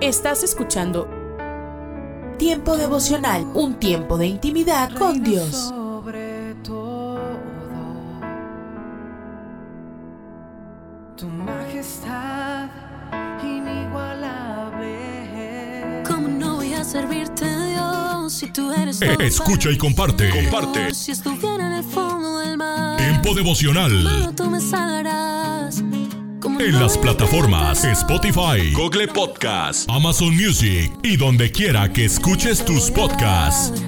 Estás escuchando Tiempo devocional, un tiempo de intimidad con Dios. Sobre todo, tu majestad inigualable. ¿Cómo no voy a servirte, Dios, si tú eres todo Eh, Escucha y comparte. Comparte. Si estuviera en el fondo del mar, Tiempo devocional. tú me salvarás. ¿Cómo En las plataformas? Spotify, Google Podcast, Amazon Music y donde quiera que escuches tus podcasts.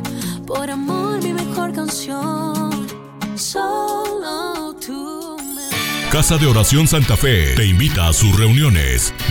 Por amor, mi mejor canción. Solo tú Casa de Oración Santa Fe te invita a sus reuniones.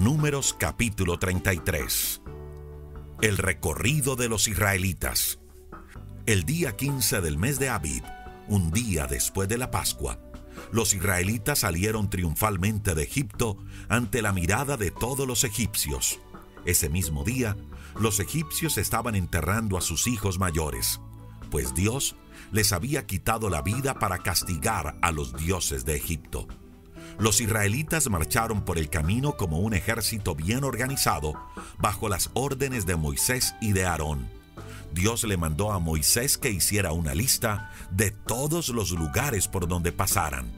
Números capítulo 33. El recorrido de los israelitas. El día 15 del mes de Abib, un día después de la Pascua, los israelitas salieron triunfalmente de Egipto ante la mirada de todos los egipcios. Ese mismo día, los egipcios estaban enterrando a sus hijos mayores, pues Dios les había quitado la vida para castigar a los dioses de Egipto. Los israelitas marcharon por el camino como un ejército bien organizado, bajo las órdenes de Moisés y de Aarón. Dios le mandó a Moisés que hiciera una lista de todos los lugares por donde pasaran.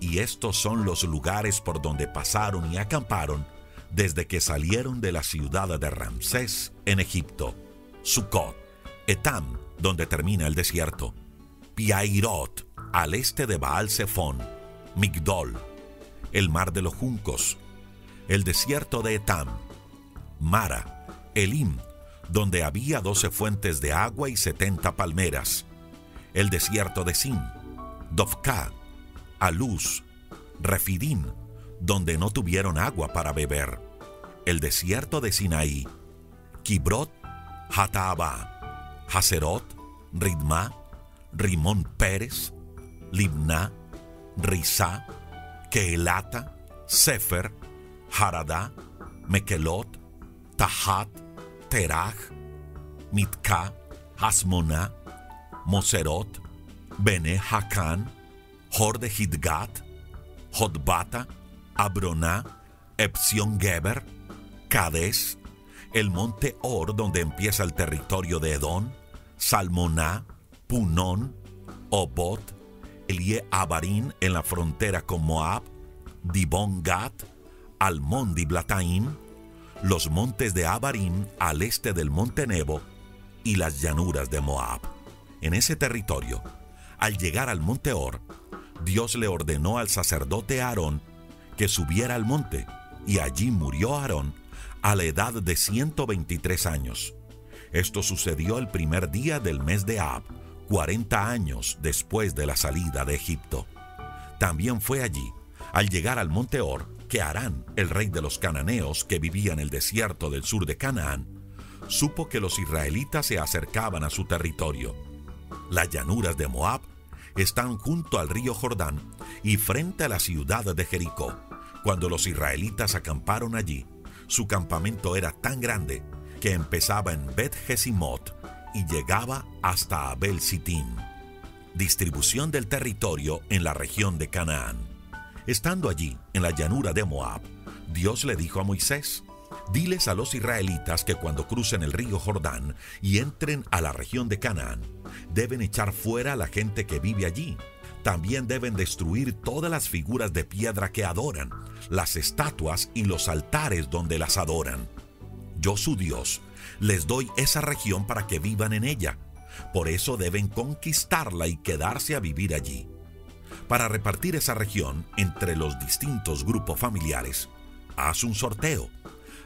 Y estos son los lugares por donde pasaron y acamparon desde que salieron de la ciudad de Ramsés en Egipto. Sucot, Etam, donde termina el desierto, Piairot, al este de Baal Zephón, Migdol, el mar de los juncos, el desierto de Etam, Mara, Elim, donde había doce fuentes de agua y setenta palmeras, el desierto de Sin, Dovka, Aluz, Refidim, donde no tuvieron agua para beber, el desierto de Sinaí, Kibrot, Hataabá, Haserot, Ridma, Rimón Pérez, Libna, Rizá, Keelata, Sefer, Haradá, Mekelot, Tahat, Teraj, Mitka, Hasmona, Moserot, Bene Hakan, Hor de Hidgat, Jotbata, Abroná, Epsion Geber, Cades, el monte Or donde empieza el territorio de Edom, Salmoná, Punón, Obot, Elie Abarín en la frontera con Moab, Dibon Gat, Almón Diblataim, los montes de Abarim al este del monte Nebo y las llanuras de Moab. En ese territorio, al llegar al monte Or, Dios le ordenó al sacerdote Aarón que subiera al monte, y allí murió Aarón a la edad de 123 años. Esto sucedió el primer día del mes de Ab, 40 años después de la salida de Egipto. También fue allí, al llegar al monte Or, que Arán, el rey de los cananeos que vivía en el desierto del sur de Canaán, supo que los israelitas se acercaban a su territorio. Las llanuras de Moab están junto al río Jordán y frente a la ciudad de Jericó. Cuando los israelitas acamparon allí, su campamento era tan grande que empezaba en Bet Jesimot y llegaba hasta Abel Sitim. Distribución del territorio en la región de Canaán. Estando allí, en la llanura de Moab, Dios le dijo a Moisés, Diles a los israelitas que cuando crucen el río Jordán y entren a la región de Canaán, deben echar fuera a la gente que vive allí. También deben destruir todas las figuras de piedra que adoran, las estatuas y los altares donde las adoran. Yo, su Dios, les doy esa región para que vivan en ella. Por eso deben conquistarla y quedarse a vivir allí. Para repartir esa región entre los distintos grupos familiares, haz un sorteo.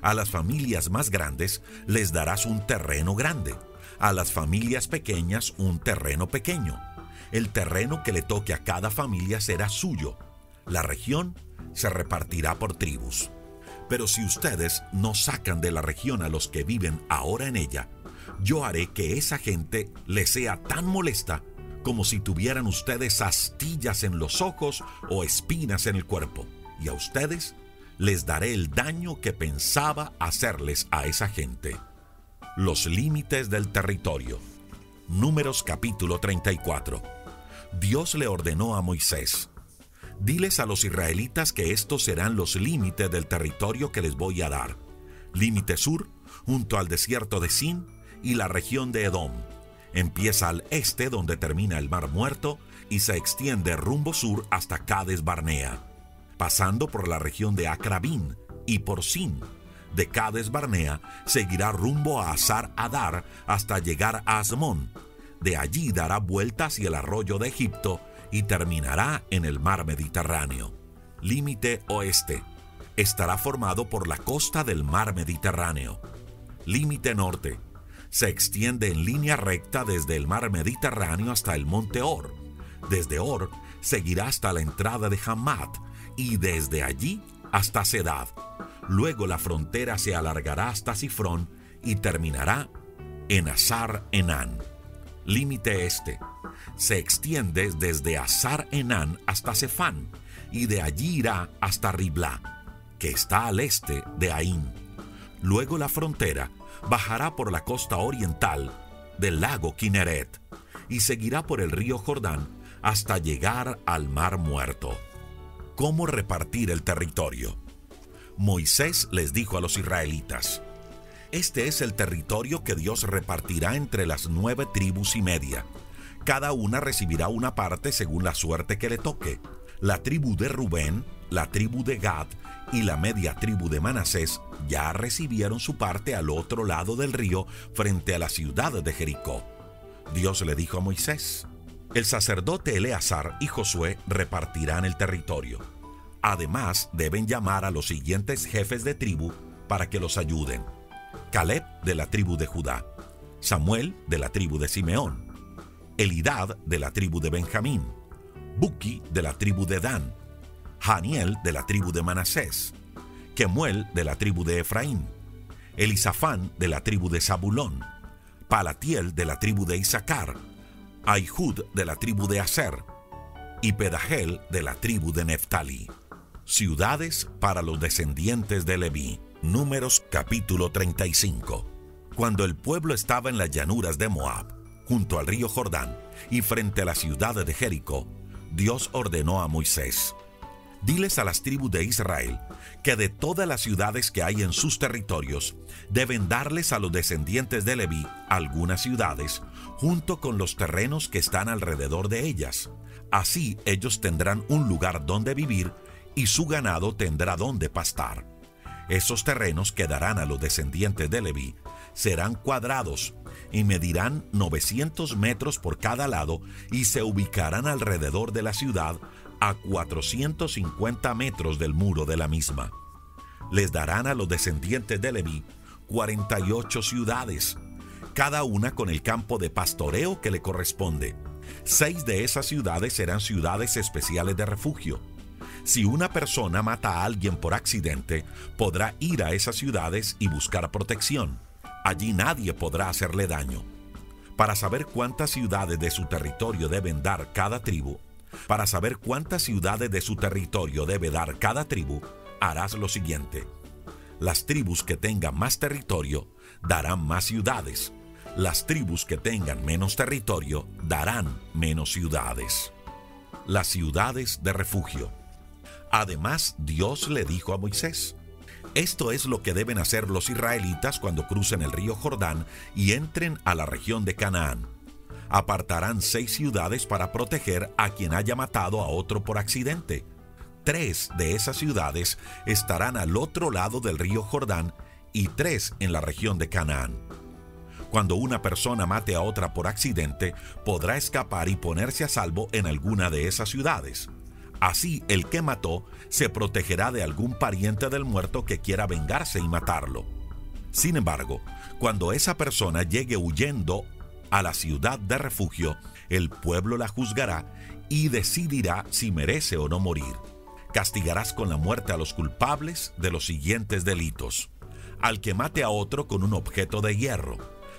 A las familias más grandes les darás un terreno grande, a las familias pequeñas un terreno pequeño. El terreno que le toque a cada familia será suyo. La región se repartirá por tribus. Pero si ustedes no sacan de la región a los que viven ahora en ella, yo haré que esa gente les sea tan molesta como si tuvieran ustedes astillas en los ojos o espinas en el cuerpo. Y a ustedes les daré el daño que pensaba hacerles a esa gente. Los límites del territorio. Números capítulo 34. Dios le ordenó a Moisés, diles a los israelitas que estos serán los límites del territorio que les voy a dar. Límite sur, junto al desierto de Sin y la región de Edom. Empieza al este donde termina el Mar Muerto y se extiende rumbo sur hasta Cades Barnea, pasando por la región de Acrabín y por Sin. De Cades Barnea seguirá rumbo a Azar Adar hasta llegar a Asmón. De allí dará vuelta hacia el arroyo de Egipto y terminará en el mar Mediterráneo. Límite oeste. Estará formado por la costa del mar Mediterráneo. Límite norte. Se extiende en línea recta desde el mar Mediterráneo hasta el monte Or. Desde Or seguirá hasta la entrada de Hamat y desde allí hasta Sedad. Luego la frontera se alargará hasta Sifrón y terminará en Azar Enán. Límite este se extiende desde Azar Enán hasta Cefán y de allí irá hasta Ribla, que está al este de Ain. Luego la frontera bajará por la costa oriental del lago Kineret y seguirá por el río Jordán hasta llegar al Mar Muerto. ¿Cómo repartir el territorio? Moisés les dijo a los israelitas, Este es el territorio que Dios repartirá entre las nueve tribus y media cada una recibirá una parte según la suerte que le toque. La tribu de Rubén, la tribu de Gad y la media tribu de Manasés ya recibieron su parte al otro lado del río frente a la ciudad de Jericó. Dios le dijo a Moisés, el sacerdote Eleazar y Josué repartirán el territorio. Además, deben llamar a los siguientes jefes de tribu para que los ayuden. Caleb de la tribu de Judá, Samuel de la tribu de Simeón, Elidad de la tribu de Benjamín, Buki de la tribu de Dan, Haniel de la tribu de Manasés, Kemuel de la tribu de Efraín, Elisafán de la tribu de Zabulón, Palatiel de la tribu de Isaacar, Aihud de la tribu de Aser y Pedahel de la tribu de Neftali. Ciudades para los descendientes de Leví. Números capítulo 35. Cuando el pueblo estaba en las llanuras de Moab, junto al río Jordán y frente a la ciudad de Jericó, Dios ordenó a Moisés, diles a las tribus de Israel que de todas las ciudades que hay en sus territorios, deben darles a los descendientes de Leví algunas ciudades, junto con los terrenos que están alrededor de ellas. Así ellos tendrán un lugar donde vivir y su ganado tendrá donde pastar. Esos terrenos que darán a los descendientes de Leví serán cuadrados y medirán 900 metros por cada lado y se ubicarán alrededor de la ciudad a 450 metros del muro de la misma. Les darán a los descendientes de Leví 48 ciudades, cada una con el campo de pastoreo que le corresponde. Seis de esas ciudades serán ciudades especiales de refugio. Si una persona mata a alguien por accidente, podrá ir a esas ciudades y buscar protección. Allí nadie podrá hacerle daño. Para saber cuántas ciudades de su territorio deben dar cada tribu, para saber cuántas ciudades de su territorio debe dar cada tribu, harás lo siguiente. Las tribus que tengan más territorio darán más ciudades. Las tribus que tengan menos territorio darán menos ciudades. Las ciudades de refugio. Además, Dios le dijo a Moisés, esto es lo que deben hacer los israelitas cuando crucen el río Jordán y entren a la región de Canaán. Apartarán seis ciudades para proteger a quien haya matado a otro por accidente. Tres de esas ciudades estarán al otro lado del río Jordán y tres en la región de Canaán. Cuando una persona mate a otra por accidente, podrá escapar y ponerse a salvo en alguna de esas ciudades. Así el que mató se protegerá de algún pariente del muerto que quiera vengarse y matarlo. Sin embargo, cuando esa persona llegue huyendo a la ciudad de refugio, el pueblo la juzgará y decidirá si merece o no morir. Castigarás con la muerte a los culpables de los siguientes delitos. Al que mate a otro con un objeto de hierro,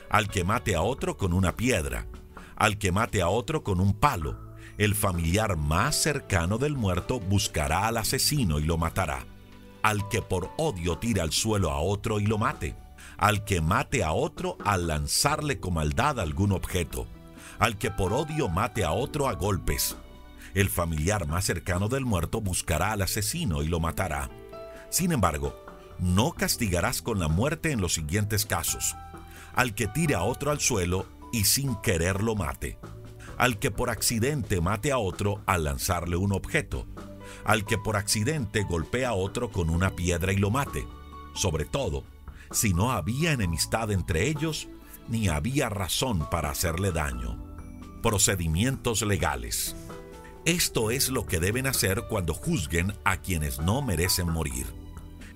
al que mate a otro con una piedra, al que mate a otro con un palo. El familiar más cercano del muerto buscará al asesino y lo matará. Al que por odio tira al suelo a otro y lo mate. Al que mate a otro al lanzarle con maldad algún objeto. Al que por odio mate a otro a golpes. El familiar más cercano del muerto buscará al asesino y lo matará. Sin embargo, no castigarás con la muerte en los siguientes casos. Al que tire a otro al suelo y sin querer lo mate. Al que por accidente mate a otro al lanzarle un objeto. Al que por accidente golpea a otro con una piedra y lo mate. Sobre todo, si no había enemistad entre ellos, ni había razón para hacerle daño. Procedimientos legales. Esto es lo que deben hacer cuando juzguen a quienes no merecen morir.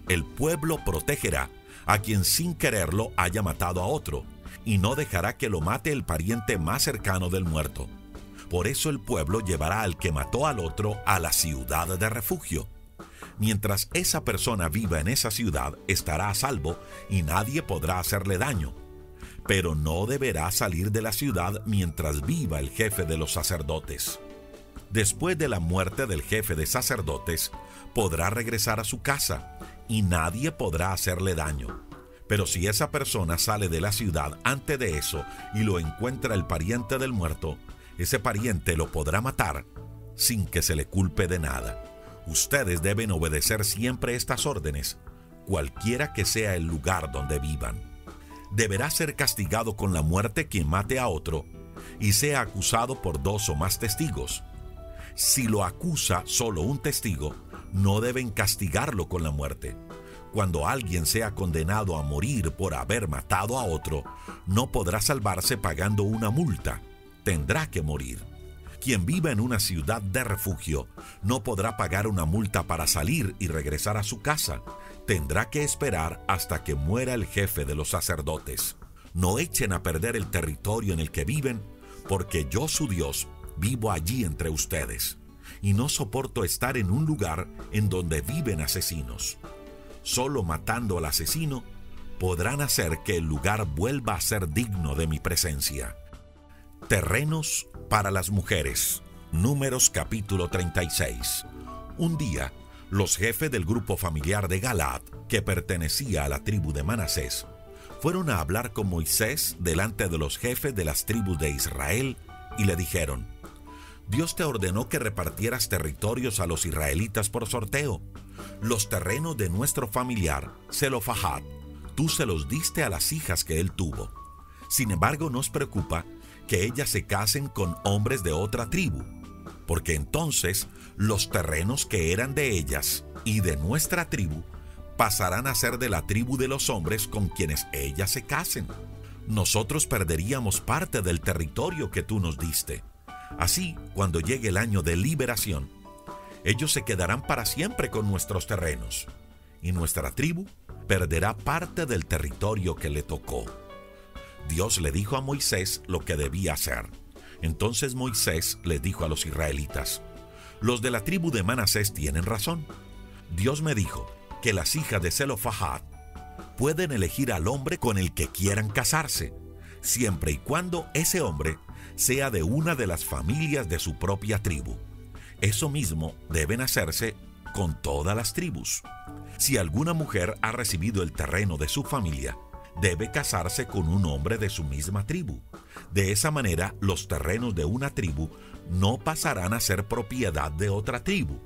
El pueblo protegerá a quien sin quererlo haya matado a otro, y no dejará que lo mate el pariente más cercano del muerto. Por eso el pueblo llevará al que mató al otro a la ciudad de refugio. Mientras esa persona viva en esa ciudad, estará a salvo y nadie podrá hacerle daño. Pero no deberá salir de la ciudad mientras viva el jefe de los sacerdotes después de la muerte del jefe de sacerdotes, podrá regresar a su casa y nadie podrá hacerle daño. Pero si esa persona sale de la ciudad antes de eso y lo encuentra el pariente del muerto, ese pariente lo podrá matar sin que se le culpe de nada. Ustedes deben obedecer siempre estas órdenes, cualquiera que sea el lugar donde vivan. Deberá ser castigado con la muerte quien mate a otro y sea acusado por dos o más testigos si lo acusa solo un testigo, no deben castigarlo con la muerte. Cuando alguien sea condenado a morir por haber matado a otro, no podrá salvarse pagando una multa. Tendrá que morir. Quien viva en una ciudad de refugio no podrá pagar una multa para salir y regresar a su casa. Tendrá que esperar hasta que muera el jefe de los sacerdotes. No echen a perder el territorio en el que viven, porque yo su Dios Vivo allí entre ustedes y no soporto estar en un lugar en donde viven asesinos. Solo matando al asesino podrán hacer que el lugar vuelva a ser digno de mi presencia. Terrenos para las mujeres. Números capítulo 36. Un día, los jefes del grupo familiar de Galad, que pertenecía a la tribu de Manasés, fueron a hablar con Moisés delante de los jefes de las tribus de Israel y le dijeron, Dios te ordenó que repartieras territorios a los israelitas por sorteo. Los terrenos de nuestro familiar, Zelofahad, tú se los diste a las hijas que él tuvo. Sin embargo, nos preocupa que ellas se casen con hombres de otra tribu, porque entonces los terrenos que eran de ellas y de nuestra tribu pasarán a ser de la tribu de los hombres con quienes ellas se casen. Nosotros perderíamos parte del territorio que tú nos diste. Así, cuando llegue el año de liberación, ellos se quedarán para siempre con nuestros terrenos y nuestra tribu perderá parte del territorio que le tocó. Dios le dijo a Moisés lo que debía hacer. Entonces Moisés le dijo a los israelitas, los de la tribu de Manasés tienen razón. Dios me dijo que las hijas de Zelofahad pueden elegir al hombre con el que quieran casarse, siempre y cuando ese hombre sea de una de las familias de su propia tribu. Eso mismo deben hacerse con todas las tribus. Si alguna mujer ha recibido el terreno de su familia, debe casarse con un hombre de su misma tribu. De esa manera, los terrenos de una tribu no pasarán a ser propiedad de otra tribu.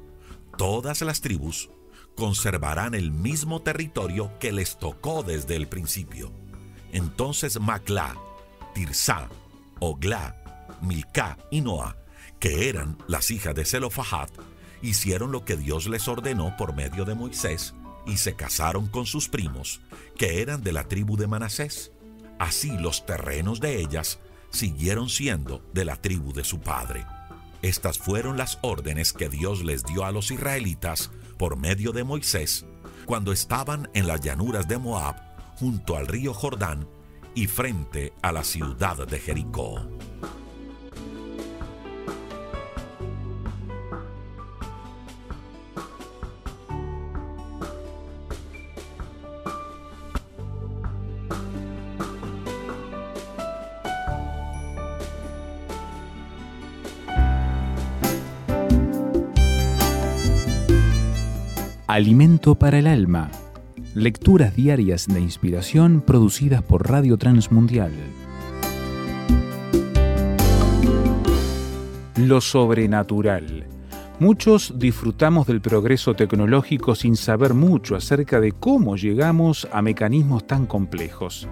Todas las tribus conservarán el mismo territorio que les tocó desde el principio. Entonces Maclá, Tirsá, Oglá, Milcá y Noah, que eran las hijas de Zelofahad, hicieron lo que Dios les ordenó por medio de Moisés y se casaron con sus primos, que eran de la tribu de Manasés. Así los terrenos de ellas siguieron siendo de la tribu de su padre. Estas fueron las órdenes que Dios les dio a los israelitas por medio de Moisés cuando estaban en las llanuras de Moab, junto al río Jordán y frente a la ciudad de Jericó. Alimento para el alma. Lecturas diarias de inspiración producidas por Radio Transmundial. Lo sobrenatural. Muchos disfrutamos del progreso tecnológico sin saber mucho acerca de cómo llegamos a mecanismos tan complejos.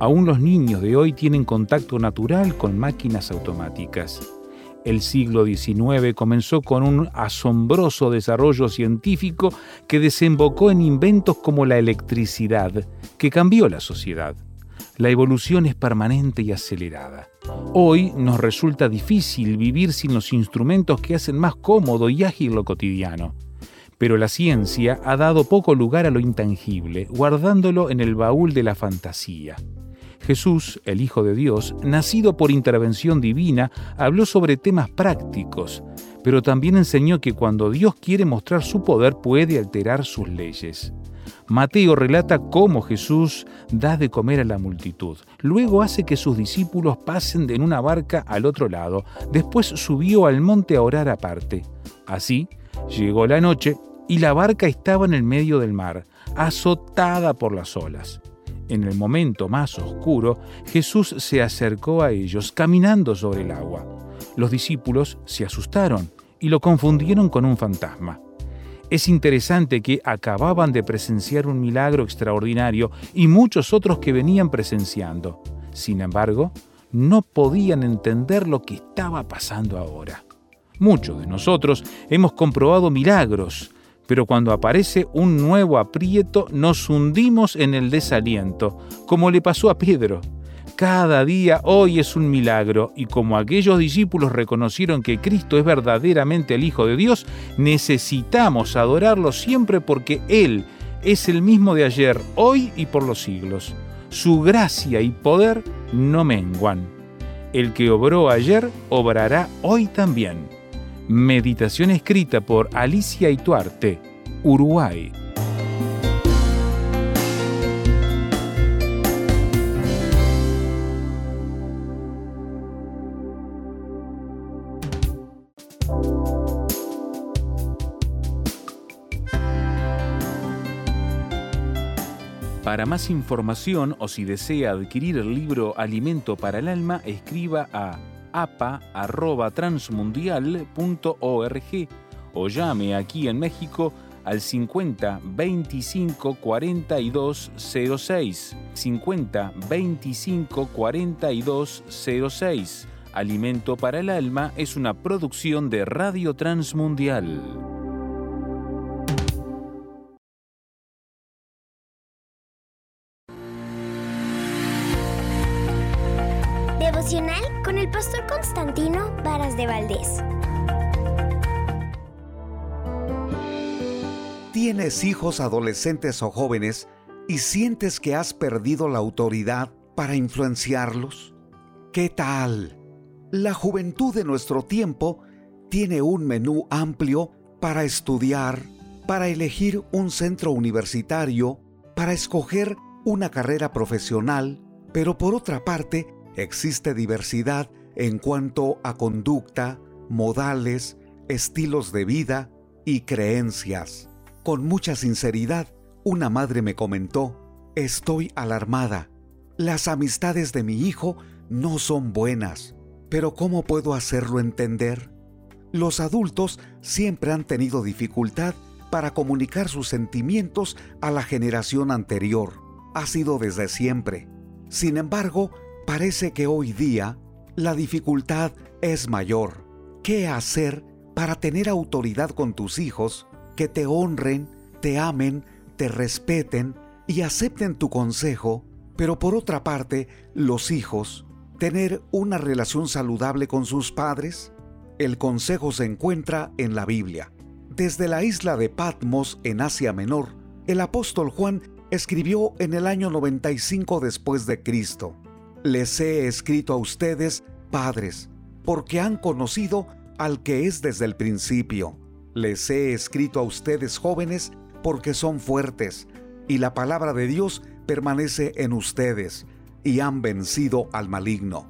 Aún los niños de hoy tienen contacto natural con máquinas automáticas. El siglo XIX comenzó con un asombroso desarrollo científico que desembocó en inventos como la electricidad, que cambió la sociedad. La evolución es permanente y acelerada. Hoy nos resulta difícil vivir sin los instrumentos que hacen más cómodo y ágil lo cotidiano. Pero la ciencia ha dado poco lugar a lo intangible, guardándolo en el baúl de la fantasía. Jesús, el Hijo de Dios, nacido por intervención divina, habló sobre temas prácticos, pero también enseñó que cuando Dios quiere mostrar su poder puede alterar sus leyes. Mateo relata cómo Jesús da de comer a la multitud. Luego hace que sus discípulos pasen de una barca al otro lado. Después subió al monte a orar aparte. Así, llegó la noche y la barca estaba en el medio del mar, azotada por las olas. En el momento más oscuro, Jesús se acercó a ellos caminando sobre el agua. Los discípulos se asustaron y lo confundieron con un fantasma. Es interesante que acababan de presenciar un milagro extraordinario y muchos otros que venían presenciando. Sin embargo, no podían entender lo que estaba pasando ahora. Muchos de nosotros hemos comprobado milagros, pero cuando aparece un nuevo aprieto nos hundimos en el desaliento, como le pasó a Pedro. Cada día hoy es un milagro y como aquellos discípulos reconocieron que Cristo es verdaderamente el Hijo de Dios, necesitamos adorarlo siempre porque Él es el mismo de ayer, hoy y por los siglos. Su gracia y poder no menguan. El que obró ayer, obrará hoy también. Meditación escrita por Alicia Ituarte, Uruguay. Para más información o si desea adquirir el libro Alimento para el Alma, escriba a apa.transmundial.org o llame aquí en México al 50 25 42 06. 50 25 42 06. Alimento para el Alma es una producción de Radio Transmundial. Pastor Constantino Varas de Valdés. ¿Tienes hijos adolescentes o jóvenes y sientes que has perdido la autoridad para influenciarlos? ¿Qué tal? La juventud de nuestro tiempo tiene un menú amplio para estudiar, para elegir un centro universitario, para escoger una carrera profesional, pero por otra parte existe diversidad en cuanto a conducta, modales, estilos de vida y creencias. Con mucha sinceridad, una madre me comentó, estoy alarmada. Las amistades de mi hijo no son buenas, pero ¿cómo puedo hacerlo entender? Los adultos siempre han tenido dificultad para comunicar sus sentimientos a la generación anterior. Ha sido desde siempre. Sin embargo, parece que hoy día la dificultad es mayor. ¿Qué hacer para tener autoridad con tus hijos que te honren, te amen, te respeten y acepten tu consejo, pero por otra parte, los hijos, tener una relación saludable con sus padres? El consejo se encuentra en la Biblia. Desde la isla de Patmos en Asia Menor, el apóstol Juan escribió en el año 95 después de Cristo. Les he escrito a ustedes, padres, porque han conocido al que es desde el principio. Les he escrito a ustedes jóvenes porque son fuertes y la palabra de Dios permanece en ustedes y han vencido al maligno.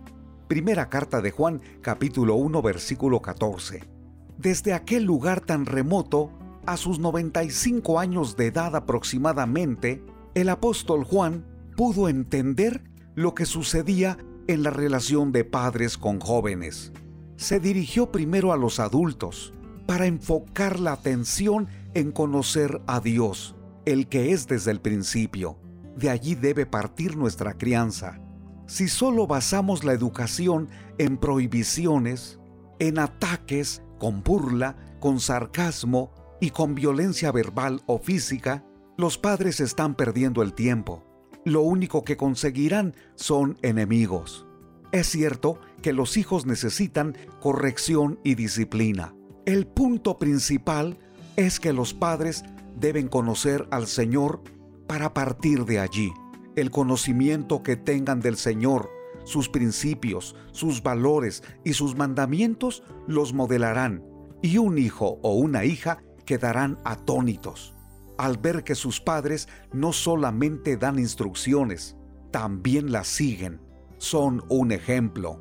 Primera carta de Juan capítulo 1 versículo 14. Desde aquel lugar tan remoto a sus 95 años de edad aproximadamente, el apóstol Juan pudo entender lo que sucedía en la relación de padres con jóvenes. Se dirigió primero a los adultos para enfocar la atención en conocer a Dios, el que es desde el principio. De allí debe partir nuestra crianza. Si solo basamos la educación en prohibiciones, en ataques, con burla, con sarcasmo y con violencia verbal o física, los padres están perdiendo el tiempo. Lo único que conseguirán son enemigos. Es cierto que los hijos necesitan corrección y disciplina. El punto principal es que los padres deben conocer al Señor para partir de allí. El conocimiento que tengan del Señor, sus principios, sus valores y sus mandamientos los modelarán y un hijo o una hija quedarán atónitos al ver que sus padres no solamente dan instrucciones, también las siguen. Son un ejemplo.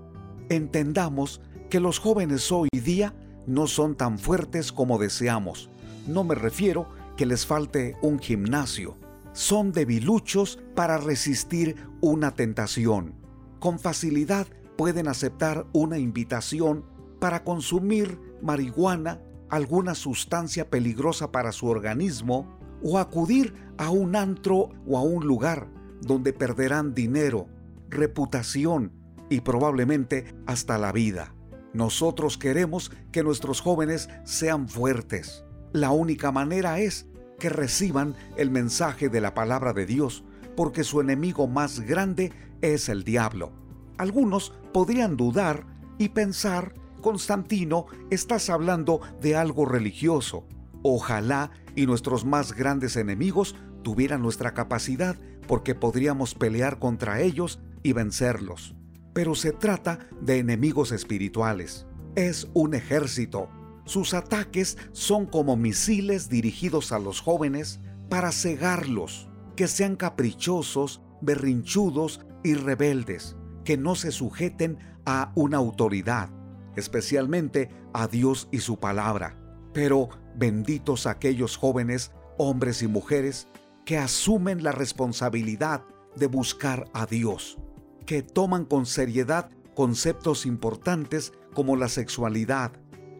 Entendamos que los jóvenes hoy día no son tan fuertes como deseamos. No me refiero que les falte un gimnasio. Son debiluchos para resistir una tentación. Con facilidad pueden aceptar una invitación para consumir marihuana, alguna sustancia peligrosa para su organismo, o acudir a un antro o a un lugar donde perderán dinero, reputación y probablemente hasta la vida. Nosotros queremos que nuestros jóvenes sean fuertes. La única manera es que reciban el mensaje de la palabra de Dios, porque su enemigo más grande es el diablo. Algunos podrían dudar y pensar, Constantino, estás hablando de algo religioso. Ojalá y nuestros más grandes enemigos tuvieran nuestra capacidad porque podríamos pelear contra ellos y vencerlos. Pero se trata de enemigos espirituales. Es un ejército. Sus ataques son como misiles dirigidos a los jóvenes para cegarlos, que sean caprichosos, berrinchudos y rebeldes, que no se sujeten a una autoridad, especialmente a Dios y su palabra. Pero benditos aquellos jóvenes, hombres y mujeres, que asumen la responsabilidad de buscar a Dios, que toman con seriedad conceptos importantes como la sexualidad,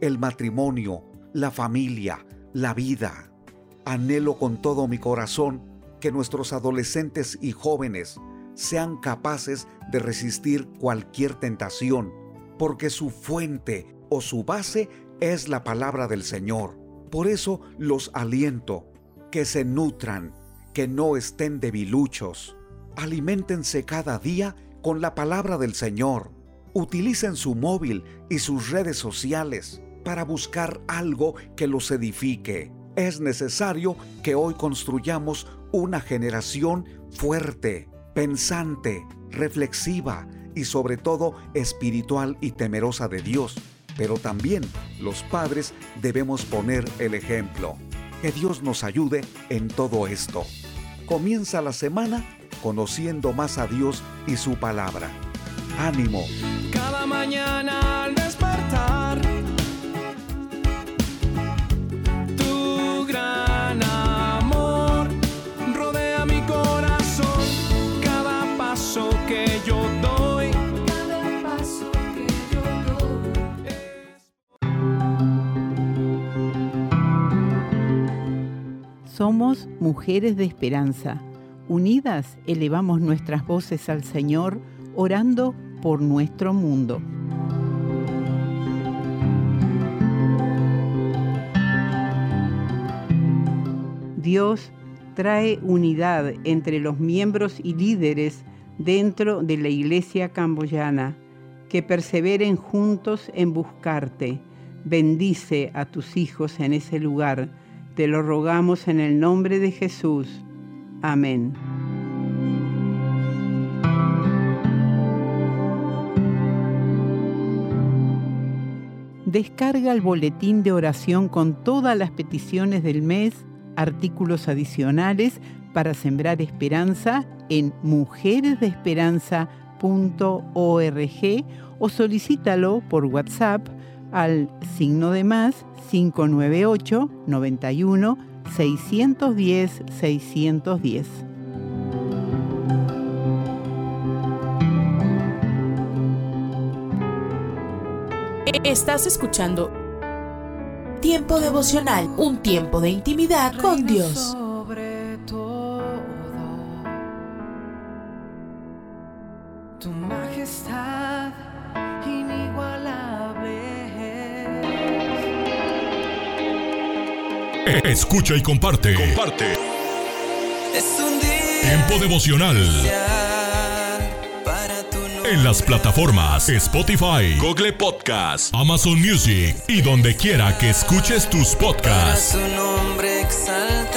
el matrimonio, la familia, la vida. Anhelo con todo mi corazón que nuestros adolescentes y jóvenes sean capaces de resistir cualquier tentación, porque su fuente o su base es la palabra del Señor. Por eso los aliento, que se nutran, que no estén debiluchos. Aliméntense cada día con la palabra del Señor. Utilicen su móvil y sus redes sociales para buscar algo que los edifique. Es necesario que hoy construyamos una generación fuerte, pensante, reflexiva y sobre todo espiritual y temerosa de Dios pero también los padres debemos poner el ejemplo. Que Dios nos ayude en todo esto. Comienza la semana conociendo más a Dios y su palabra. Ánimo. Cada mañana Somos mujeres de esperanza. Unidas elevamos nuestras voces al Señor, orando por nuestro mundo. Dios trae unidad entre los miembros y líderes dentro de la iglesia camboyana, que perseveren juntos en buscarte. Bendice a tus hijos en ese lugar. Te lo rogamos en el nombre de Jesús. Amén. Descarga el boletín de oración con todas las peticiones del mes, artículos adicionales para sembrar esperanza en mujeresdeesperanza.org o solicítalo por WhatsApp al signo de más 598 91 610 610. Estás escuchando Tiempo devocional, un tiempo de intimidad con Dios. Escucha y comparte. Comparte. Es un día Tiempo devocional. para tu nombre. En las plataformas Spotify, Google Podcast, Amazon Music y donde quiera que escuches tus Para podcasts. su nombre exaltar.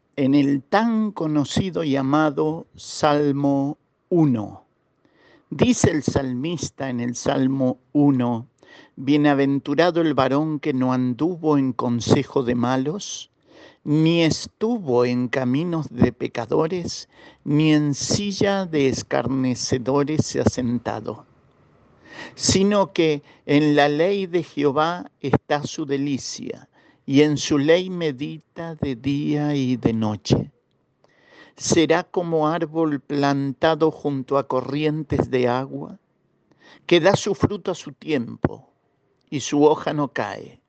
en el tan conocido y amado Salmo 1. Dice el salmista en el Salmo 1, Bienaventurado el varón que no anduvo en consejo de malos, ni estuvo en caminos de pecadores, ni en silla de escarnecedores se ha sentado sino que en la ley de Jehová está su delicia, y en su ley medita de día y de noche. Será como árbol plantado junto a corrientes de agua, que da su fruto a su tiempo, y su hoja no cae,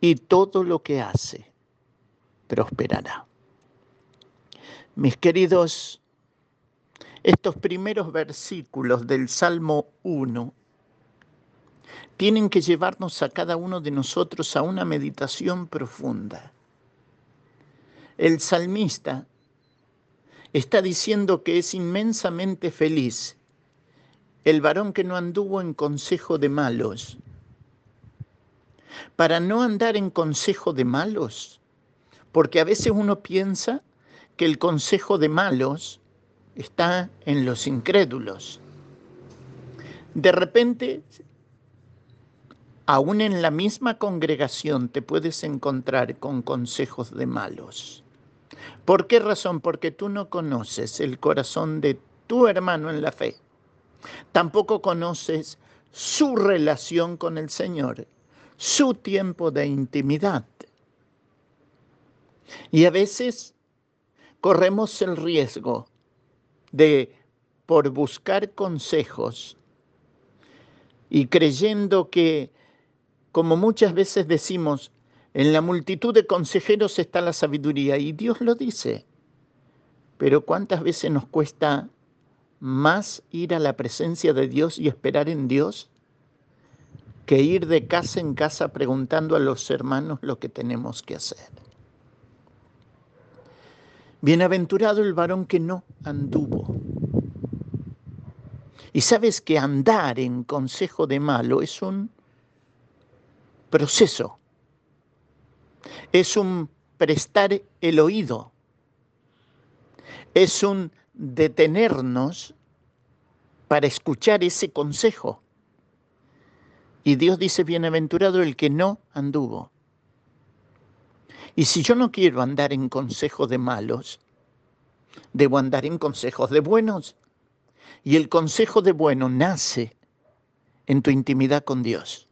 y todo lo que hace prosperará. Mis queridos estos primeros versículos del Salmo 1 tienen que llevarnos a cada uno de nosotros a una meditación profunda. El salmista está diciendo que es inmensamente feliz el varón que no anduvo en consejo de malos. Para no andar en consejo de malos, porque a veces uno piensa que el consejo de malos está en los incrédulos. De repente, aún en la misma congregación te puedes encontrar con consejos de malos. ¿Por qué razón? Porque tú no conoces el corazón de tu hermano en la fe. Tampoco conoces su relación con el Señor, su tiempo de intimidad. Y a veces corremos el riesgo de, por buscar consejos y creyendo que, como muchas veces decimos, en la multitud de consejeros está la sabiduría, y Dios lo dice. Pero ¿cuántas veces nos cuesta más ir a la presencia de Dios y esperar en Dios que ir de casa en casa preguntando a los hermanos lo que tenemos que hacer? Bienaventurado el varón que no anduvo. Y sabes que andar en consejo de malo es un proceso, es un prestar el oído, es un detenernos para escuchar ese consejo. Y Dios dice, bienaventurado el que no anduvo. Y si yo no quiero andar en consejos de malos, debo andar en consejos de buenos. Y el consejo de bueno nace en tu intimidad con Dios.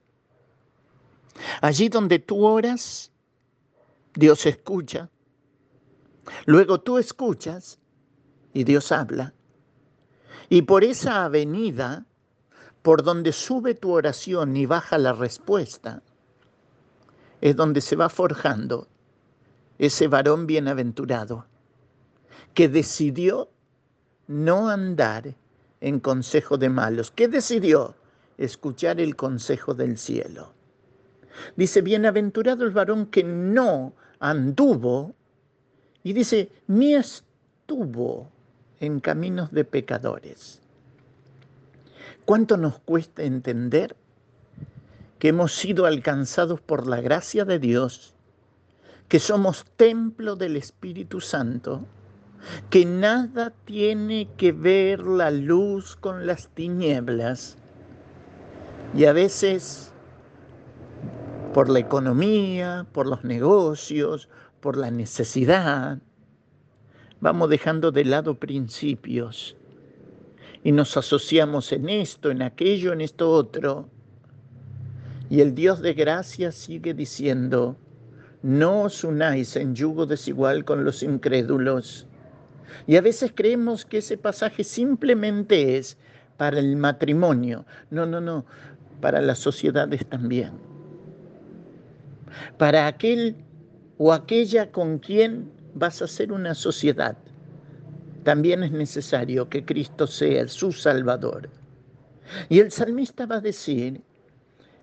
Allí donde tú oras, Dios escucha. Luego tú escuchas y Dios habla. Y por esa avenida, por donde sube tu oración y baja la respuesta, es donde se va forjando ese varón bienaventurado que decidió no andar en consejo de malos, que decidió escuchar el consejo del cielo. Dice, bienaventurado el varón que no anduvo, y dice, ni estuvo en caminos de pecadores. ¿Cuánto nos cuesta entender que hemos sido alcanzados por la gracia de Dios, que somos templo del Espíritu Santo, que nada tiene que ver la luz con las tinieblas. Y a veces, por la economía, por los negocios, por la necesidad, vamos dejando de lado principios y nos asociamos en esto, en aquello, en esto otro. Y el Dios de gracia sigue diciendo, no os unáis en yugo desigual con los incrédulos. Y a veces creemos que ese pasaje simplemente es para el matrimonio. No, no, no, para las sociedades también. Para aquel o aquella con quien vas a hacer una sociedad. También es necesario que Cristo sea su Salvador. Y el salmista va a decir,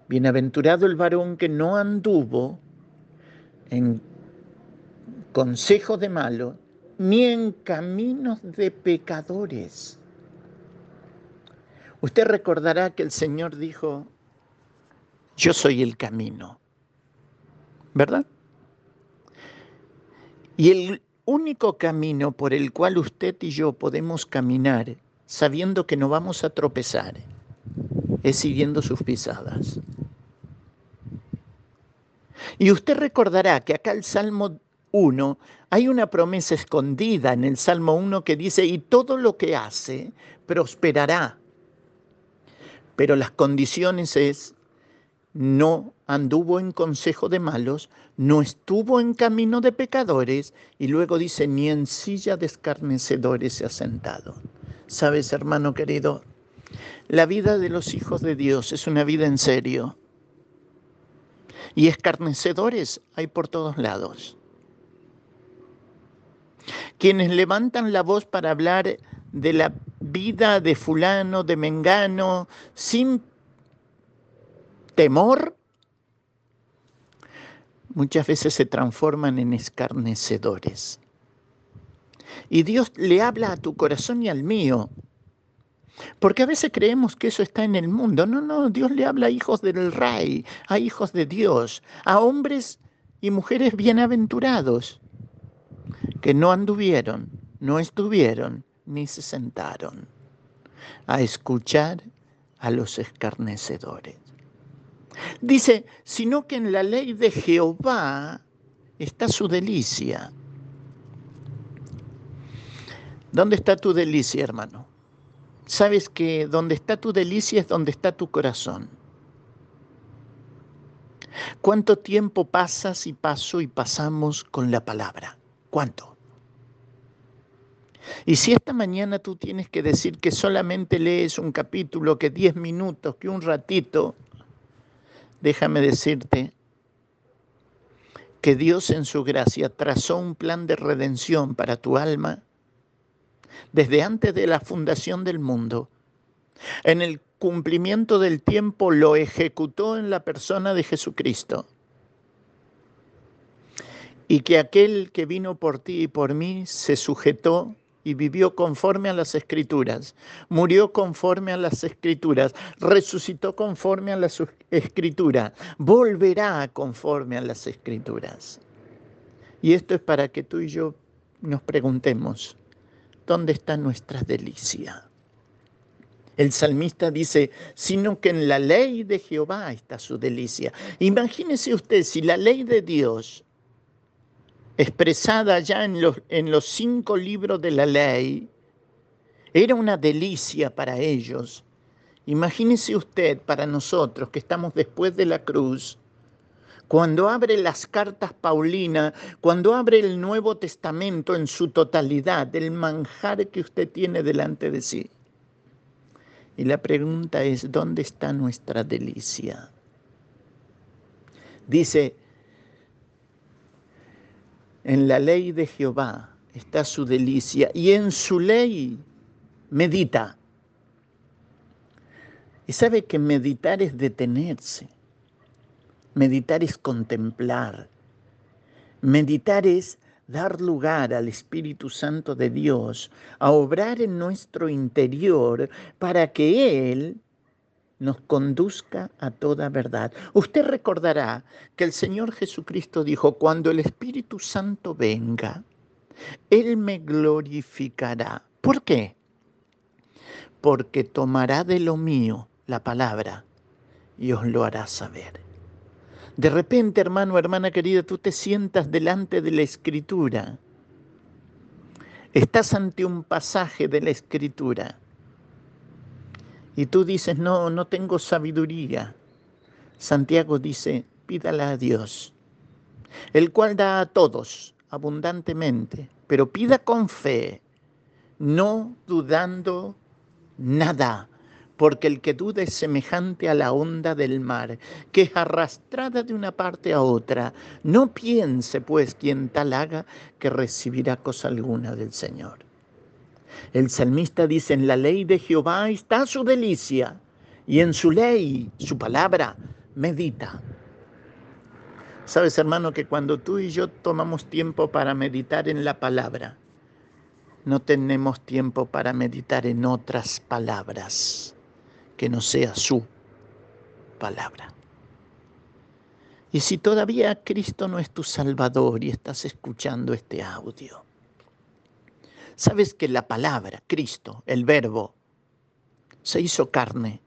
bienaventurado el varón que no anduvo en consejo de malo, ni en caminos de pecadores. Usted recordará que el Señor dijo, yo soy el camino, ¿verdad? Y el único camino por el cual usted y yo podemos caminar sabiendo que no vamos a tropezar es siguiendo sus pisadas. Y usted recordará que acá el Salmo 1 hay una promesa escondida en el Salmo 1 que dice, y todo lo que hace prosperará. Pero las condiciones es, no anduvo en consejo de malos, no estuvo en camino de pecadores, y luego dice, ni en silla de escarnecedores se ha sentado. Sabes, hermano querido, la vida de los hijos de Dios es una vida en serio. Y escarnecedores hay por todos lados. Quienes levantan la voz para hablar de la vida de fulano, de mengano, sin temor, muchas veces se transforman en escarnecedores. Y Dios le habla a tu corazón y al mío. Porque a veces creemos que eso está en el mundo. No, no, Dios le habla a hijos del rey, a hijos de Dios, a hombres y mujeres bienaventurados, que no anduvieron, no estuvieron, ni se sentaron a escuchar a los escarnecedores. Dice, sino que en la ley de Jehová está su delicia. ¿Dónde está tu delicia, hermano? Sabes que donde está tu delicia es donde está tu corazón. ¿Cuánto tiempo pasas y paso y pasamos con la palabra? ¿Cuánto? Y si esta mañana tú tienes que decir que solamente lees un capítulo, que diez minutos, que un ratito, déjame decirte que Dios en su gracia trazó un plan de redención para tu alma desde antes de la fundación del mundo. En el cumplimiento del tiempo lo ejecutó en la persona de Jesucristo. Y que aquel que vino por ti y por mí se sujetó y vivió conforme a las escrituras, murió conforme a las escrituras, resucitó conforme a las escrituras, volverá conforme a las escrituras. Y esto es para que tú y yo nos preguntemos, ¿dónde está nuestra delicia? El salmista dice, sino que en la ley de Jehová está su delicia. Imagínese usted si la ley de Dios expresada ya en los, en los cinco libros de la ley, era una delicia para ellos. Imagínese usted para nosotros que estamos después de la cruz, cuando abre las cartas Paulina, cuando abre el Nuevo Testamento en su totalidad, el manjar que usted tiene delante de sí. Y la pregunta es, ¿dónde está nuestra delicia? Dice, en la ley de Jehová está su delicia y en su ley medita. Y sabe que meditar es detenerse. Meditar es contemplar. Meditar es dar lugar al Espíritu Santo de Dios a obrar en nuestro interior para que Él nos conduzca a toda verdad. Usted recordará que el Señor Jesucristo dijo, cuando el Espíritu Santo venga, Él me glorificará. ¿Por qué? Porque tomará de lo mío la palabra y os lo hará saber. De repente, hermano, hermana querida, tú te sientas delante de la escritura. Estás ante un pasaje de la escritura y tú dices, no, no tengo sabiduría. Santiago dice, pídala a Dios, el cual da a todos abundantemente, pero pida con fe, no dudando nada, porque el que duda es semejante a la onda del mar, que es arrastrada de una parte a otra. No piense, pues, quien tal haga, que recibirá cosa alguna del Señor. El salmista dice, en la ley de Jehová está su delicia y en su ley, su palabra, medita. Sabes, hermano, que cuando tú y yo tomamos tiempo para meditar en la palabra, no tenemos tiempo para meditar en otras palabras que no sea su palabra. Y si todavía Cristo no es tu Salvador y estás escuchando este audio, Sabes que la palabra, Cristo, el verbo, se hizo carne.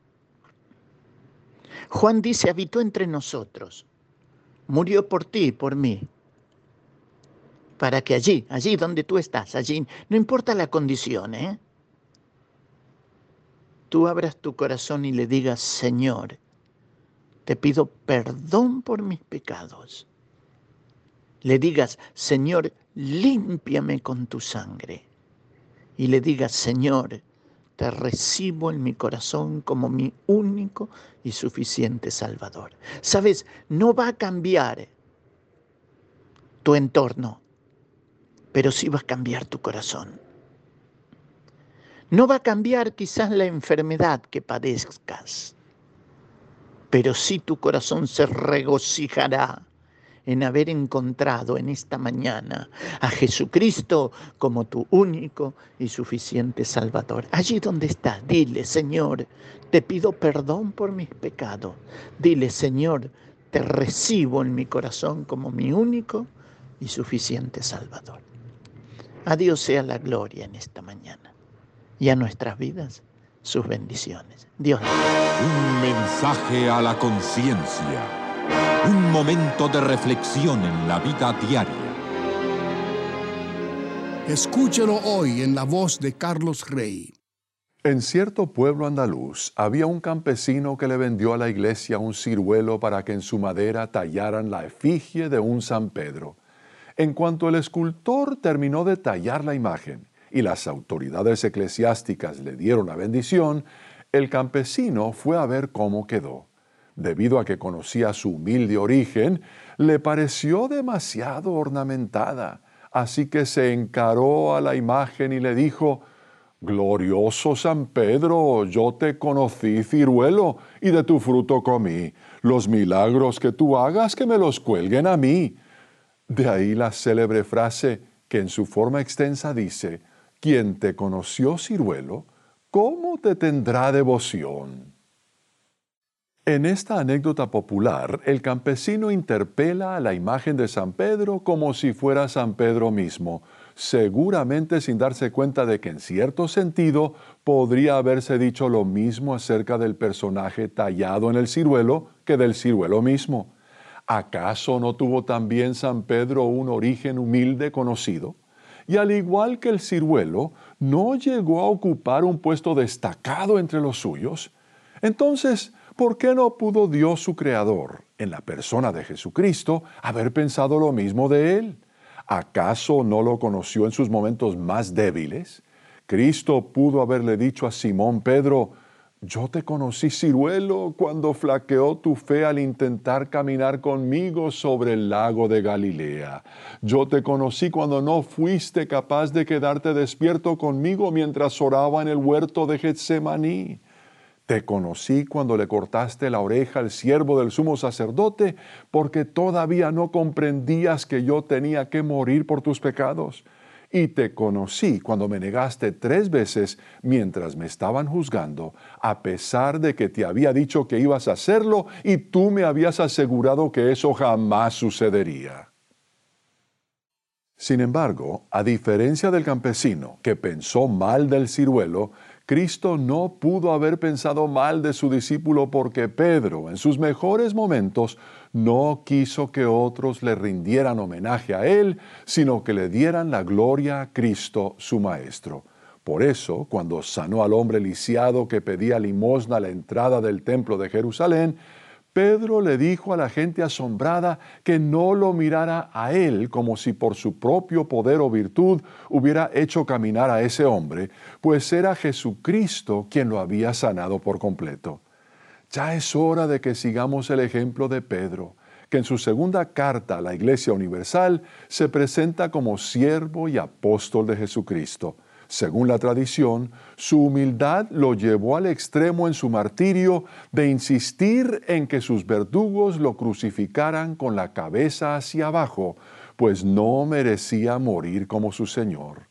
Juan dice, habitó entre nosotros, murió por ti y por mí, para que allí, allí donde tú estás, allí, no importa la condición, ¿eh? tú abras tu corazón y le digas, Señor, te pido perdón por mis pecados. Le digas, Señor, límpiame con tu sangre y le digas, Señor, te recibo en mi corazón como mi único y suficiente Salvador. Sabes, no va a cambiar tu entorno, pero sí va a cambiar tu corazón. No va a cambiar quizás la enfermedad que padezcas, pero sí tu corazón se regocijará en haber encontrado en esta mañana a Jesucristo como tu único y suficiente Salvador. Allí donde estás, dile, Señor, te pido perdón por mis pecados. Dile, Señor, te recibo en mi corazón como mi único y suficiente Salvador. A Dios sea la gloria en esta mañana y a nuestras vidas sus bendiciones. Dios. Un mensaje a la conciencia un momento de reflexión en la vida diaria. Escúchelo hoy en la voz de Carlos Rey. En cierto pueblo andaluz había un campesino que le vendió a la iglesia un ciruelo para que en su madera tallaran la efigie de un San Pedro. En cuanto el escultor terminó de tallar la imagen y las autoridades eclesiásticas le dieron la bendición, el campesino fue a ver cómo quedó debido a que conocía su humilde origen, le pareció demasiado ornamentada, así que se encaró a la imagen y le dijo, Glorioso San Pedro, yo te conocí ciruelo y de tu fruto comí. Los milagros que tú hagas que me los cuelguen a mí. De ahí la célebre frase que en su forma extensa dice, quien te conoció ciruelo, ¿cómo te tendrá devoción? En esta anécdota popular, el campesino interpela a la imagen de San Pedro como si fuera San Pedro mismo, seguramente sin darse cuenta de que en cierto sentido podría haberse dicho lo mismo acerca del personaje tallado en el ciruelo que del ciruelo mismo. ¿Acaso no tuvo también San Pedro un origen humilde conocido? Y al igual que el ciruelo, no llegó a ocupar un puesto destacado entre los suyos. Entonces, ¿Por qué no pudo Dios su Creador, en la persona de Jesucristo, haber pensado lo mismo de Él? ¿Acaso no lo conoció en sus momentos más débiles? Cristo pudo haberle dicho a Simón Pedro, yo te conocí ciruelo cuando flaqueó tu fe al intentar caminar conmigo sobre el lago de Galilea. Yo te conocí cuando no fuiste capaz de quedarte despierto conmigo mientras oraba en el huerto de Getsemaní. Te conocí cuando le cortaste la oreja al siervo del sumo sacerdote, porque todavía no comprendías que yo tenía que morir por tus pecados. y te conocí cuando me negaste tres veces mientras me estaban juzgando, a pesar de que te había dicho que ibas a hacerlo y tú me habías asegurado que eso jamás sucedería. Sin embargo, a diferencia del campesino que pensó mal del ciruelo, Cristo no pudo haber pensado mal de su discípulo porque Pedro, en sus mejores momentos, no quiso que otros le rindieran homenaje a él, sino que le dieran la gloria a Cristo, su Maestro. Por eso, cuando sanó al hombre lisiado que pedía limosna a la entrada del templo de Jerusalén, Pedro le dijo a la gente asombrada que no lo mirara a él como si por su propio poder o virtud hubiera hecho caminar a ese hombre, pues era Jesucristo quien lo había sanado por completo. Ya es hora de que sigamos el ejemplo de Pedro, que en su segunda carta a la Iglesia Universal se presenta como siervo y apóstol de Jesucristo según la tradición, su humildad lo llevó al extremo en su martirio de insistir en que sus verdugos lo crucificaran con la cabeza hacia abajo, pues no merecía morir como su Señor.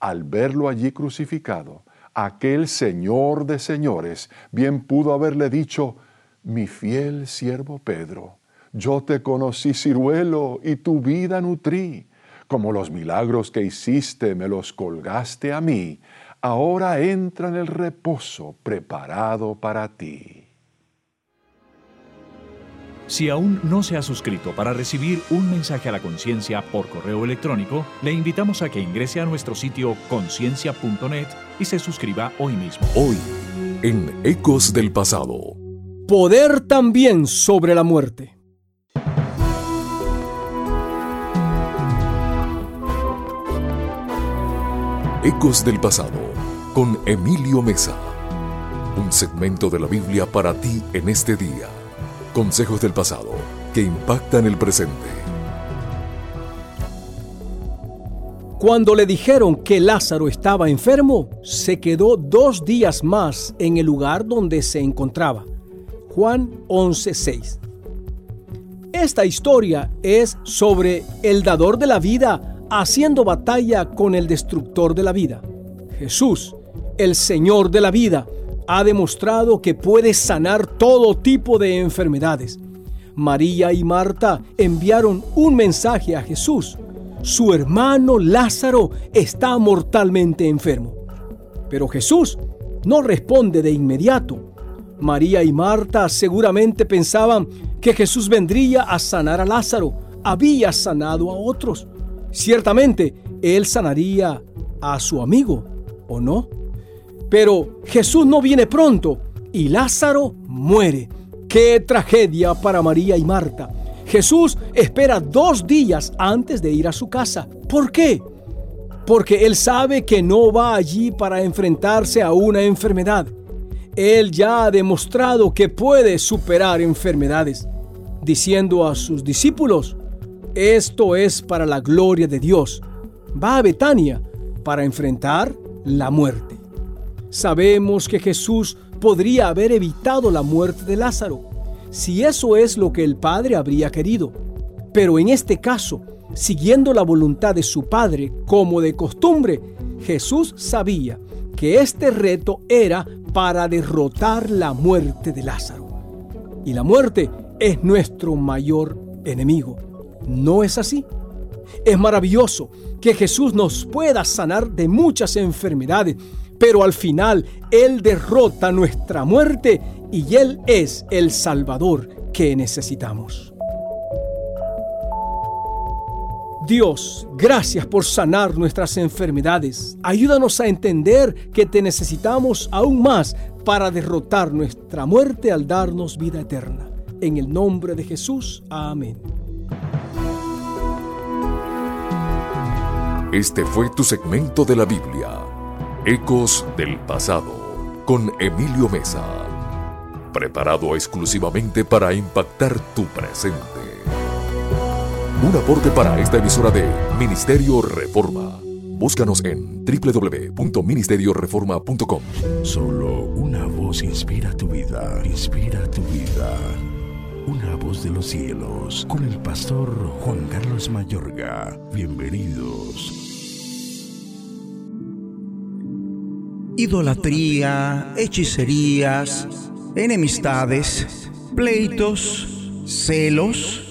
Al verlo allí crucificado, aquel Señor de señores bien pudo haberle dicho, mi fiel siervo Pedro, yo te conocí ciruelo y tu vida nutrí como los milagros que hiciste me los colgaste a mí, ahora entra en el reposo preparado para ti. Si aún no se ha suscrito para recibir un mensaje a la conciencia por correo electrónico, le invitamos a que ingrese a nuestro sitio conciencia.net y se suscriba hoy mismo. Hoy, en Ecos del Pasado. Poder también sobre la muerte. Ecos del pasado con Emilio Mesa. Un segmento de la Biblia para ti en este día. Consejos del pasado que impactan el presente. Cuando le dijeron que Lázaro estaba enfermo, se quedó dos días más en el lugar donde se encontraba. Juan 11:6. Esta historia es sobre el dador de la vida haciendo batalla con el destructor de la vida. Jesús, el Señor de la vida, ha demostrado que puede sanar todo tipo de enfermedades. María y Marta enviaron un mensaje a Jesús. Su hermano Lázaro está mortalmente enfermo. Pero Jesús no responde de inmediato. María y Marta seguramente pensaban que Jesús vendría a sanar a Lázaro. Había sanado a otros. Ciertamente, él sanaría a su amigo, ¿o no? Pero Jesús no viene pronto y Lázaro muere. ¡Qué tragedia para María y Marta! Jesús espera dos días antes de ir a su casa. ¿Por qué? Porque Él sabe que no va allí para enfrentarse a una enfermedad. Él ya ha demostrado que puede superar enfermedades, diciendo a sus discípulos, esto es para la gloria de Dios. Va a Betania para enfrentar la muerte. Sabemos que Jesús podría haber evitado la muerte de Lázaro, si eso es lo que el Padre habría querido. Pero en este caso, siguiendo la voluntad de su Padre como de costumbre, Jesús sabía que este reto era para derrotar la muerte de Lázaro. Y la muerte es nuestro mayor enemigo. ¿No es así? Es maravilloso que Jesús nos pueda sanar de muchas enfermedades, pero al final Él derrota nuestra muerte y Él es el Salvador que necesitamos. Dios, gracias por sanar nuestras enfermedades. Ayúdanos a entender que te necesitamos aún más para derrotar nuestra muerte al darnos vida eterna. En el nombre de Jesús, amén. Este fue tu segmento de la Biblia, Ecos del Pasado, con Emilio Mesa, preparado exclusivamente para impactar tu presente. Un aporte para esta emisora de Ministerio Reforma. Búscanos en www.ministerioreforma.com. Solo una voz inspira tu vida, inspira tu vida. Una voz de los cielos, con el pastor Juan Carlos Mayorga. Bienvenidos. idolatría, hechicerías, enemistades, pleitos, celos,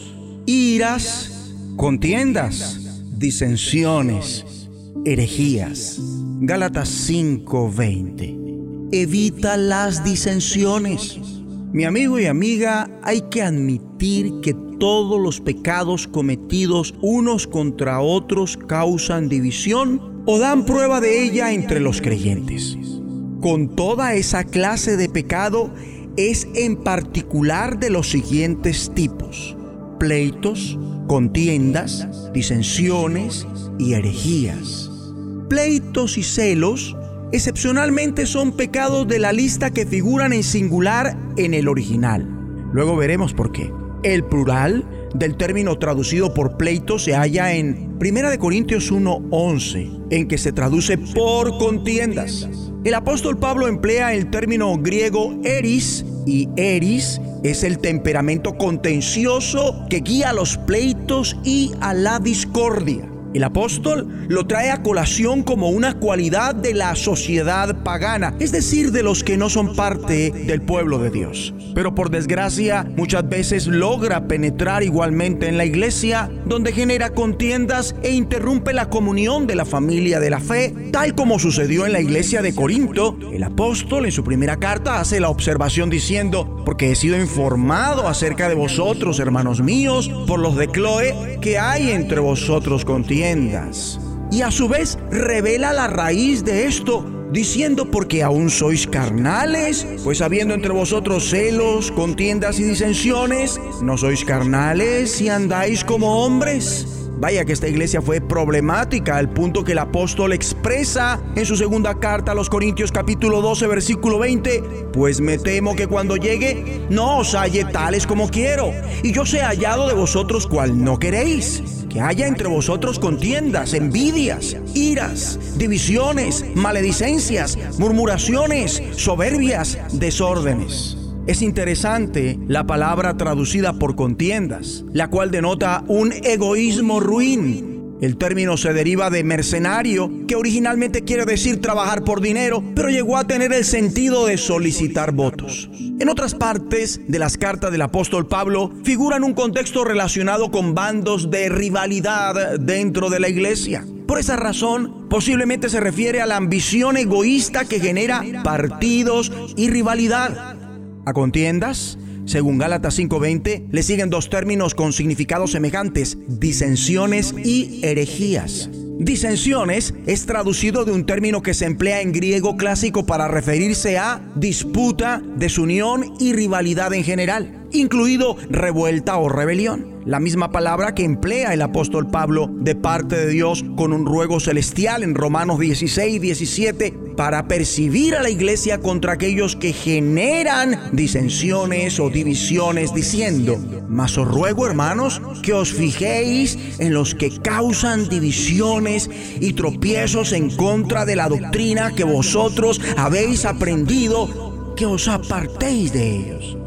iras, contiendas, disensiones, herejías. Gálatas 5:20. Evita las disensiones. Mi amigo y amiga, hay que admitir que todos los pecados cometidos unos contra otros causan división o dan prueba de ella entre los creyentes. Con toda esa clase de pecado es en particular de los siguientes tipos. Pleitos, contiendas, disensiones y herejías. Pleitos y celos excepcionalmente son pecados de la lista que figuran en singular en el original. Luego veremos por qué. El plural del término traducido por pleito se halla en 1 Corintios 1:11, en que se traduce por contiendas. El apóstol Pablo emplea el término griego eris y eris es el temperamento contencioso que guía a los pleitos y a la discordia. El apóstol lo trae a colación como una cualidad de la sociedad pagana, es decir, de los que no son parte del pueblo de Dios. Pero por desgracia, muchas veces logra penetrar igualmente en la iglesia, donde genera contiendas e interrumpe la comunión de la familia de la fe, tal como sucedió en la iglesia de Corinto. El apóstol en su primera carta hace la observación diciendo, porque he sido informado acerca de vosotros, hermanos míos, por los de Chloe, que hay entre vosotros contiendas y a su vez revela la raíz de esto, diciendo porque aún sois carnales, pues habiendo entre vosotros celos, contiendas y disensiones, ¿no sois carnales y andáis como hombres? Vaya que esta iglesia fue problemática al punto que el apóstol expresa en su segunda carta a los Corintios capítulo 12 versículo 20, pues me temo que cuando llegue no os halle tales como quiero, y yo sea hallado de vosotros cual no queréis que haya entre vosotros contiendas, envidias, iras, divisiones, maledicencias, murmuraciones, soberbias, desórdenes. Es interesante la palabra traducida por contiendas, la cual denota un egoísmo ruin, el término se deriva de mercenario, que originalmente quiere decir trabajar por dinero, pero llegó a tener el sentido de solicitar votos. En otras partes de las cartas del apóstol Pablo figuran un contexto relacionado con bandos de rivalidad dentro de la iglesia. Por esa razón, posiblemente se refiere a la ambición egoísta que genera partidos y rivalidad. A contiendas, según Gálatas 5:20, le siguen dos términos con significados semejantes, disensiones y herejías. Disensiones es traducido de un término que se emplea en griego clásico para referirse a disputa, desunión y rivalidad en general, incluido revuelta o rebelión la misma palabra que emplea el apóstol Pablo de parte de Dios con un ruego celestial en Romanos 16, 17, para percibir a la iglesia contra aquellos que generan disensiones o divisiones, diciendo, mas os ruego hermanos que os fijéis en los que causan divisiones y tropiezos en contra de la doctrina que vosotros habéis aprendido, que os apartéis de ellos.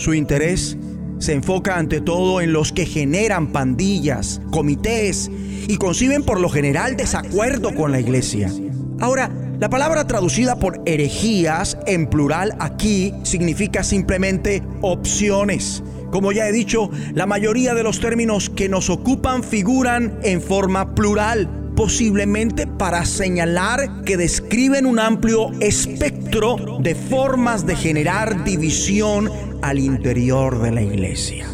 Su interés se enfoca ante todo en los que generan pandillas, comités y conciben por lo general desacuerdo con la iglesia. Ahora, la palabra traducida por herejías en plural aquí significa simplemente opciones. Como ya he dicho, la mayoría de los términos que nos ocupan figuran en forma plural, posiblemente para señalar que describen un amplio espectro de formas de generar división al interior de la iglesia.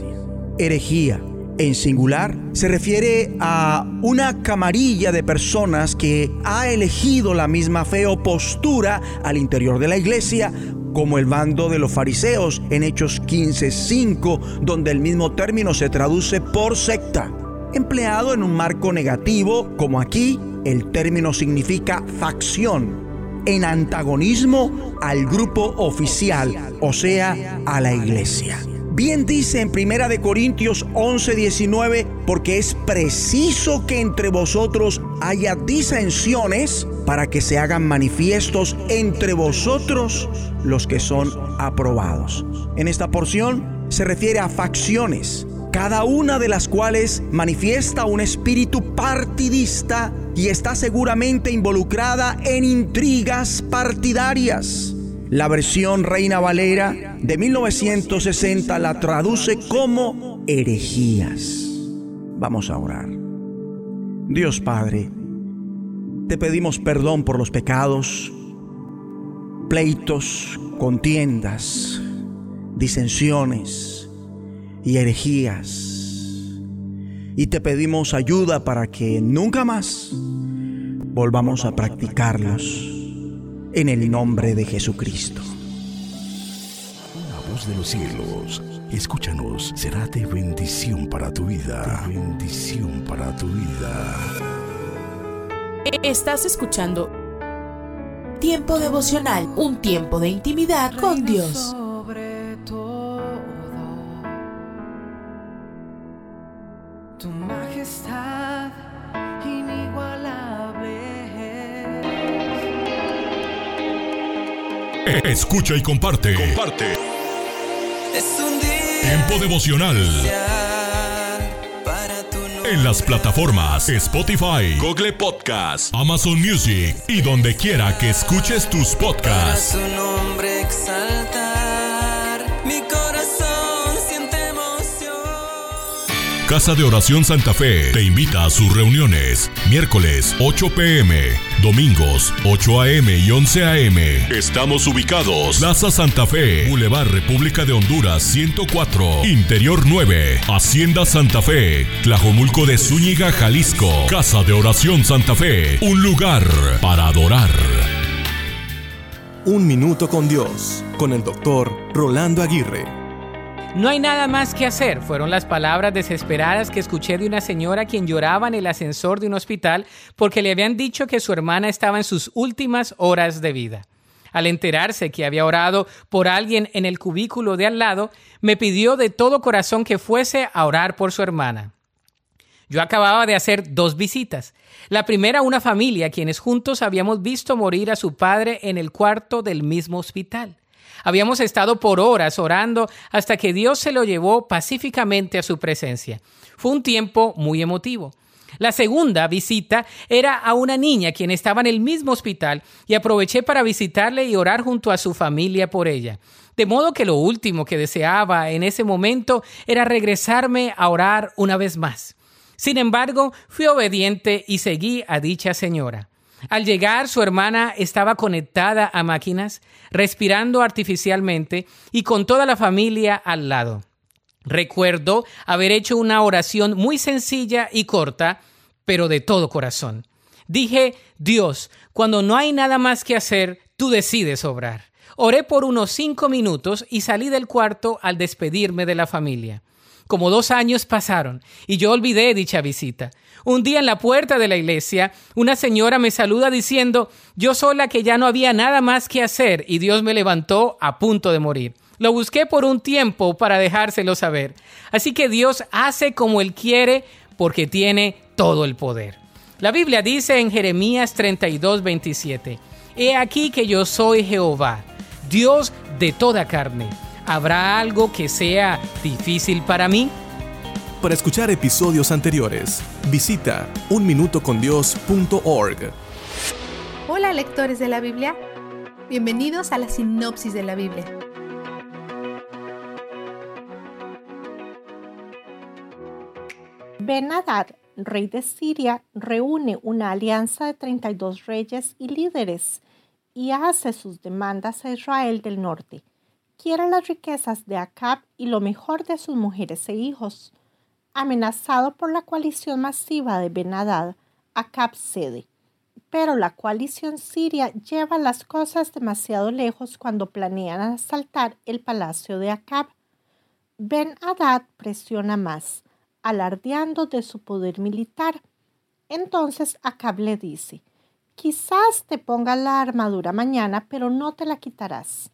Herejía, en singular, se refiere a una camarilla de personas que ha elegido la misma fe o postura al interior de la iglesia, como el bando de los fariseos en Hechos 15:5, donde el mismo término se traduce por secta. Empleado en un marco negativo, como aquí, el término significa facción, en antagonismo al grupo oficial, o sea, a la iglesia. Bien dice en Primera de Corintios 11:19, porque es preciso que entre vosotros haya disensiones para que se hagan manifiestos entre vosotros los que son aprobados. En esta porción se refiere a facciones, cada una de las cuales manifiesta un espíritu partidista y está seguramente involucrada en intrigas partidarias. La versión Reina Valera de 1960 la traduce como herejías. Vamos a orar. Dios Padre, te pedimos perdón por los pecados, pleitos, contiendas, disensiones y herejías. Y te pedimos ayuda para que nunca más volvamos a practicarlos en el nombre de Jesucristo. La voz de los cielos, escúchanos, será de bendición para tu vida. De bendición para tu vida. Estás escuchando Tiempo devocional, un tiempo de intimidad con Dios. Escucha y comparte. Comparte. Es un día Tiempo devocional. para tu nombre. En las plataformas Spotify, Google Podcast, Amazon Music y donde quiera que escuches tus Para podcasts. su nombre exaltar. Casa de Oración Santa Fe te invita a sus reuniones. Miércoles 8 pm, domingos 8 am y 11 am. Estamos ubicados. Plaza Santa Fe, Boulevard República de Honduras 104, Interior 9, Hacienda Santa Fe, Tlajomulco de Zúñiga, Jalisco. Casa de Oración Santa Fe, un lugar para adorar. Un minuto con Dios, con el doctor Rolando Aguirre. No hay nada más que hacer, fueron las palabras desesperadas que escuché de una señora quien lloraba en el ascensor de un hospital porque le habían dicho que su hermana estaba en sus últimas horas de vida. Al enterarse que había orado por alguien en el cubículo de al lado, me pidió de todo corazón que fuese a orar por su hermana. Yo acababa de hacer dos visitas. La primera a una familia quienes juntos habíamos visto morir a su padre en el cuarto del mismo hospital. Habíamos estado por horas orando hasta que Dios se lo llevó pacíficamente a su presencia. Fue un tiempo muy emotivo. La segunda visita era a una niña quien estaba en el mismo hospital y aproveché para visitarle y orar junto a su familia por ella. De modo que lo último que deseaba en ese momento era regresarme a orar una vez más. Sin embargo, fui obediente y seguí a dicha señora. Al llegar, su hermana estaba conectada a máquinas, respirando artificialmente y con toda la familia al lado. Recuerdo haber hecho una oración muy sencilla y corta, pero de todo corazón. Dije, Dios, cuando no hay nada más que hacer, tú decides obrar. Oré por unos cinco minutos y salí del cuarto al despedirme de la familia. Como dos años pasaron y yo olvidé dicha visita. Un día en la puerta de la iglesia, una señora me saluda diciendo, yo sola que ya no había nada más que hacer y Dios me levantó a punto de morir. Lo busqué por un tiempo para dejárselo saber. Así que Dios hace como Él quiere porque tiene todo el poder. La Biblia dice en Jeremías 32, 27, He aquí que yo soy Jehová, Dios de toda carne. ¿Habrá algo que sea difícil para mí? Para escuchar episodios anteriores, visita unminutocondios.org. Hola lectores de la Biblia, bienvenidos a la sinopsis de la Biblia. Ben-Hadad, rey de Siria, reúne una alianza de 32 reyes y líderes y hace sus demandas a Israel del norte. Quiere las riquezas de Acab y lo mejor de sus mujeres e hijos. Amenazado por la coalición masiva de Ben-Hadad, Acab cede. Pero la coalición siria lleva las cosas demasiado lejos cuando planean asaltar el palacio de Acab. Ben-Hadad presiona más alardeando de su poder militar. Entonces Acab le dice, quizás te pongas la armadura mañana, pero no te la quitarás.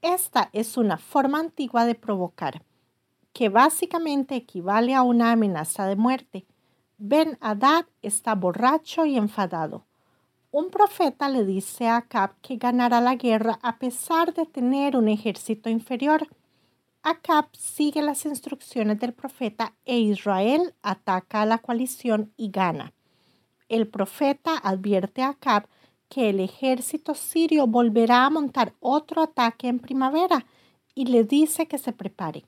Esta es una forma antigua de provocar, que básicamente equivale a una amenaza de muerte. Ben Hadad está borracho y enfadado. Un profeta le dice a Acab que ganará la guerra a pesar de tener un ejército inferior. Acab sigue las instrucciones del profeta e Israel ataca a la coalición y gana. El profeta advierte a Acab que el ejército sirio volverá a montar otro ataque en primavera y le dice que se prepare.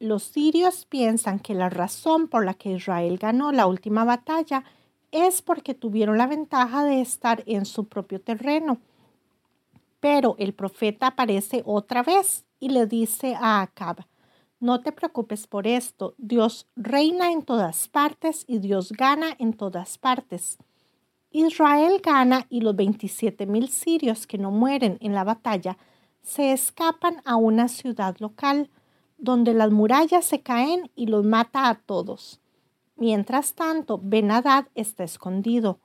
Los sirios piensan que la razón por la que Israel ganó la última batalla es porque tuvieron la ventaja de estar en su propio terreno. Pero el profeta aparece otra vez y le dice a Acab, no te preocupes por esto, Dios reina en todas partes y Dios gana en todas partes. Israel gana y los 27 mil sirios que no mueren en la batalla se escapan a una ciudad local, donde las murallas se caen y los mata a todos. Mientras tanto, Benadad está escondido.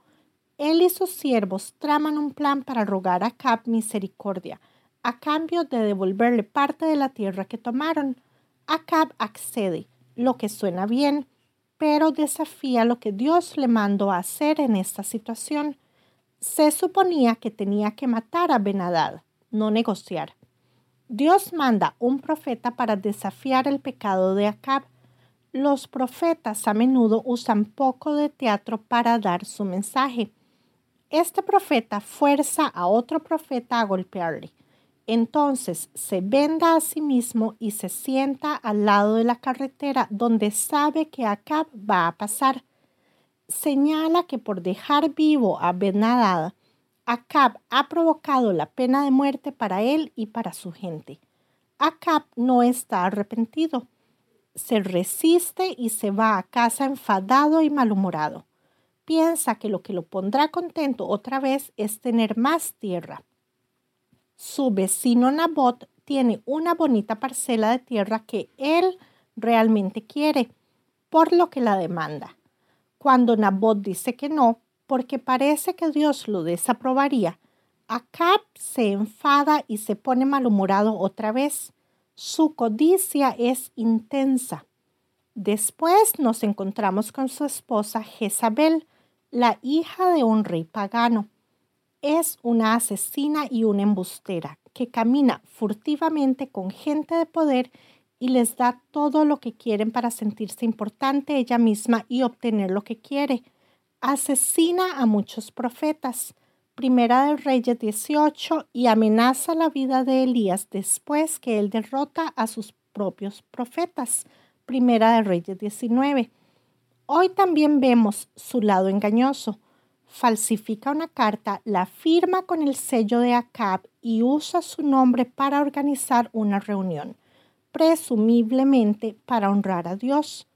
Él y sus siervos traman un plan para rogar a Acab misericordia, a cambio de devolverle parte de la tierra que tomaron. Acab accede, lo que suena bien, pero desafía lo que Dios le mandó a hacer en esta situación. Se suponía que tenía que matar a Benadad, no negociar. Dios manda un profeta para desafiar el pecado de Acab, los profetas a menudo usan poco de teatro para dar su mensaje. Este profeta fuerza a otro profeta a golpearle. Entonces se venda a sí mismo y se sienta al lado de la carretera donde sabe que Acab va a pasar. Señala que por dejar vivo a Benadad, Acab ha provocado la pena de muerte para él y para su gente. Acab no está arrepentido se resiste y se va a casa enfadado y malhumorado. Piensa que lo que lo pondrá contento otra vez es tener más tierra. Su vecino Nabot tiene una bonita parcela de tierra que él realmente quiere, por lo que la demanda. Cuando Nabot dice que no, porque parece que Dios lo desaprobaría, Acab se enfada y se pone malhumorado otra vez. Su codicia es intensa. Después nos encontramos con su esposa Jezabel, la hija de un rey pagano. Es una asesina y una embustera que camina furtivamente con gente de poder y les da todo lo que quieren para sentirse importante ella misma y obtener lo que quiere. Asesina a muchos profetas Primera de Reyes 18 y amenaza la vida de Elías después que él derrota a sus propios profetas. Primera de Reyes 19. Hoy también vemos su lado engañoso. Falsifica una carta, la firma con el sello de Acab y usa su nombre para organizar una reunión, presumiblemente para honrar a Dios.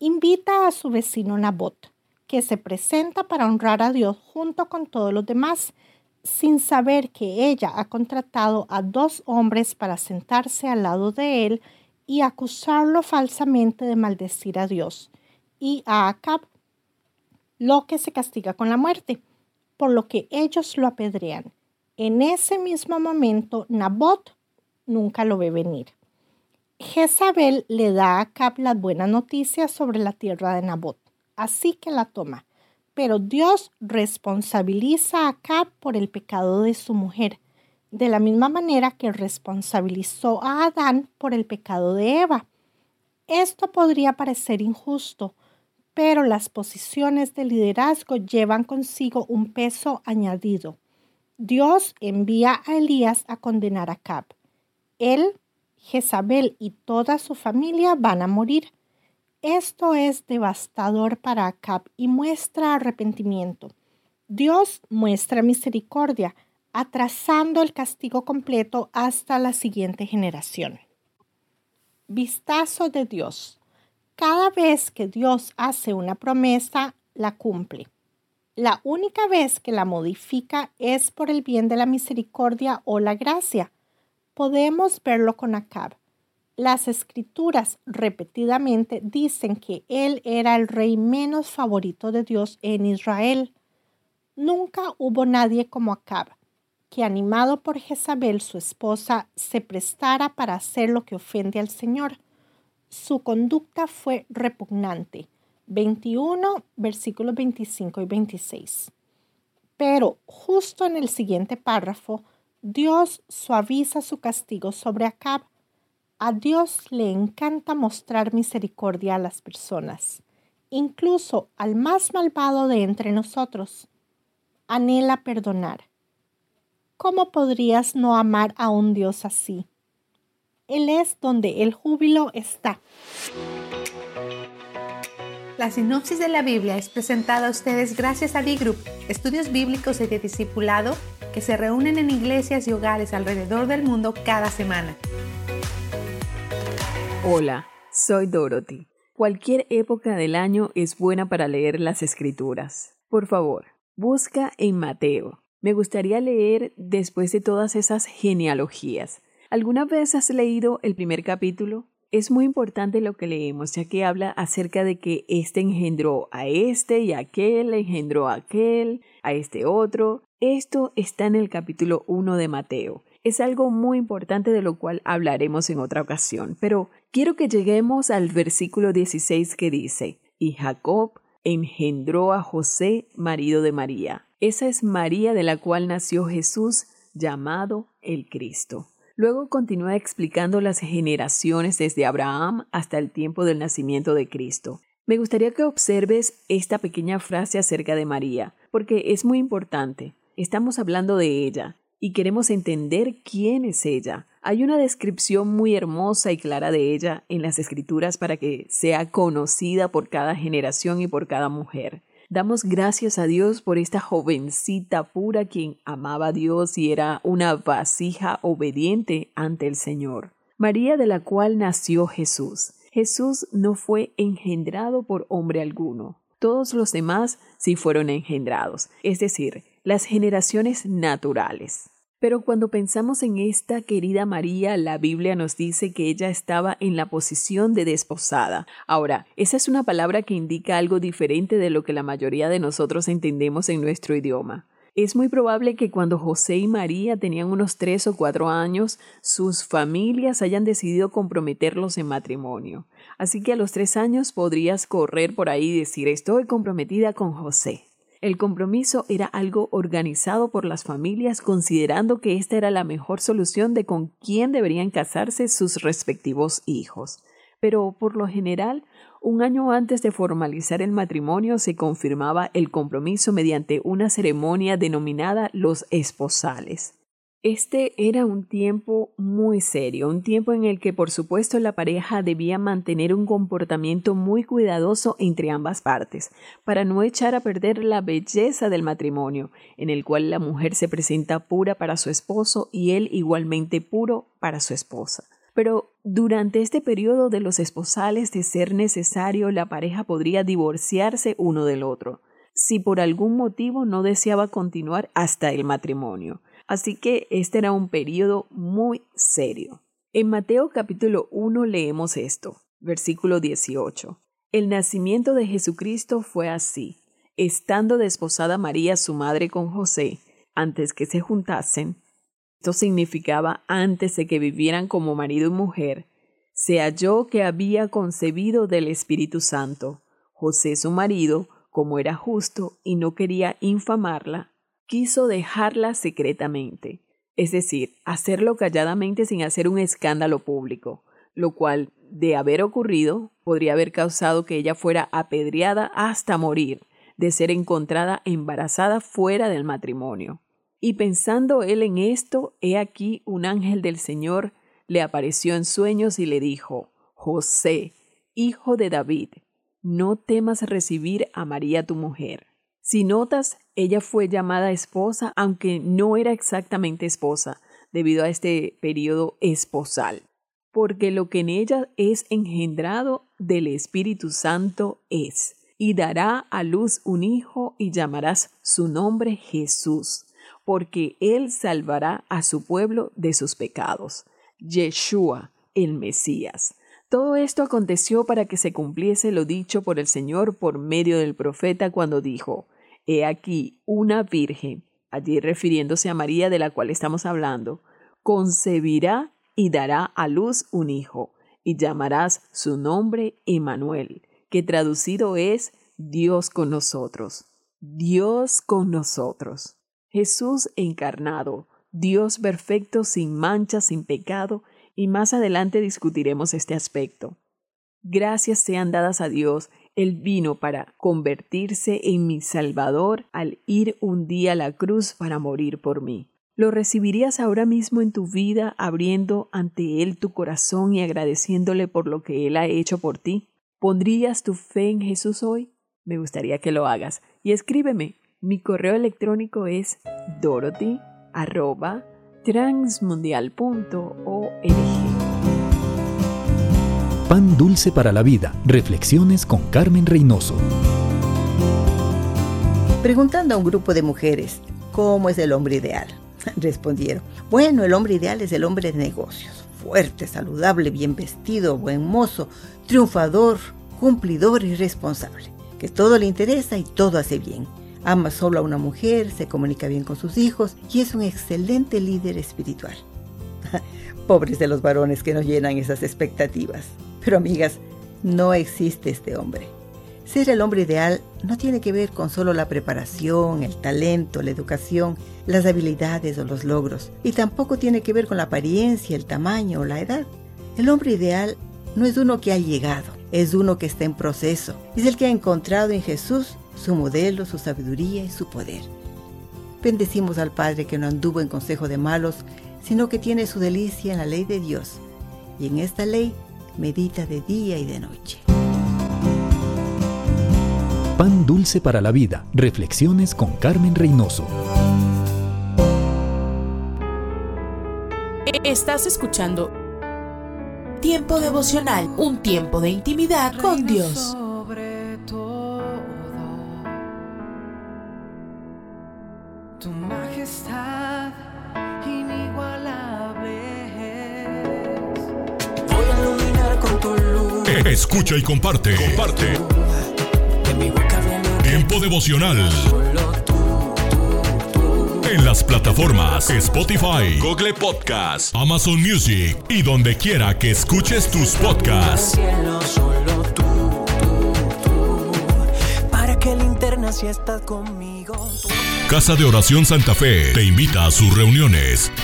Invita a su vecino Nabot que se presenta para honrar a Dios junto con todos los demás, sin saber que ella ha contratado a dos hombres para sentarse al lado de él y acusarlo falsamente de maldecir a Dios y a Acab, lo que se castiga con la muerte, por lo que ellos lo apedrean. En ese mismo momento, Nabot nunca lo ve venir. Jezabel le da a Acab las buenas noticias sobre la tierra de Nabot así que la toma. Pero Dios responsabiliza a Acab por el pecado de su mujer, de la misma manera que responsabilizó a Adán por el pecado de Eva. Esto podría parecer injusto, pero las posiciones de liderazgo llevan consigo un peso añadido. Dios envía a Elías a condenar a Acab. Él, Jezabel y toda su familia van a morir. Esto es devastador para Acab y muestra arrepentimiento. Dios muestra misericordia, atrasando el castigo completo hasta la siguiente generación. Vistazo de Dios. Cada vez que Dios hace una promesa, la cumple. La única vez que la modifica es por el bien de la misericordia o la gracia. Podemos verlo con Acab. Las escrituras repetidamente dicen que él era el rey menos favorito de Dios en Israel. Nunca hubo nadie como Acab, que animado por Jezabel, su esposa, se prestara para hacer lo que ofende al Señor. Su conducta fue repugnante. 21, versículos 25 y 26. Pero justo en el siguiente párrafo, Dios suaviza su castigo sobre Acab A Dios le encanta mostrar misericordia a las personas, incluso al más malvado de entre nosotros. Anhela perdonar. ¿Cómo podrías no amar a un Dios así? Él es donde el júbilo está. La sinopsis de la Biblia es presentada a ustedes gracias a B-Group, estudios bíblicos y de discipulado que se reúnen en iglesias y hogares alrededor del mundo cada semana. Hola, soy Dorothy. Cualquier época del año es buena para leer las escrituras. Por favor, busca en Mateo. Me gustaría leer después de todas esas genealogías. ¿Alguna vez has leído el primer capítulo? Es muy importante lo que leemos, ya que habla acerca de que este engendró a este y aquel engendró a aquel, a este otro. Esto está en el capítulo 1 de Mateo. Es algo muy importante de lo cual hablaremos en otra ocasión, pero quiero que lleguemos al versículo 16 que dice, y Jacob engendró a José, marido de María. Esa es María de la cual nació Jesús, llamado el Cristo. Luego continúa explicando las generaciones desde Abraham hasta el tiempo del nacimiento de Cristo. Me gustaría que observes esta pequeña frase acerca de María, porque es muy importante. Estamos hablando de ella y queremos entender quién es ella. Hay una descripción muy hermosa y clara de ella en las escrituras para que sea conocida por cada generación y por cada mujer. Damos gracias a Dios por esta jovencita pura quien amaba a Dios y era una vasija obediente ante el Señor. María de la cual nació Jesús. Jesús no fue engendrado por hombre alguno. Todos los demás sí fueron engendrados, es decir, las generaciones naturales. Pero cuando pensamos en esta querida María, la Biblia nos dice que ella estaba en la posición de desposada. Ahora, esa es una palabra que indica algo diferente de lo que la mayoría de nosotros entendemos en nuestro idioma. Es muy probable que cuando José y María tenían unos tres o cuatro años, sus familias hayan decidido comprometerlos en matrimonio. Así que a los tres años podrías correr por ahí y decir estoy comprometida con José. El compromiso era algo organizado por las familias considerando que esta era la mejor solución de con quién deberían casarse sus respectivos hijos. Pero por lo general, un año antes de formalizar el matrimonio se confirmaba el compromiso mediante una ceremonia denominada los esposales. Este era un tiempo muy serio, un tiempo en el que por supuesto la pareja debía mantener un comportamiento muy cuidadoso entre ambas partes, para no echar a perder la belleza del matrimonio, en el cual la mujer se presenta pura para su esposo y él igualmente puro para su esposa. Pero durante este periodo de los esposales, de ser necesario, la pareja podría divorciarse uno del otro, si por algún motivo no deseaba continuar hasta el matrimonio. Así que este era un periodo muy serio. En Mateo capítulo 1 leemos esto, versículo 18. El nacimiento de Jesucristo fue así. Estando desposada María su madre con José, antes que se juntasen, esto significaba antes de que vivieran como marido y mujer, se halló que había concebido del Espíritu Santo. José su marido, como era justo y no quería infamarla, quiso dejarla secretamente, es decir, hacerlo calladamente sin hacer un escándalo público, lo cual, de haber ocurrido, podría haber causado que ella fuera apedreada hasta morir, de ser encontrada embarazada fuera del matrimonio. Y pensando él en esto, he aquí un ángel del Señor le apareció en sueños y le dijo, José, hijo de David, no temas recibir a María tu mujer si notas, ella fue llamada esposa, aunque no era exactamente esposa, debido a este periodo esposal, porque lo que en ella es engendrado del Espíritu Santo es, y dará a luz un hijo y llamarás su nombre Jesús, porque él salvará a su pueblo de sus pecados. Yeshua, el Mesías. Todo esto aconteció para que se cumpliese lo dicho por el Señor por medio del profeta cuando dijo, He aquí una virgen, allí refiriéndose a María de la cual estamos hablando, concebirá y dará a luz un hijo, y llamarás su nombre Emmanuel, que traducido es Dios con nosotros. Dios con nosotros. Jesús encarnado, Dios perfecto, sin mancha, sin pecado, y más adelante discutiremos este aspecto. Gracias sean dadas a Dios, Él vino para convertirse en mi Salvador al ir un día a la cruz para morir por mí. ¿Lo recibirías ahora mismo en tu vida abriendo ante Él tu corazón y agradeciéndole por lo que Él ha hecho por ti? ¿Pondrías tu fe en Jesús hoy? Me gustaría que lo hagas. Y escríbeme. Mi correo electrónico es dorothy.transmundial.org. Pan dulce para la vida. Reflexiones con Carmen Reynoso. Preguntando a un grupo de mujeres, ¿cómo es el hombre ideal? Respondieron, bueno, el hombre ideal es el hombre de negocios, fuerte, saludable, bien vestido, buen mozo, triunfador, cumplidor y responsable, que todo le interesa y todo hace bien. Ama solo a una mujer, se comunica bien con sus hijos y es un excelente líder espiritual. Pobres de los varones que nos llenan esas expectativas. Pero amigas, no existe este hombre. Ser el hombre ideal no tiene que ver con solo la preparación, el talento, la educación, las habilidades o los logros, y tampoco tiene que ver con la apariencia, el tamaño o la edad. El hombre ideal no es uno que ha llegado, es uno que está en proceso, es el que ha encontrado en Jesús su modelo, su sabiduría y su poder. Bendecimos al Padre que no anduvo en consejo de malos, sino que tiene su delicia en la ley de Dios, y en esta ley medita de día y de noche. Pan dulce para la vida. Reflexiones con Carmen Reynoso. Estás escuchando Tiempo devocional, un tiempo de intimidad con Dios. Escucha y comparte. Comparte. Tiempo devocional. En las plataformas Spotify, Google Podcast, Amazon Music y donde quiera que escuches tus podcasts. Para que linterna si estás conmigo. Casa de Oración Santa Fe te invita a sus reuniones.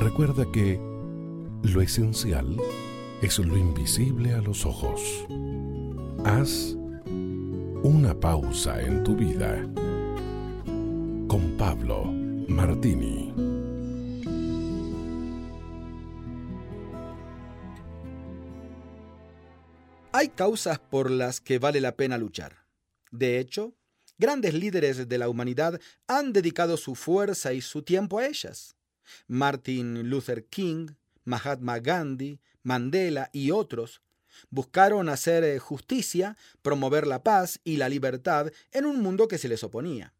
Recuerda que lo esencial es lo invisible a los ojos. Haz una pausa en tu vida. Con Pablo Martini. Hay causas por las que vale la pena luchar. De hecho, grandes líderes de la humanidad han dedicado su fuerza y su tiempo a ellas. Martin Luther King, Mahatma Gandhi, Mandela y otros buscaron hacer eh, justicia, promover la paz y la libertad en un mundo que se les oponía.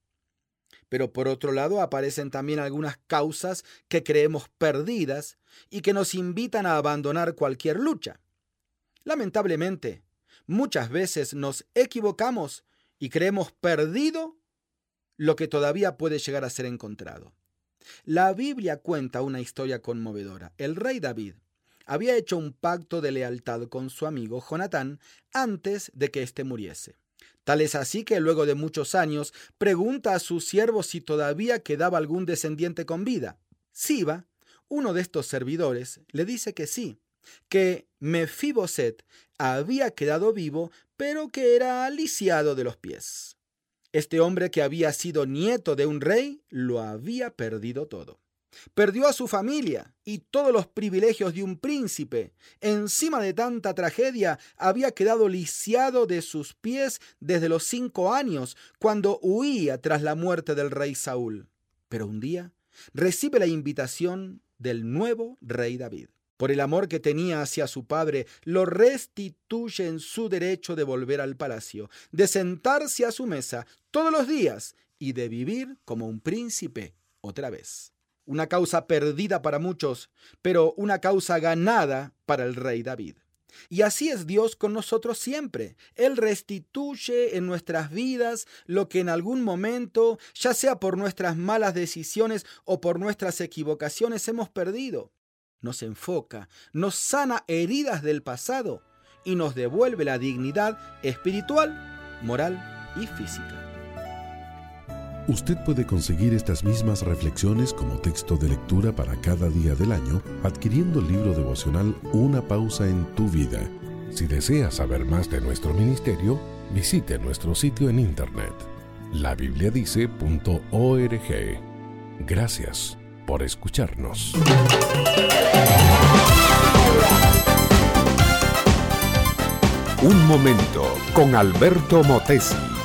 Pero por otro lado aparecen también algunas causas que creemos perdidas y que nos invitan a abandonar cualquier lucha. Lamentablemente, muchas veces nos equivocamos y creemos perdido lo que todavía puede llegar a ser encontrado. La Biblia cuenta una historia conmovedora. El rey David había hecho un pacto de lealtad con su amigo Jonatán antes de que éste muriese. Tal es así que luego de muchos años pregunta a su siervo si todavía quedaba algún descendiente con vida. Siba, uno de estos servidores, le dice que sí, que Mefiboset había quedado vivo, pero que era lisiado de los pies. Este hombre que había sido nieto de un rey lo había perdido todo. Perdió a su familia y todos los privilegios de un príncipe. Encima de tanta tragedia, había quedado lisiado de sus pies desde los cinco años, cuando huía tras la muerte del rey Saúl. Pero un día recibe la invitación del nuevo rey David. Por el amor que tenía hacia su padre, lo restituye en su derecho de volver al palacio, de sentarse a su mesa todos los días y de vivir como un príncipe otra vez. una causa perdida para muchos, pero una causa ganada para el rey David. Y así es Dios con nosotros siempre. Él restituye en nuestras vidas lo que en algún momento, ya sea por nuestras malas decisiones o por nuestras equivocaciones, hemos perdido. Nos enfoca, nos sana heridas del pasado y nos devuelve la dignidad espiritual, moral y física. Usted puede conseguir estas mismas reflexiones como texto de lectura para cada día del año adquiriendo el libro devocional Una pausa en tu vida. Si desea saber más de nuestro ministerio, visite nuestro sitio en internet labibliadice.org. Gracias por escucharnos. Un momento con Alberto Motesi.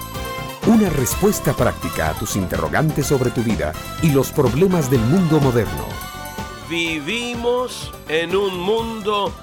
Una respuesta práctica a tus interrogantes sobre tu vida y los problemas del mundo moderno. Vivimos en un mundo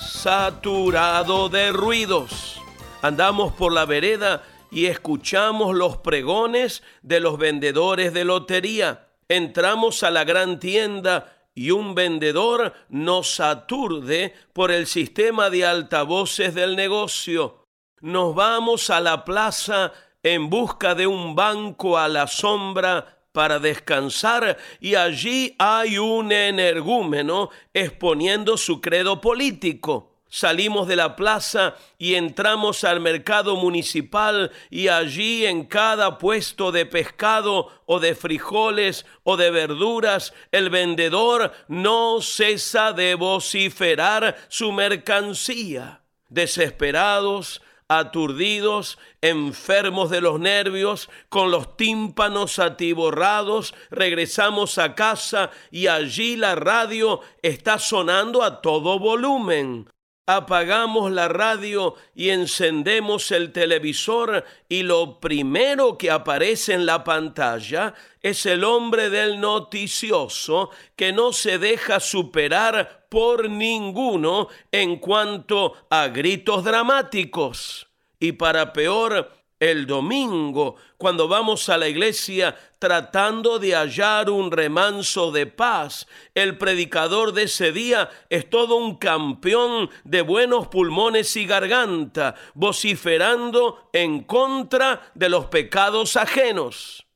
saturado de ruidos. Andamos por la vereda y escuchamos los pregones de los vendedores de lotería. Entramos a la gran tienda y un vendedor nos aturde por el sistema de altavoces del negocio. Nos vamos a la plaza en busca de un banco a la sombra para descansar y allí hay un energúmeno exponiendo su credo político. Salimos de la plaza y entramos al mercado municipal y allí en cada puesto de pescado o de frijoles o de verduras el vendedor no cesa de vociferar su mercancía. Desesperados, aturdidos, enfermos de los nervios, con los tímpanos atiborrados, regresamos a casa y allí la radio está sonando a todo volumen apagamos la radio y encendemos el televisor y lo primero que aparece en la pantalla es el hombre del noticioso que no se deja superar por ninguno en cuanto a gritos dramáticos. Y para peor, el domingo, cuando vamos a la iglesia tratando de hallar un remanso de paz, el predicador de ese día es todo un campeón de buenos pulmones y garganta, vociferando en contra de los pecados ajenos.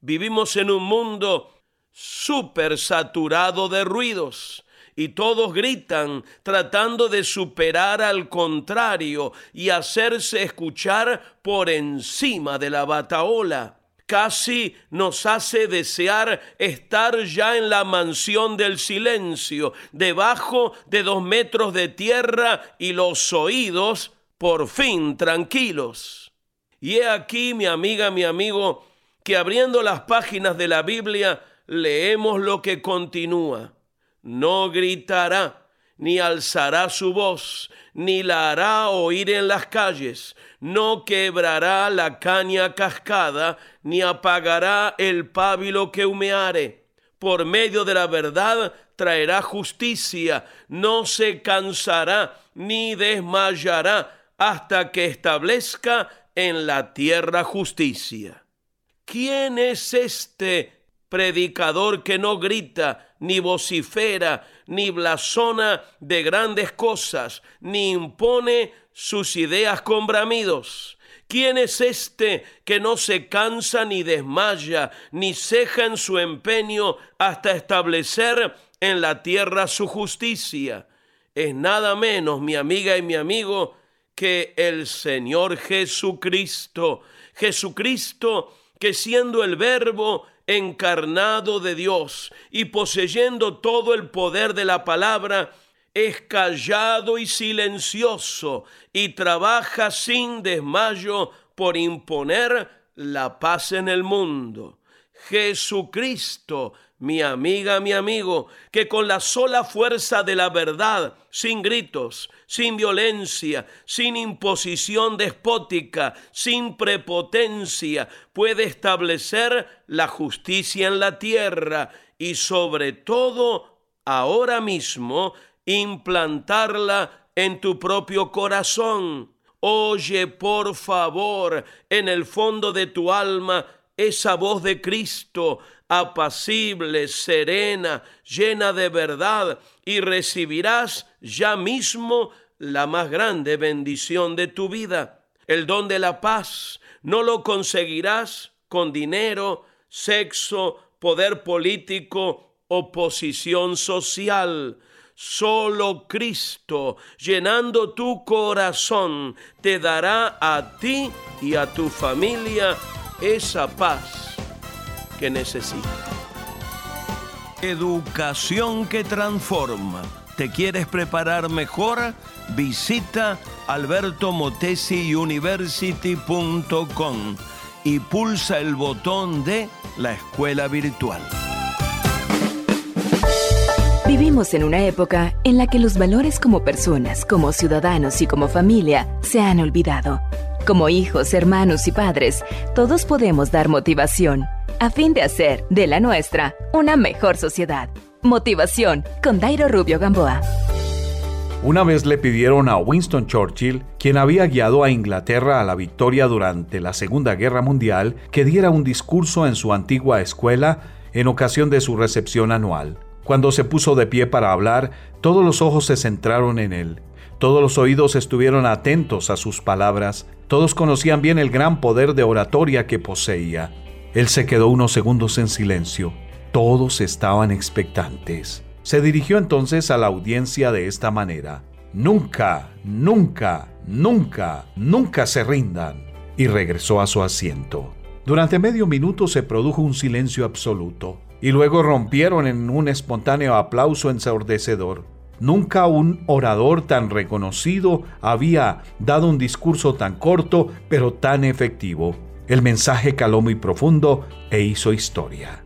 Vivimos en un mundo súper saturado de ruidos y todos gritan tratando de superar al contrario y hacerse escuchar por encima de la bataola. Casi nos hace desear estar ya en la mansión del silencio, debajo de dos metros de tierra y los oídos por fin tranquilos. Y he aquí, mi amiga, mi amigo, que abriendo las páginas de la Biblia leemos lo que continúa no gritará, ni alzará su voz, ni la hará oír en las calles, no quebrará la caña cascada, ni apagará el pábilo que humeare. Por medio de la verdad traerá justicia, no se cansará ni desmayará hasta que establezca en la tierra justicia. ¿Quién es este predicador que no grita, ni vocifera, ni blasona de grandes cosas, ni impone sus ideas con bramidos. ¿Quién es este que no se cansa ni desmaya, ni ceja en su empeño hasta establecer en la tierra su justicia? Es nada menos, mi amiga y mi amigo, que el Señor Jesucristo. Jesucristo que siendo el verbo encarnado de Dios y poseyendo todo el poder de la palabra, es callado y silencioso y trabaja sin desmayo por imponer la paz en el mundo. Jesucristo mi amiga, mi amigo, que con la sola fuerza de la verdad, sin gritos, sin violencia, sin imposición despótica, sin prepotencia, puede establecer la justicia en la tierra y sobre todo, ahora mismo, implantarla en tu propio corazón. Oye, por favor, en el fondo de tu alma, esa voz de Cristo apacible, serena, llena de verdad, y recibirás ya mismo la más grande bendición de tu vida. El don de la paz no lo conseguirás con dinero, sexo, poder político o posición social. Solo Cristo, llenando tu corazón, te dará a ti y a tu familia esa paz que necesitas. Educación que transforma. ¿Te quieres preparar mejor? Visita albertomotesiuniversity.com y pulsa el botón de la escuela virtual. Vivimos en una época en la que los valores como personas, como ciudadanos y como familia se han olvidado. Como hijos, hermanos y padres, todos podemos dar motivación a fin de hacer de la nuestra una mejor sociedad. Motivación con Dairo Rubio Gamboa. Una vez le pidieron a Winston Churchill, quien había guiado a Inglaterra a la victoria durante la Segunda Guerra Mundial, que diera un discurso en su antigua escuela en ocasión de su recepción anual. Cuando se puso de pie para hablar, todos los ojos se centraron en él. Todos los oídos estuvieron atentos a sus palabras. Todos conocían bien el gran poder de oratoria que poseía. Él se quedó unos segundos en silencio. Todos estaban expectantes. Se dirigió entonces a la audiencia de esta manera. Nunca, nunca, nunca, nunca se rindan. Y regresó a su asiento. Durante medio minuto se produjo un silencio absoluto y luego rompieron en un espontáneo aplauso ensordecedor. Nunca un orador tan reconocido había dado un discurso tan corto pero tan efectivo. El mensaje caló muy profundo e hizo historia.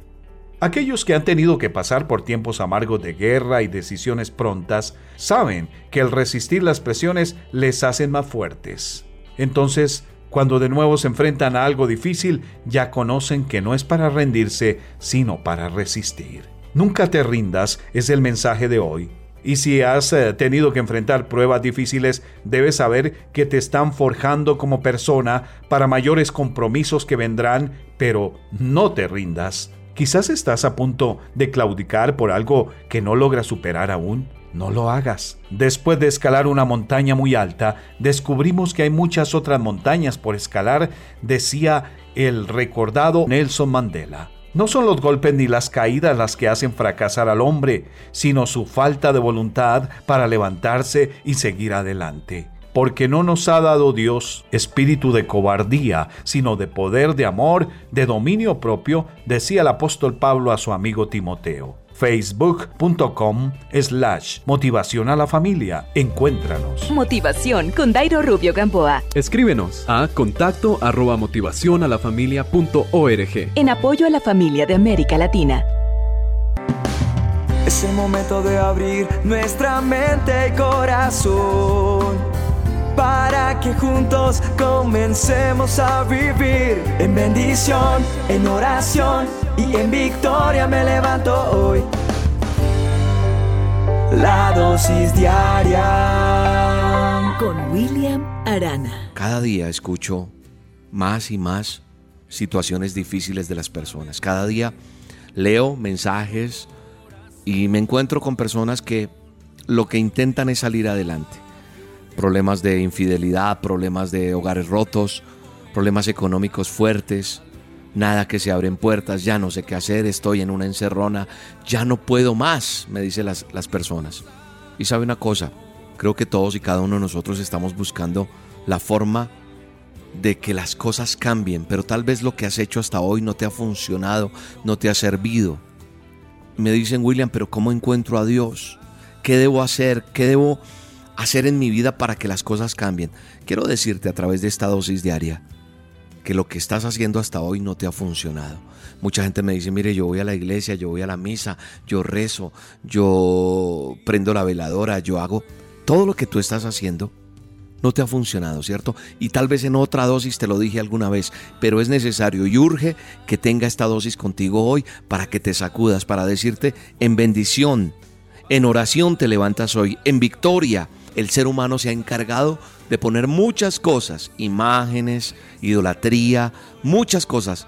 Aquellos que han tenido que pasar por tiempos amargos de guerra y decisiones prontas saben que el resistir las presiones les hacen más fuertes. Entonces, cuando de nuevo se enfrentan a algo difícil, ya conocen que no es para rendirse, sino para resistir. Nunca te rindas es el mensaje de hoy. Y si has eh, tenido que enfrentar pruebas difíciles, debes saber que te están forjando como persona para mayores compromisos que vendrán, pero no te rindas. Quizás estás a punto de claudicar por algo que no logras superar aún. No lo hagas. Después de escalar una montaña muy alta, descubrimos que hay muchas otras montañas por escalar, decía el recordado Nelson Mandela. No son los golpes ni las caídas las que hacen fracasar al hombre, sino su falta de voluntad para levantarse y seguir adelante. Porque no nos ha dado Dios espíritu de cobardía, sino de poder, de amor, de dominio propio, decía el apóstol Pablo a su amigo Timoteo facebook.com slash motivación a la familia. Encuéntranos. Motivación con Dairo Rubio Gamboa. Escríbenos a contacto arroba motivación a la familia punto org. En apoyo a la familia de América Latina. Es el momento de abrir nuestra mente y corazón para que juntos comencemos a vivir en bendición, en oración y en victoria me levanto hoy. La dosis diaria con William Arana. Cada día escucho más y más situaciones difíciles de las personas. Cada día leo mensajes y me encuentro con personas que lo que intentan es salir adelante problemas de infidelidad, problemas de hogares rotos, problemas económicos fuertes, nada que se abren puertas, ya no sé qué hacer, estoy en una encerrona, ya no puedo más, me dicen las, las personas. Y sabe una cosa, creo que todos y cada uno de nosotros estamos buscando la forma de que las cosas cambien, pero tal vez lo que has hecho hasta hoy no te ha funcionado, no te ha servido. Me dicen, William, pero ¿cómo encuentro a Dios? ¿Qué debo hacer? ¿Qué debo hacer en mi vida para que las cosas cambien. Quiero decirte a través de esta dosis diaria que lo que estás haciendo hasta hoy no te ha funcionado. Mucha gente me dice, mire, yo voy a la iglesia, yo voy a la misa, yo rezo, yo prendo la veladora, yo hago todo lo que tú estás haciendo. No te ha funcionado, ¿cierto? Y tal vez en otra dosis te lo dije alguna vez, pero es necesario y urge que tenga esta dosis contigo hoy para que te sacudas, para decirte en bendición, en oración te levantas hoy, en victoria el ser humano se ha encargado de poner muchas cosas, imágenes, idolatría, muchas cosas,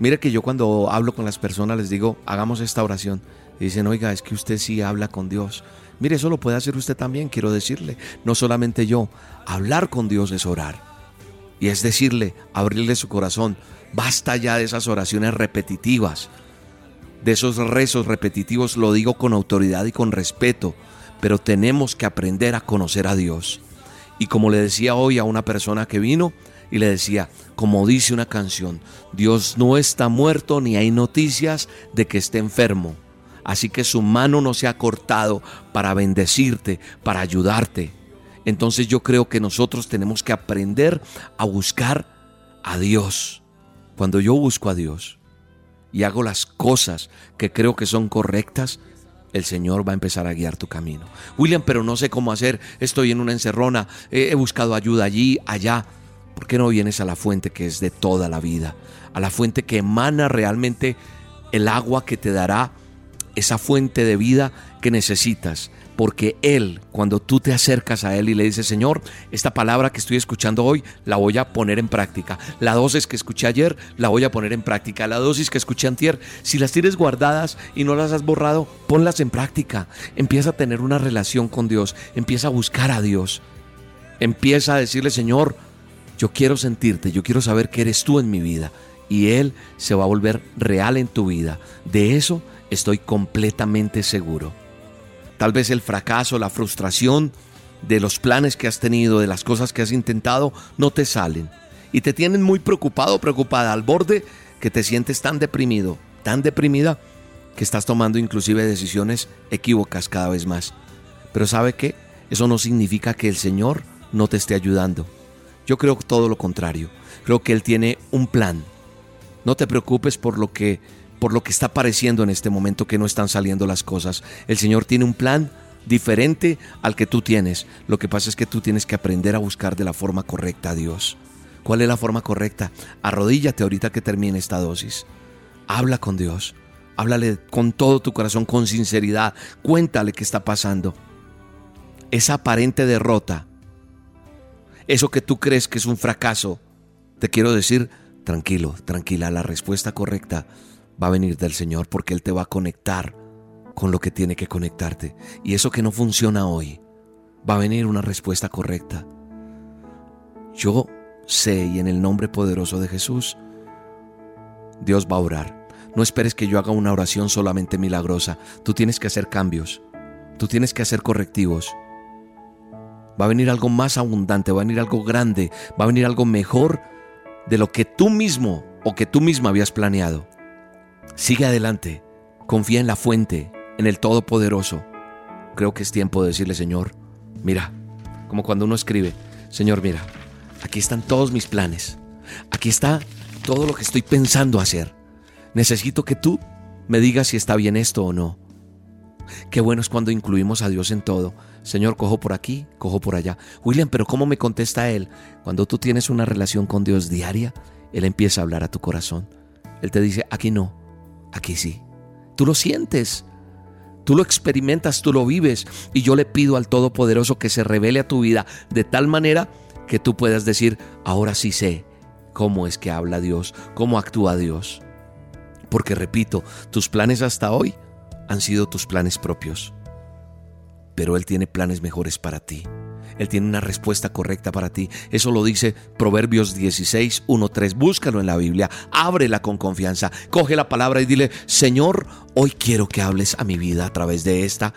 Mire que yo cuando hablo con las personas les digo, hagamos esta oración. Y dicen, oiga, es que usted sí habla con Dios. Mire, eso lo puede hacer usted también, quiero decirle. No solamente yo. Hablar con Dios es orar. Y es decirle, abrirle su corazón. Basta ya de esas oraciones repetitivas. De esos rezos repetitivos lo digo con autoridad y con respeto. Pero tenemos que aprender a conocer a Dios. Y como le decía hoy a una persona que vino, y le decía, como dice una canción, Dios no está muerto ni hay noticias de que esté enfermo. Así que su mano no se ha cortado para bendecirte, para ayudarte. Entonces yo creo que nosotros tenemos que aprender a buscar a Dios. Cuando yo busco a Dios y hago las cosas que creo que son correctas, el Señor va a empezar a guiar tu camino. William, pero no sé cómo hacer, estoy en una encerrona, he buscado ayuda allí, allá. ¿Por qué no vienes a la fuente que es de toda la vida? A la fuente que emana realmente el agua que te dará esa fuente de vida que necesitas. Porque Él, cuando tú te acercas a Él y le dices, Señor, esta palabra que estoy escuchando hoy, la voy a poner en práctica. La dosis que escuché ayer, la voy a poner en práctica. La dosis que escuché antier, si las tienes guardadas y no las has borrado, ponlas en práctica. Empieza a tener una relación con Dios. Empieza a buscar a Dios. Empieza a decirle, Señor, yo quiero sentirte, yo quiero saber que eres tú en mi vida. Y Él se va a volver real en tu vida. De eso estoy completamente seguro. Tal vez el fracaso, la frustración de los planes que has tenido, de las cosas que has intentado, no te salen. Y te tienen muy preocupado, preocupada, al borde que te sientes tan deprimido, tan deprimida, que estás tomando inclusive decisiones equívocas cada vez más. Pero ¿sabe qué? Eso no significa que el Señor no te esté ayudando. Yo creo todo lo contrario. Creo que Él tiene un plan. No te preocupes por lo que por lo que está pareciendo en este momento que no están saliendo las cosas. El Señor tiene un plan diferente al que tú tienes. Lo que pasa es que tú tienes que aprender a buscar de la forma correcta a Dios. ¿Cuál es la forma correcta? Arrodíllate ahorita que termine esta dosis. Habla con Dios. Háblale con todo tu corazón, con sinceridad. Cuéntale qué está pasando. Esa aparente derrota eso que tú crees que es un fracaso, te quiero decir, tranquilo, tranquila, la respuesta correcta va a venir del Señor porque Él te va a conectar con lo que tiene que conectarte. Y eso que no funciona hoy, va a venir una respuesta correcta. Yo sé y en el nombre poderoso de Jesús, Dios va a orar. No esperes que yo haga una oración solamente milagrosa. Tú tienes que hacer cambios. Tú tienes que hacer correctivos. Va a venir algo más abundante, va a venir algo grande, va a venir algo mejor de lo que tú mismo o que tú misma habías planeado. Sigue adelante, confía en la fuente, en el Todopoderoso. Creo que es tiempo de decirle, Señor, mira, como cuando uno escribe, Señor, mira, aquí están todos mis planes, aquí está todo lo que estoy pensando hacer. Necesito que tú me digas si está bien esto o no. Qué bueno es cuando incluimos a Dios en todo. Señor, cojo por aquí, cojo por allá. William, pero ¿cómo me contesta Él? Cuando tú tienes una relación con Dios diaria, Él empieza a hablar a tu corazón. Él te dice, aquí no, aquí sí. Tú lo sientes, tú lo experimentas, tú lo vives. Y yo le pido al Todopoderoso que se revele a tu vida de tal manera que tú puedas decir, ahora sí sé cómo es que habla Dios, cómo actúa Dios. Porque repito, tus planes hasta hoy han sido tus planes propios. Pero Él tiene planes mejores para ti. Él tiene una respuesta correcta para ti. Eso lo dice Proverbios 16, 1, 3. Búscalo en la Biblia, ábrela con confianza, coge la palabra y dile, Señor, hoy quiero que hables a mi vida a través de esta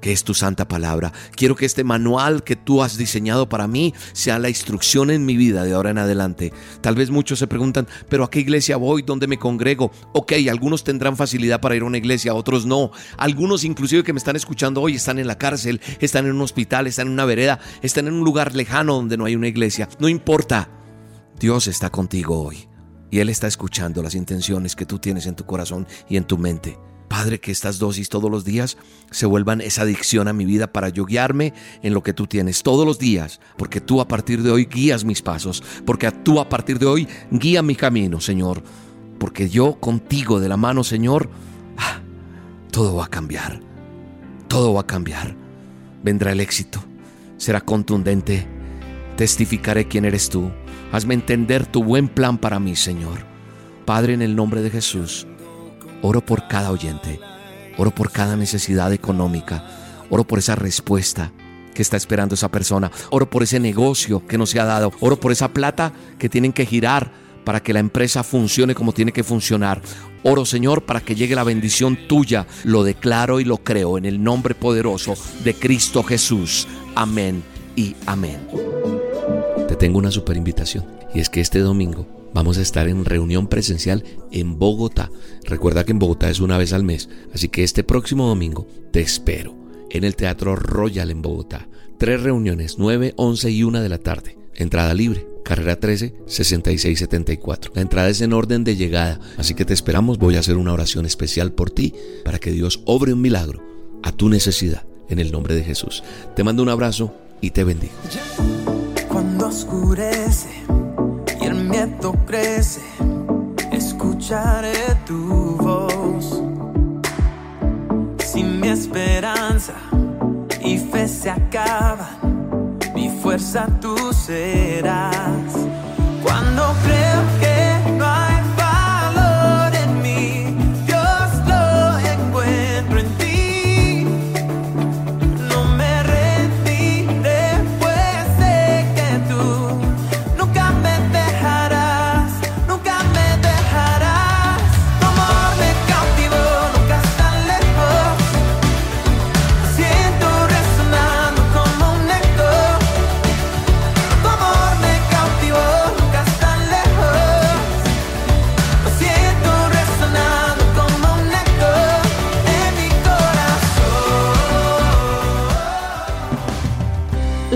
que es tu santa palabra. Quiero que este manual que tú has diseñado para mí sea la instrucción en mi vida de ahora en adelante. Tal vez muchos se preguntan, pero ¿a qué iglesia voy? ¿Dónde me congrego? Ok, algunos tendrán facilidad para ir a una iglesia, otros no. Algunos inclusive que me están escuchando hoy están en la cárcel, están en un hospital, están en una vereda, están en un lugar lejano donde no hay una iglesia. No importa. Dios está contigo hoy y Él está escuchando las intenciones que tú tienes en tu corazón y en tu mente. Padre, que estas dosis todos los días se vuelvan esa adicción a mi vida para yo guiarme en lo que tú tienes todos los días, porque tú a partir de hoy guías mis pasos, porque tú a partir de hoy guía mi camino, Señor, porque yo contigo de la mano, Señor, ah, todo va a cambiar, todo va a cambiar, vendrá el éxito, será contundente, testificaré quién eres tú, hazme entender tu buen plan para mí, Señor. Padre, en el nombre de Jesús, oro por cada oyente, oro por cada necesidad económica, oro por esa respuesta que está esperando esa persona, oro por ese negocio que no se ha dado, oro por esa plata que tienen que girar para que la empresa funcione como tiene que funcionar. Oro, Señor, para que llegue la bendición tuya. Lo declaro y lo creo en el nombre poderoso de Cristo Jesús. Amén y amén. Te tengo una super invitación y es que este domingo vamos a estar en reunión presencial en Bogotá. Recuerda que en Bogotá es una vez al mes, así que este próximo domingo te espero en el Teatro Royal en Bogotá. Tres reuniones, 9, 11 y 1 de la tarde. Entrada libre carrera 13 6674. La entrada es en orden de llegada, así que te esperamos. Voy a hacer una oración especial por ti para que Dios obre un milagro a tu necesidad en el nombre de Jesús. Te mando un abrazo y te bendigo. Cuando oscurece crece, escucharé tu voz. Si mi esperanza y fe se acaban mi fuerza tú serás. Cuando creo que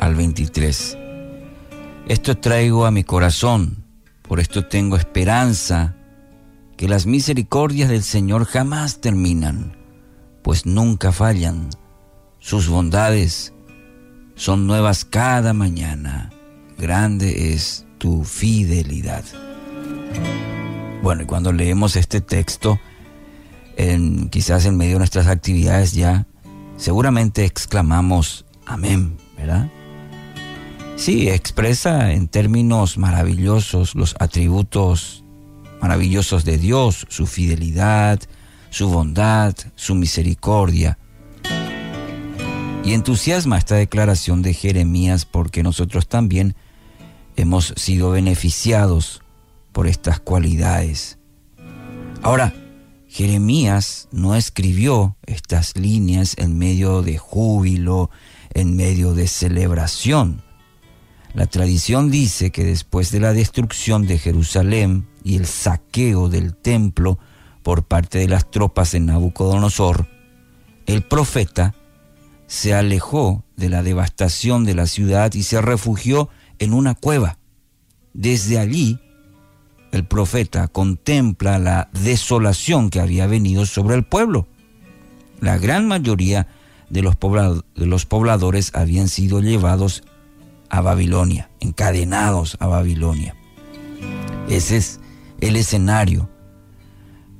al 23. Esto traigo a mi corazón, por esto tengo esperanza, que las misericordias del Señor jamás terminan, pues nunca fallan. Sus bondades son nuevas cada mañana. Grande es tu fidelidad. Bueno, y cuando leemos este texto, quizás en medio de nuestras actividades ya, seguramente exclamamos amén, ¿verdad? Sí, expresa en términos maravillosos los atributos maravillosos de Dios, su fidelidad, su bondad, su misericordia. Y entusiasma esta declaración de Jeremías porque nosotros también hemos sido beneficiados por estas cualidades. Ahora, Jeremías no escribió estas líneas en medio de júbilo, en medio de celebración. La tradición dice que después de la destrucción de Jerusalén y el saqueo del templo por parte de las tropas de Nabucodonosor, el profeta se alejó de la devastación de la ciudad y se refugió en una cueva. Desde allí, el profeta contempla la desolación que había venido sobre el pueblo. La gran mayoría de los, pobladores habían sido llevados a Babilonia, encadenados a Babilonia. Ese es el escenario.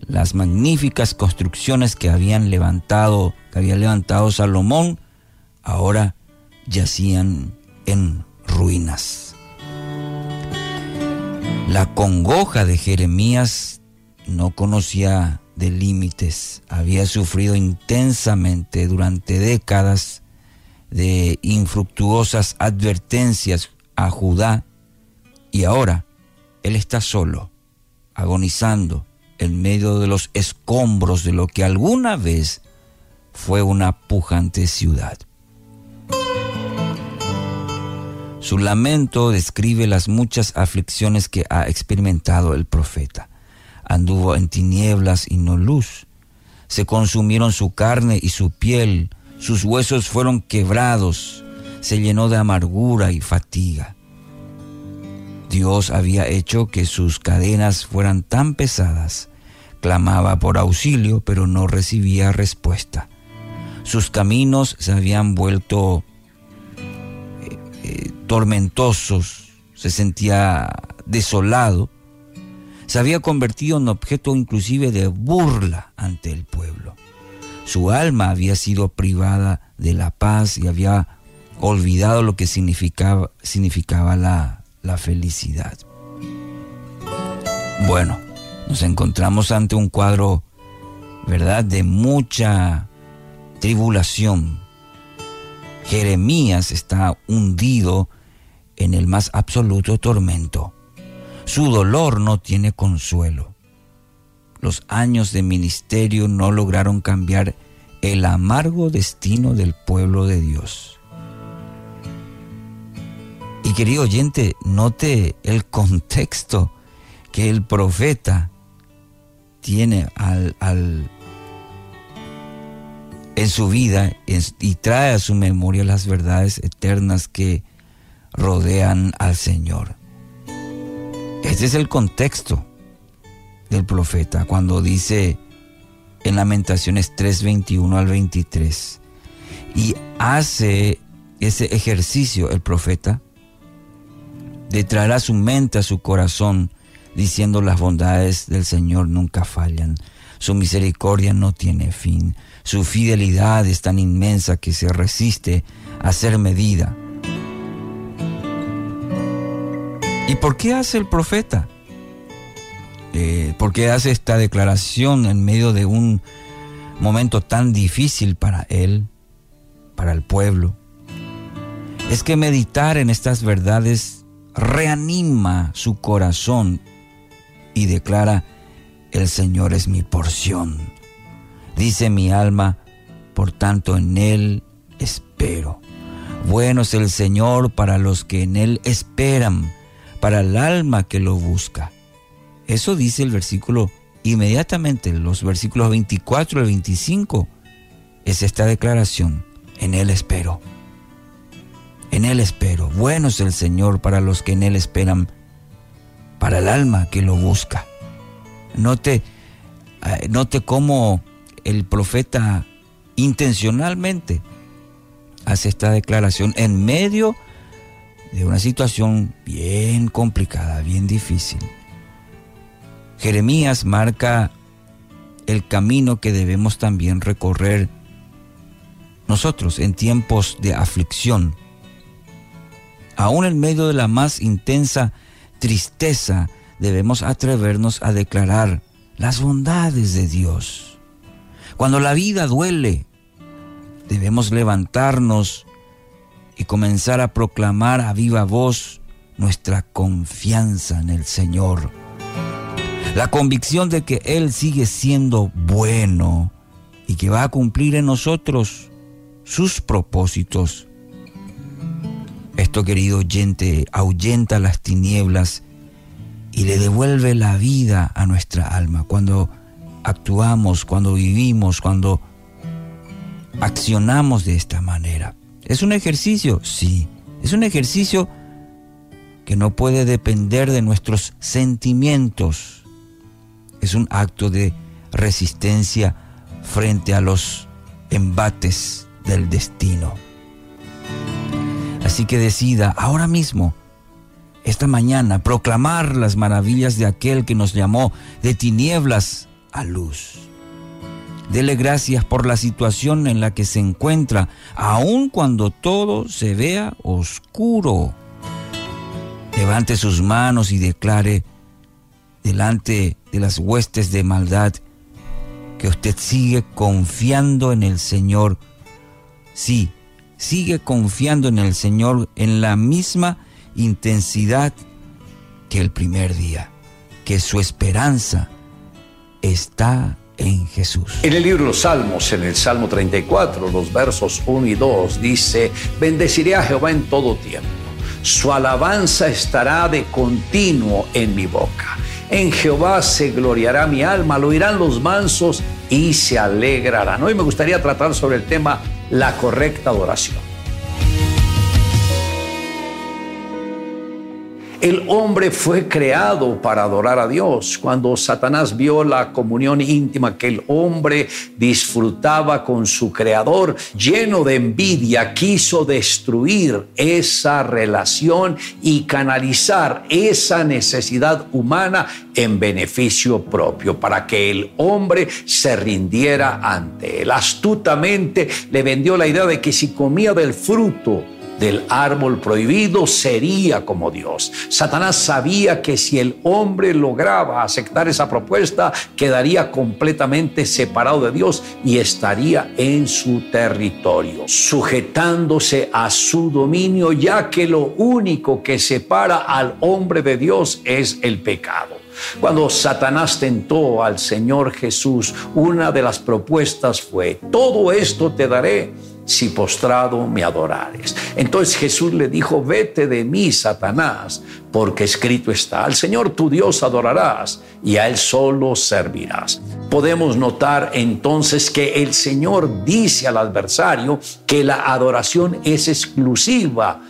Las magníficas construcciones que habían levantado, que había levantado Salomón, ahora yacían en ruinas. La congoja de Jeremías no conocía de límites, había sufrido intensamente durante décadas de infructuosas advertencias a Judá y ahora él está solo, agonizando en medio de los escombros de lo que alguna vez fue una pujante ciudad. Su lamento describe las muchas aflicciones que ha experimentado el profeta. Anduvo en tinieblas y no luz. Se consumieron su carne y su piel, sus huesos fueron quebrados, se llenó de amargura y fatiga. Dios había hecho que sus cadenas fueran tan pesadas. Clamaba por auxilio, pero no recibía respuesta. Sus caminos se habían vuelto eh, eh, tormentosos, se sentía desolado, se había convertido en objeto inclusive de burla ante el pueblo. Su alma había sido privada de la paz y había olvidado lo que significaba, significaba la, la felicidad. Bueno, nos encontramos ante un cuadro, ¿verdad?, de mucha tribulación. Jeremías está hundido en el más absoluto tormento. Su dolor no tiene consuelo. Los años de ministerio no lograron cambiar el amargo destino del pueblo de Dios. Y querido oyente, note el contexto que el profeta tiene al, en su vida y trae a su memoria las verdades eternas que rodean al Señor. Este es el contexto del profeta cuando dice en Lamentaciones 3, 21 al 23 y hace ese ejercicio el profeta de traer a su mente, a su corazón, diciendo las bondades del Señor nunca fallan, su misericordia no tiene fin, su fidelidad es tan inmensa que se resiste a ser medida. ¿Y por qué hace el profeta? Eh, ¿Por qué hace esta declaración en medio de un momento tan difícil para él, para el pueblo? Es que meditar en estas verdades reanima su corazón y declara, el Señor es mi porción. Dice mi alma, por tanto en Él espero. Bueno es el Señor para los que en Él esperan, para el alma que lo busca. Eso dice el versículo inmediatamente, los versículos 24 al 25, es esta declaración, en Él espero. En Él espero. Bueno es el Señor para los que en Él esperan, para el alma que lo busca. Note, eh, note cómo el profeta intencionalmente hace esta declaración en medio de una situación bien complicada, bien difícil. Jeremías marca el camino que debemos también recorrer nosotros en tiempos de aflicción. Aún en medio de la más intensa tristeza, debemos atrevernos a declarar las bondades de Dios. Cuando la vida duele, debemos levantarnos y comenzar a proclamar a viva voz nuestra confianza en el Señor. La convicción de que Él sigue siendo bueno y que va a cumplir en nosotros sus propósitos. Esto, querido oyente, ahuyenta las tinieblas y le devuelve la vida a nuestra alma. Cuando actuamos, cuando vivimos, cuando accionamos de esta manera. ¿Es un ejercicio? Sí. Es un ejercicio que no puede depender de nuestros sentimientos. Es un acto de resistencia frente a los embates del destino. Así que decida ahora mismo esta mañana proclamar las maravillas de aquel que nos llamó de tinieblas a luz. Dele gracias por la situación en la que se encuentra, aun cuando todo se vea oscuro. Levante sus manos y declare delante de las huestes de maldad que usted sigue confiando en el Señor. Sí, sigue confiando en el Señor en la misma intensidad que el primer día, que su esperanza está en Jesús. En el libro de los Salmos, en el Salmo 34, los versos 1 y 2, dice, bendeciré a Jehová en todo tiempo. Su alabanza estará de continuo en mi boca. En Jehová se gloriará mi alma, lo oirán los mansos y se alegrarán. Hoy me gustaría tratar sobre el tema la correcta adoración. El hombre fue creado para adorar a Dios. Cuando Satanás vio la comunión íntima que el hombre disfrutaba con su creador, lleno de envidia, quiso destruir esa relación y canalizar esa necesidad humana en beneficio propio, para que el hombre se rindiera ante él. Astutamente le vendió la idea de que si comía del fruto, del árbol prohibido sería como Dios. Satanás sabía que si el hombre lograba aceptar esa propuesta, quedaría completamente separado de Dios y estaría en su territorio, sujetándose a su dominio, ya que lo único que separa al hombre de Dios es el pecado. Cuando Satanás tentó al Señor Jesús, una de las propuestas fue, todo esto te daré si postrado me adorares. Entonces Jesús le dijo, vete de mí, Satanás, porque escrito está, al Señor tu Dios adorarás y a Él solo servirás. Podemos notar entonces que el Señor dice al adversario que la adoración es exclusiva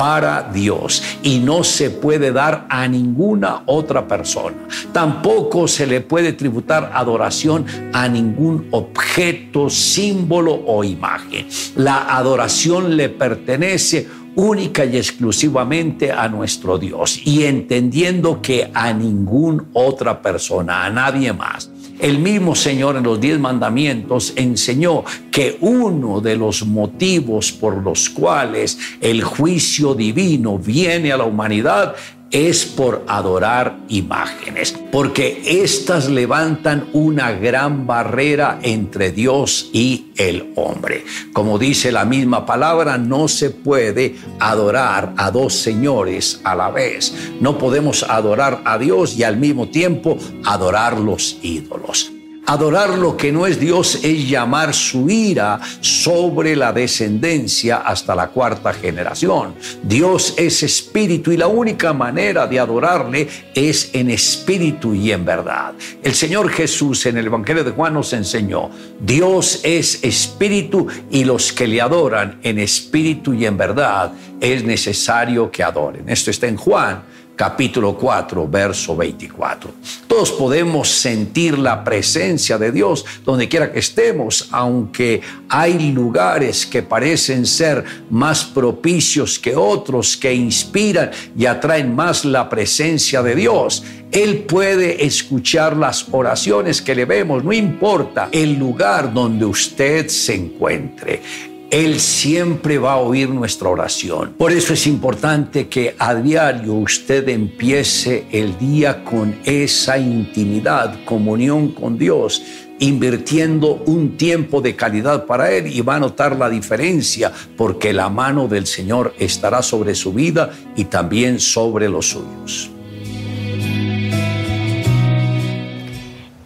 para Dios y no se puede dar a ninguna otra persona. Tampoco se le puede tributar adoración a ningún objeto, símbolo o imagen. La adoración le pertenece única y exclusivamente a nuestro Dios y entendiendo que a ninguna otra persona, a nadie más. El mismo Señor en los diez mandamientos enseñó que uno de los motivos por los cuales el juicio divino viene a la humanidad es por adorar imágenes, porque éstas levantan una gran barrera entre Dios y el hombre. Como dice la misma palabra, no se puede adorar a dos señores a la vez. No podemos adorar a Dios y al mismo tiempo adorar los ídolos. Adorar lo que no es Dios es llamar su ira sobre la descendencia hasta la cuarta generación. Dios es espíritu y la única manera de adorarle es en espíritu y en verdad. El Señor Jesús en el Evangelio de Juan nos enseñó, Dios es espíritu y los que le adoran en espíritu y en verdad es necesario que adoren. Esto está en Juan capítulo 4, verso 24. Todos podemos sentir la presencia de Dios donde quiera que estemos, aunque hay lugares que parecen ser más propicios que otros, que inspiran y atraen más la presencia de Dios. Él puede escuchar las oraciones que le vemos, no importa el lugar donde usted se encuentre. Él siempre va a oír nuestra oración. Por eso es importante que a diario usted empiece el día con esa intimidad, comunión con Dios, invirtiendo un tiempo de calidad para Él y va a notar la diferencia porque la mano del Señor estará sobre su vida y también sobre los suyos.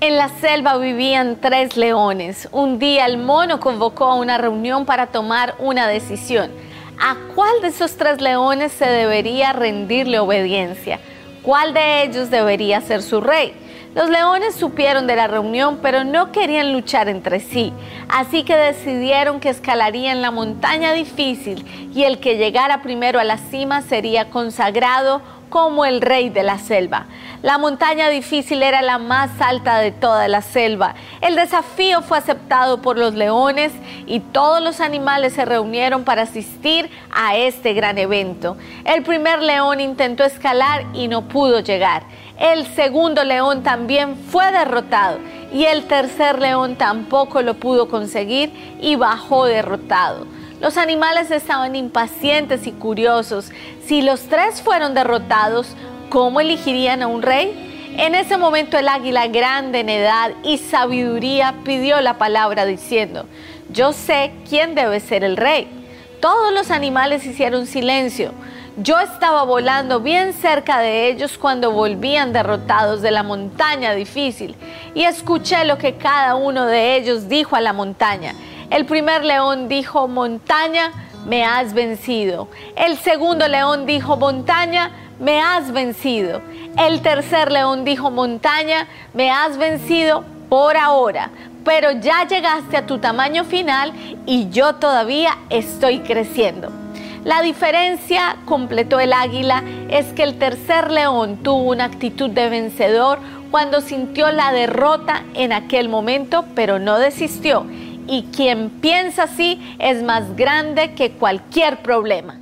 En la selva vivían tres leones. Un día el mono convocó a una reunión para tomar una decisión. ¿A cuál de esos tres leones se debería rendirle obediencia? ¿Cuál de ellos debería ser su rey? Los leones supieron de la reunión, pero no querían luchar entre sí, así que decidieron que escalarían la montaña difícil y el que llegara primero a la cima sería consagrado como el rey de la selva. La montaña difícil era la más alta de toda la selva. El desafío fue aceptado por los leones y todos los animales se reunieron para asistir a este gran evento. El primer león intentó escalar y no pudo llegar. El segundo león también fue derrotado y el tercer león tampoco lo pudo conseguir y bajó derrotado. Los animales estaban impacientes y curiosos. Si los tres fueron derrotados, ¿cómo elegirían a un rey? En ese momento el águila grande en edad y sabiduría pidió la palabra diciendo, yo sé quién debe ser el rey. Todos los animales hicieron silencio. Yo estaba volando bien cerca de ellos cuando volvían derrotados de la montaña difícil y escuché lo que cada uno de ellos dijo a la montaña. El primer león dijo, montaña, me has vencido. El segundo león dijo, montaña, me has vencido. El tercer león dijo, montaña, me has vencido por ahora, pero ya llegaste a tu tamaño final y yo todavía estoy creciendo. La diferencia, completó el águila, es que el tercer león tuvo una actitud de vencedor cuando sintió la derrota en aquel momento, pero no desistió. Y quien piensa así es más grande que cualquier problema.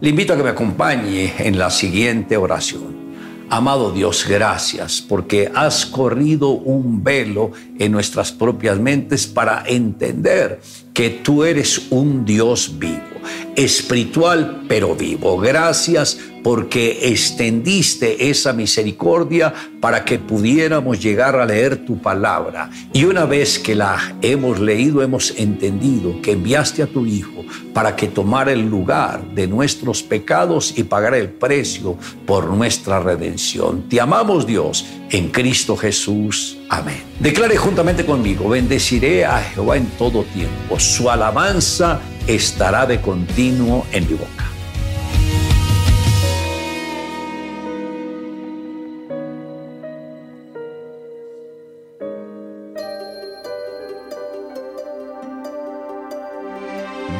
Le invito a que me acompañe en la siguiente oración. Amado Dios, gracias porque has corrido un velo en nuestras propias mentes para entender que tú eres un Dios vivo espiritual pero vivo. Gracias porque extendiste esa misericordia para que pudiéramos llegar a leer tu palabra. Y una vez que la hemos leído, hemos entendido que enviaste a tu Hijo para que tomara el lugar de nuestros pecados y pagara el precio por nuestra redención. Te amamos Dios en Cristo Jesús. Amén. Declare juntamente conmigo, bendeciré a Jehová en todo tiempo. Su alabanza estará de continuo en mi boca.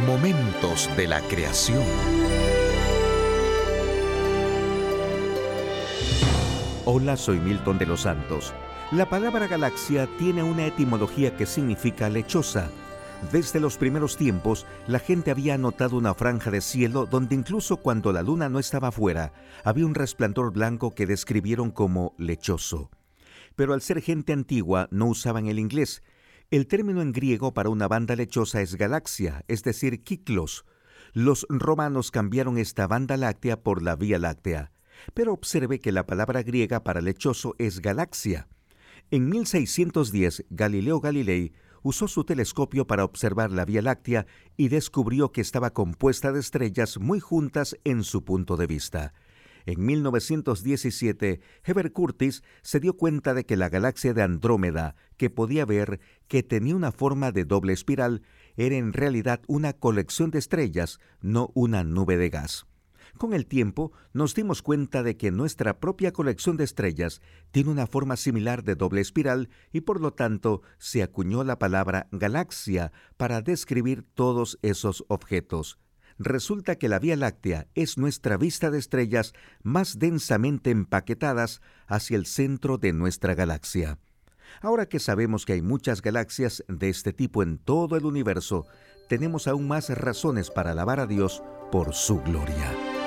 Momentos de la creación. Hola, soy Milton de los Santos. La palabra galaxia tiene una etimología que significa lechosa desde los primeros tiempos, la gente había notado una franja de cielo donde incluso cuando la luna no estaba fuera, había un resplandor blanco que describieron como lechoso. Pero al ser gente antigua no usaban el inglés. El término en griego para una banda lechosa es galaxia, es decir, kiklos. Los romanos cambiaron esta banda láctea por la Vía Láctea. Pero observe que la palabra griega para lechoso es galaxia. En 1610, Galileo Galilei usó su telescopio para observar la Vía Láctea y descubrió que estaba compuesta de estrellas muy juntas en su punto de vista. En 1917, Heber Curtis se dio cuenta de que la galaxia de Andrómeda, que podía ver que tenía una forma de doble espiral, era en realidad una colección de estrellas, no una nube de gas. Con el tiempo nos dimos cuenta de que nuestra propia colección de estrellas tiene una forma similar de doble espiral y por lo tanto se acuñó la palabra galaxia para describir todos esos objetos. Resulta que la Vía Láctea es nuestra vista de estrellas más densamente empaquetadas hacia el centro de nuestra galaxia. Ahora que sabemos que hay muchas galaxias de este tipo en todo el universo, tenemos aún más razones para alabar a Dios por su gloria.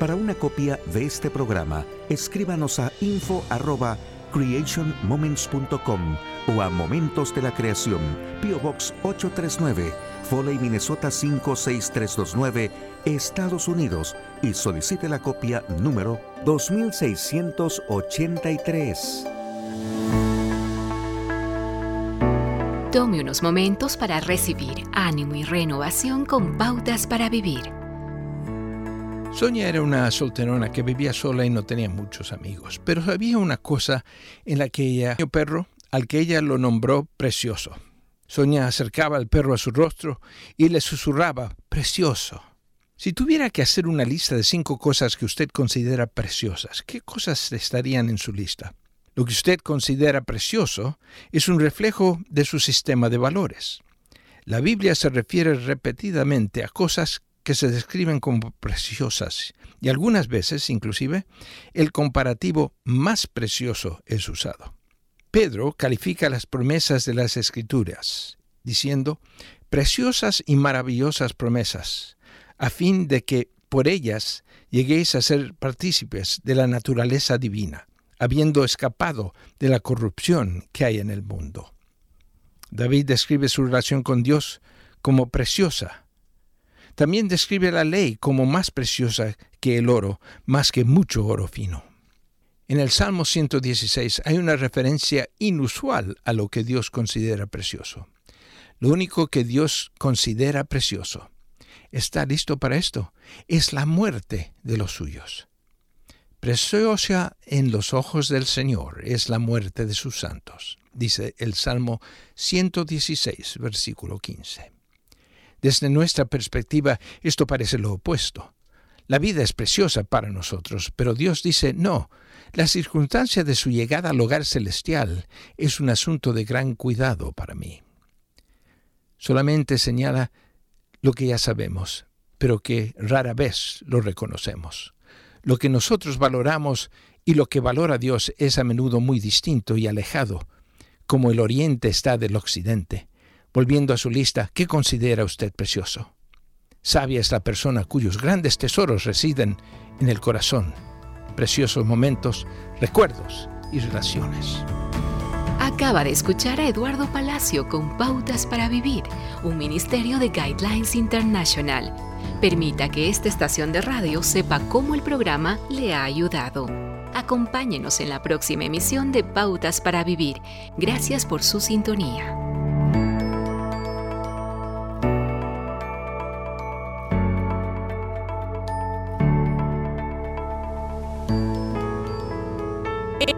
Para una copia de este programa, escríbanos a info@creationmoments.com o a Momentos de la Creación, PO Box 839, Foley, Minnesota 56329, Estados Unidos y solicite la copia número 2683. Tome unos momentos para recibir ánimo y renovación con pautas para vivir. Sonia era una solterona que vivía sola y no tenía muchos amigos, pero había una cosa en la que ella, un perro, al que ella lo nombró precioso. Sonia acercaba al perro a su rostro y le susurraba, precioso. Si tuviera que hacer una lista de cinco cosas que usted considera preciosas, ¿qué cosas estarían en su lista? Lo que usted considera precioso es un reflejo de su sistema de valores. La Biblia se refiere repetidamente a cosas que se describen como preciosas y algunas veces inclusive el comparativo más precioso es usado. Pedro califica las promesas de las escrituras diciendo preciosas y maravillosas promesas, a fin de que por ellas lleguéis a ser partícipes de la naturaleza divina, habiendo escapado de la corrupción que hay en el mundo. David describe su relación con Dios como preciosa. También describe la ley como más preciosa que el oro, más que mucho oro fino. En el Salmo 116 hay una referencia inusual a lo que Dios considera precioso. Lo único que Dios considera precioso, está listo para esto, es la muerte de los suyos. Preciosa en los ojos del Señor es la muerte de sus santos, dice el Salmo 116, versículo 15. Desde nuestra perspectiva, esto parece lo opuesto. La vida es preciosa para nosotros, pero Dios dice, no, la circunstancia de su llegada al hogar celestial es un asunto de gran cuidado para mí. Solamente señala lo que ya sabemos, pero que rara vez lo reconocemos. Lo que nosotros valoramos y lo que valora Dios es a menudo muy distinto y alejado, como el Oriente está del Occidente. Volviendo a su lista, ¿qué considera usted precioso? Sabia es la persona cuyos grandes tesoros residen en el corazón, preciosos momentos, recuerdos y relaciones. Acaba de escuchar a Eduardo Palacio con Pautas para Vivir, un ministerio de Guidelines International. Permita que esta estación de radio sepa cómo el programa le ha ayudado. Acompáñenos en la próxima emisión de Pautas para Vivir. Gracias por su sintonía.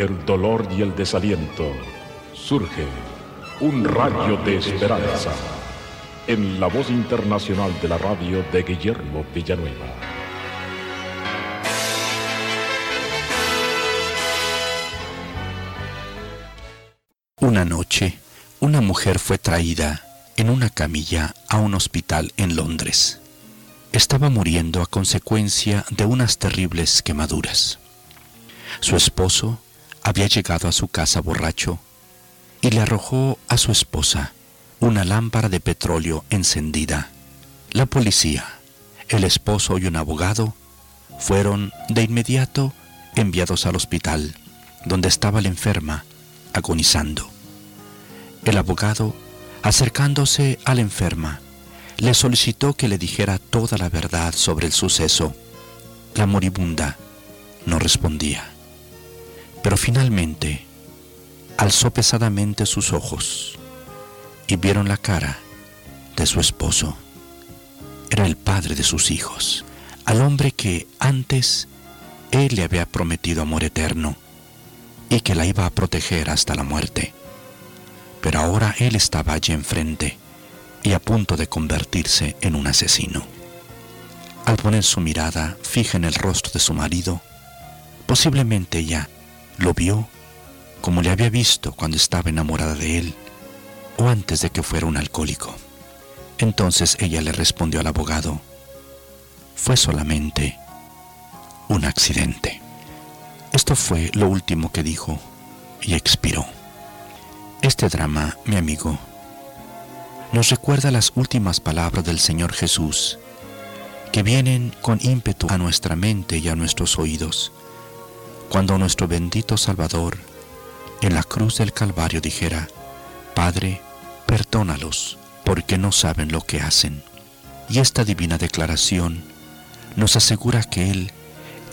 el dolor y el desaliento, surge un rayo de esperanza en la voz internacional de la radio de Guillermo Villanueva. Una noche, una mujer fue traída en una camilla a un hospital en Londres. Estaba muriendo a consecuencia de unas terribles quemaduras. Su esposo había llegado a su casa borracho y le arrojó a su esposa una lámpara de petróleo encendida. La policía, el esposo y un abogado fueron de inmediato enviados al hospital donde estaba la enferma agonizando. El abogado, acercándose a la enferma, le solicitó que le dijera toda la verdad sobre el suceso. La moribunda no respondía. Pero finalmente alzó pesadamente sus ojos y vieron la cara de su esposo. Era el padre de sus hijos, al hombre que antes él le había prometido amor eterno y que la iba a proteger hasta la muerte. Pero ahora él estaba allí enfrente y a punto de convertirse en un asesino. Al poner su mirada fija en el rostro de su marido, posiblemente ella lo vio como le había visto cuando estaba enamorada de él o antes de que fuera un alcohólico. Entonces ella le respondió al abogado, fue solamente un accidente. Esto fue lo último que dijo y expiró. Este drama, mi amigo, nos recuerda las últimas palabras del Señor Jesús, que vienen con ímpetu a nuestra mente y a nuestros oídos cuando nuestro bendito Salvador en la cruz del Calvario dijera, Padre, perdónalos porque no saben lo que hacen. Y esta divina declaración nos asegura que Él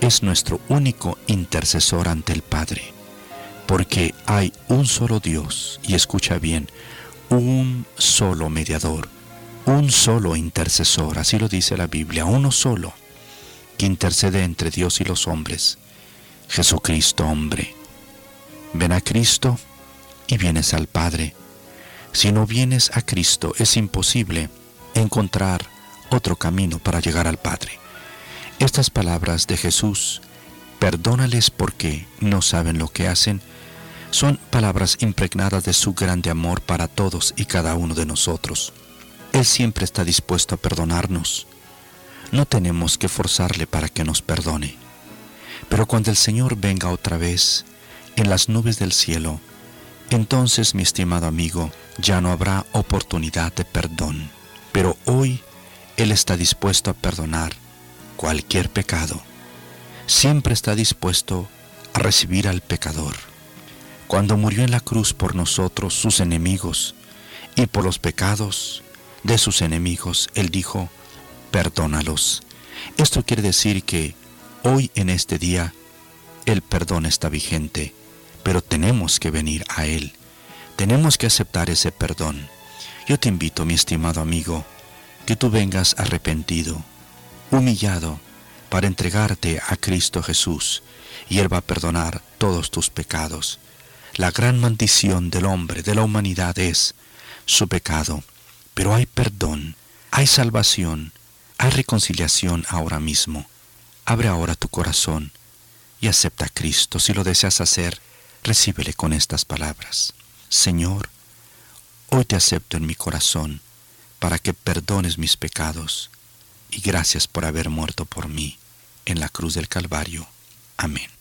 es nuestro único intercesor ante el Padre, porque hay un solo Dios, y escucha bien, un solo mediador, un solo intercesor, así lo dice la Biblia, uno solo, que intercede entre Dios y los hombres, Jesucristo hombre. Ven a Cristo y vienes al Padre. Si no vienes a Cristo es imposible encontrar otro camino para llegar al Padre. Estas palabras de Jesús, perdónales porque no saben lo que hacen, son palabras impregnadas de su grande amor para todos y cada uno de nosotros. Él siempre está dispuesto a perdonarnos. No tenemos que forzarle para que nos perdone. Pero cuando el Señor venga otra vez en las nubes del cielo, entonces, mi estimado amigo, ya no habrá oportunidad de perdón. Pero hoy Él está dispuesto a perdonar cualquier pecado. Siempre está dispuesto a recibir al pecador. Cuando murió en la cruz por nosotros, sus enemigos, y por los pecados de sus enemigos, Él dijo, perdónalos. Esto quiere decir que hoy en este día el perdón está vigente pero tenemos que venir a Él. Tenemos que aceptar ese perdón. Yo te invito, mi estimado amigo, que tú vengas arrepentido, humillado, para entregarte a Cristo Jesús, y Él va a perdonar todos tus pecados. La gran maldición del hombre, de la humanidad, es su pecado, pero hay perdón, hay salvación, hay reconciliación ahora mismo. Abre ahora tu corazón y acepta a Cristo si lo deseas hacer recíbele con estas palabras. Señor, hoy te acepto en mi corazón para que perdones mis pecados y gracias por haber muerto por mí en la cruz del Calvario. Amén.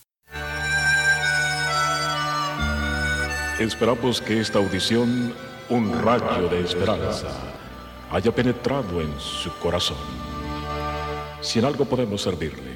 Esperamos que esta audición, un rayo de esperanza, haya penetrado en su corazón. Si en algo podemos servirle,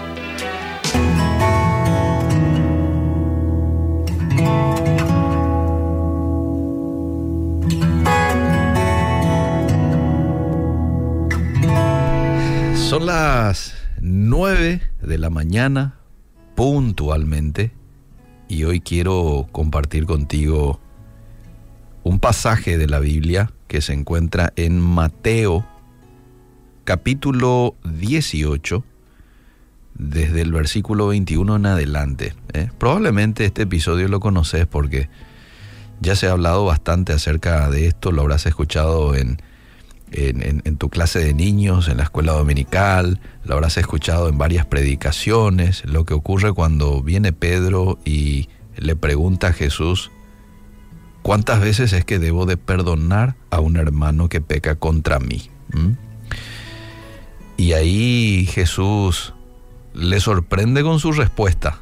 Las 9 de la mañana puntualmente y hoy quiero compartir contigo un pasaje de la Biblia que se encuentra en Mateo capítulo 18 desde el versículo 21 en adelante. ¿eh? Probablemente este episodio lo conoces porque ya se ha hablado bastante acerca de esto, lo habrás escuchado en en, tu clase de niños, en la escuela dominical, lo habrás escuchado en varias predicaciones, lo que ocurre cuando viene Pedro y le pregunta a Jesús, ¿cuántas veces es que debo de perdonar a un hermano que peca contra mí? ¿Mm? Y ahí Jesús le sorprende con su respuesta.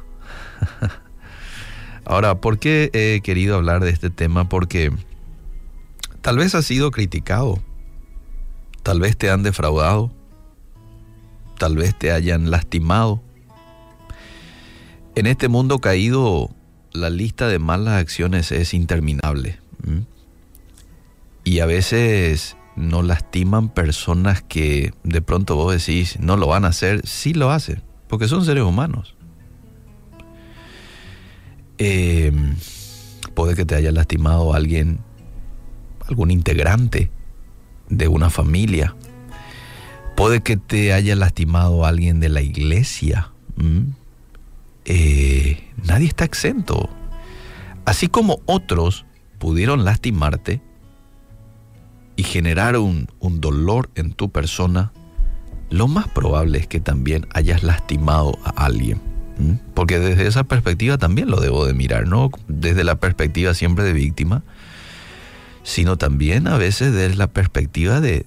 Ahora, ¿por qué he querido hablar de este tema? Porque tal vez ha sido criticado Tal vez te han defraudado, tal vez te hayan lastimado. En este mundo caído, la lista de malas acciones es interminable. Y a veces nos lastiman personas que de pronto vos decís no lo van a hacer, sí lo hacen, porque son seres humanos. Em, puede que te haya lastimado alguien, algún integrante de una familia. Puede que te haya lastimado alguien de la iglesia. Eh, nadie está exento. Así como otros pudieron lastimarte y generar un, dolor en tu persona, lo más probable es que también hayas lastimado a alguien. Porque desde esa perspectiva también lo debo de mirar, no desde la perspectiva siempre de víctima, sino también a veces desde la perspectiva de,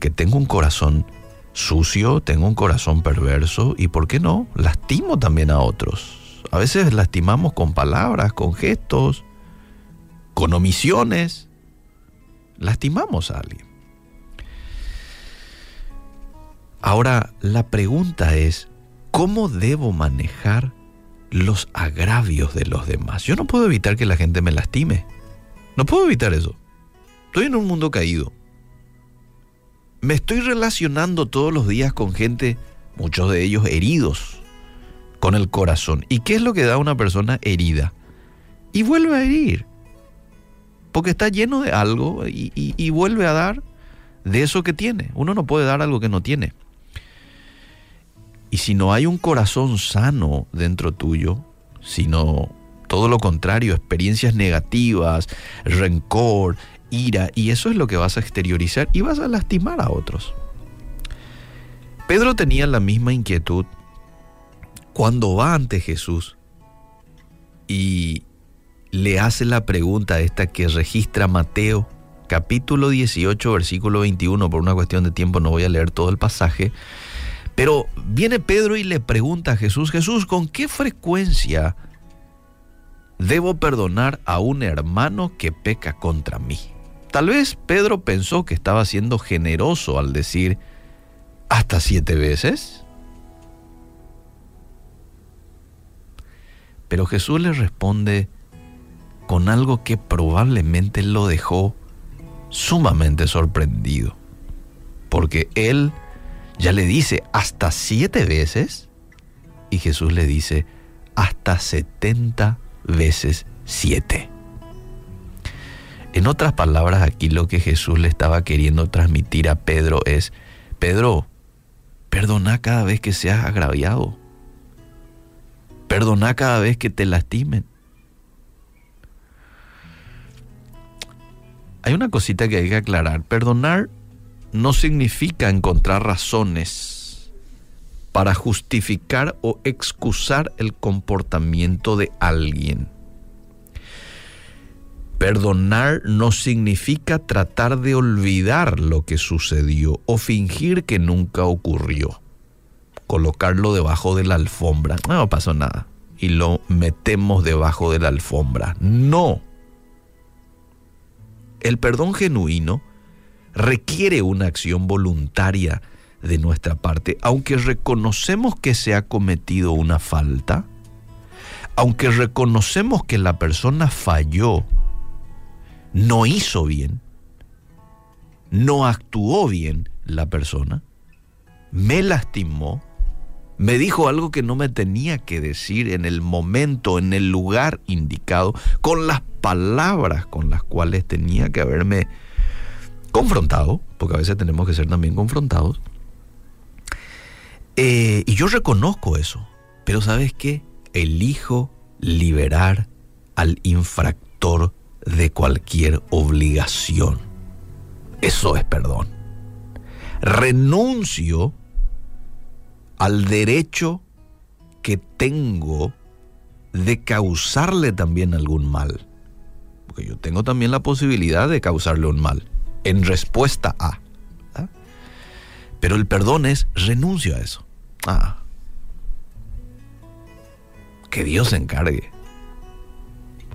que tengo un corazón sucio, tengo un corazón perverso y, ¿por qué no? Lastimo también a otros. A veces lastimamos con palabras, con gestos, con omisiones. Lastimamos a alguien. Ahora, la pregunta es, ¿cómo debo manejar los agravios de los demás? Yo no puedo evitar que la gente me lastime. No puedo evitar eso. Estoy en un mundo caído. Me estoy relacionando todos los días con gente, muchos de ellos heridos, con el corazón. ¿Y qué es lo que da una persona herida? Y vuelve a herir. Porque está lleno de algo y, y vuelve a dar de eso que tiene. Uno no puede dar algo que no tiene. Y si no hay un corazón sano dentro tuyo, sino todo lo contrario, experiencias negativas, rencor, ira, y eso es lo que vas a exteriorizar y vas a lastimar a otros. Pedro tenía la misma inquietud cuando va ante Jesús y le hace la pregunta esta que registra Mateo, capítulo 18, versículo 21, por una cuestión de tiempo no voy a leer todo el pasaje, pero viene Pedro y le pregunta a Jesús, Jesús, ¿con qué frecuencia debo perdonar a un hermano que peca contra mí. Tal vez Pedro pensó que estaba siendo generoso al decir hasta siete veces. Pero Jesús le responde con algo que probablemente lo dejó sumamente sorprendido. Porque él ya le dice hasta siete veces y Jesús le dice hasta setenta veces siete. En otras palabras, aquí lo que Jesús le estaba queriendo transmitir a Pedro es, Pedro, perdona cada vez que seas agraviado. Perdona cada vez que te lastimen. Hay una cosita que hay que aclarar. Perdonar no significa encontrar razones para justificar o excusar el comportamiento de alguien. Perdonar no significa tratar de olvidar lo que sucedió o fingir que nunca ocurrió. Colocarlo debajo de la alfombra. No pasó nada. Y lo metemos debajo de la alfombra. No. El perdón genuino requiere una acción voluntaria de nuestra parte, aunque reconocemos que se ha cometido una falta, aunque reconocemos que la persona falló, no hizo bien, no actuó bien la persona, me lastimó, me dijo algo que no me tenía que decir en el momento, en el lugar indicado, con las palabras con las cuales tenía que haberme confrontado, porque a veces tenemos que ser también confrontados, eh, y yo reconozco eso, pero ¿sabes qué? Elijo liberar al infractor de cualquier obligación. Eso es perdón. Renuncio al derecho que tengo de causarle también algún mal. Porque yo tengo también la posibilidad de causarle un mal en respuesta a. Pero el perdón es renuncio a eso. Ah. Que Dios se encargue.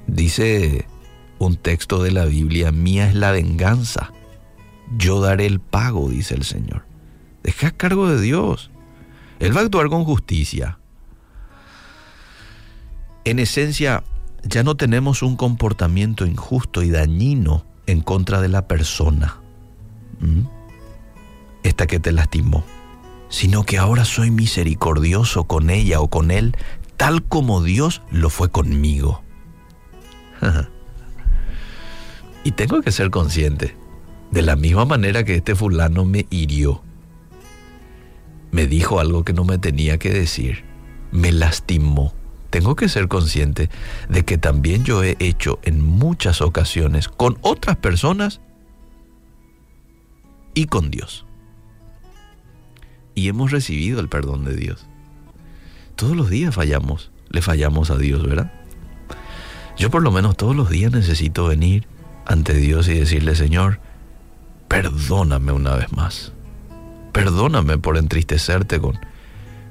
Dice un texto de la Biblia, mía es la venganza. Yo daré el pago, dice el Señor. Deja a cargo de Dios. Él va a actuar con justicia. En esencia, ya no tenemos un comportamiento injusto y dañino en contra de la persona. Esta que te lastimó sino que ahora soy misericordioso con ella o con él, tal como Dios lo fue conmigo. y tengo que ser consciente, de la misma manera que este fulano me hirió, me dijo algo que no me tenía que decir, me lastimó. Tengo que ser consciente de que también yo he hecho en muchas ocasiones con otras personas y con Dios y hemos recibido el perdón de Dios. Todos los días fallamos, le fallamos a Dios, ¿verdad? Yo por lo menos todos los días necesito venir ante Dios y decirle, Señor, perdóname una vez más. perdóname por entristecerte con,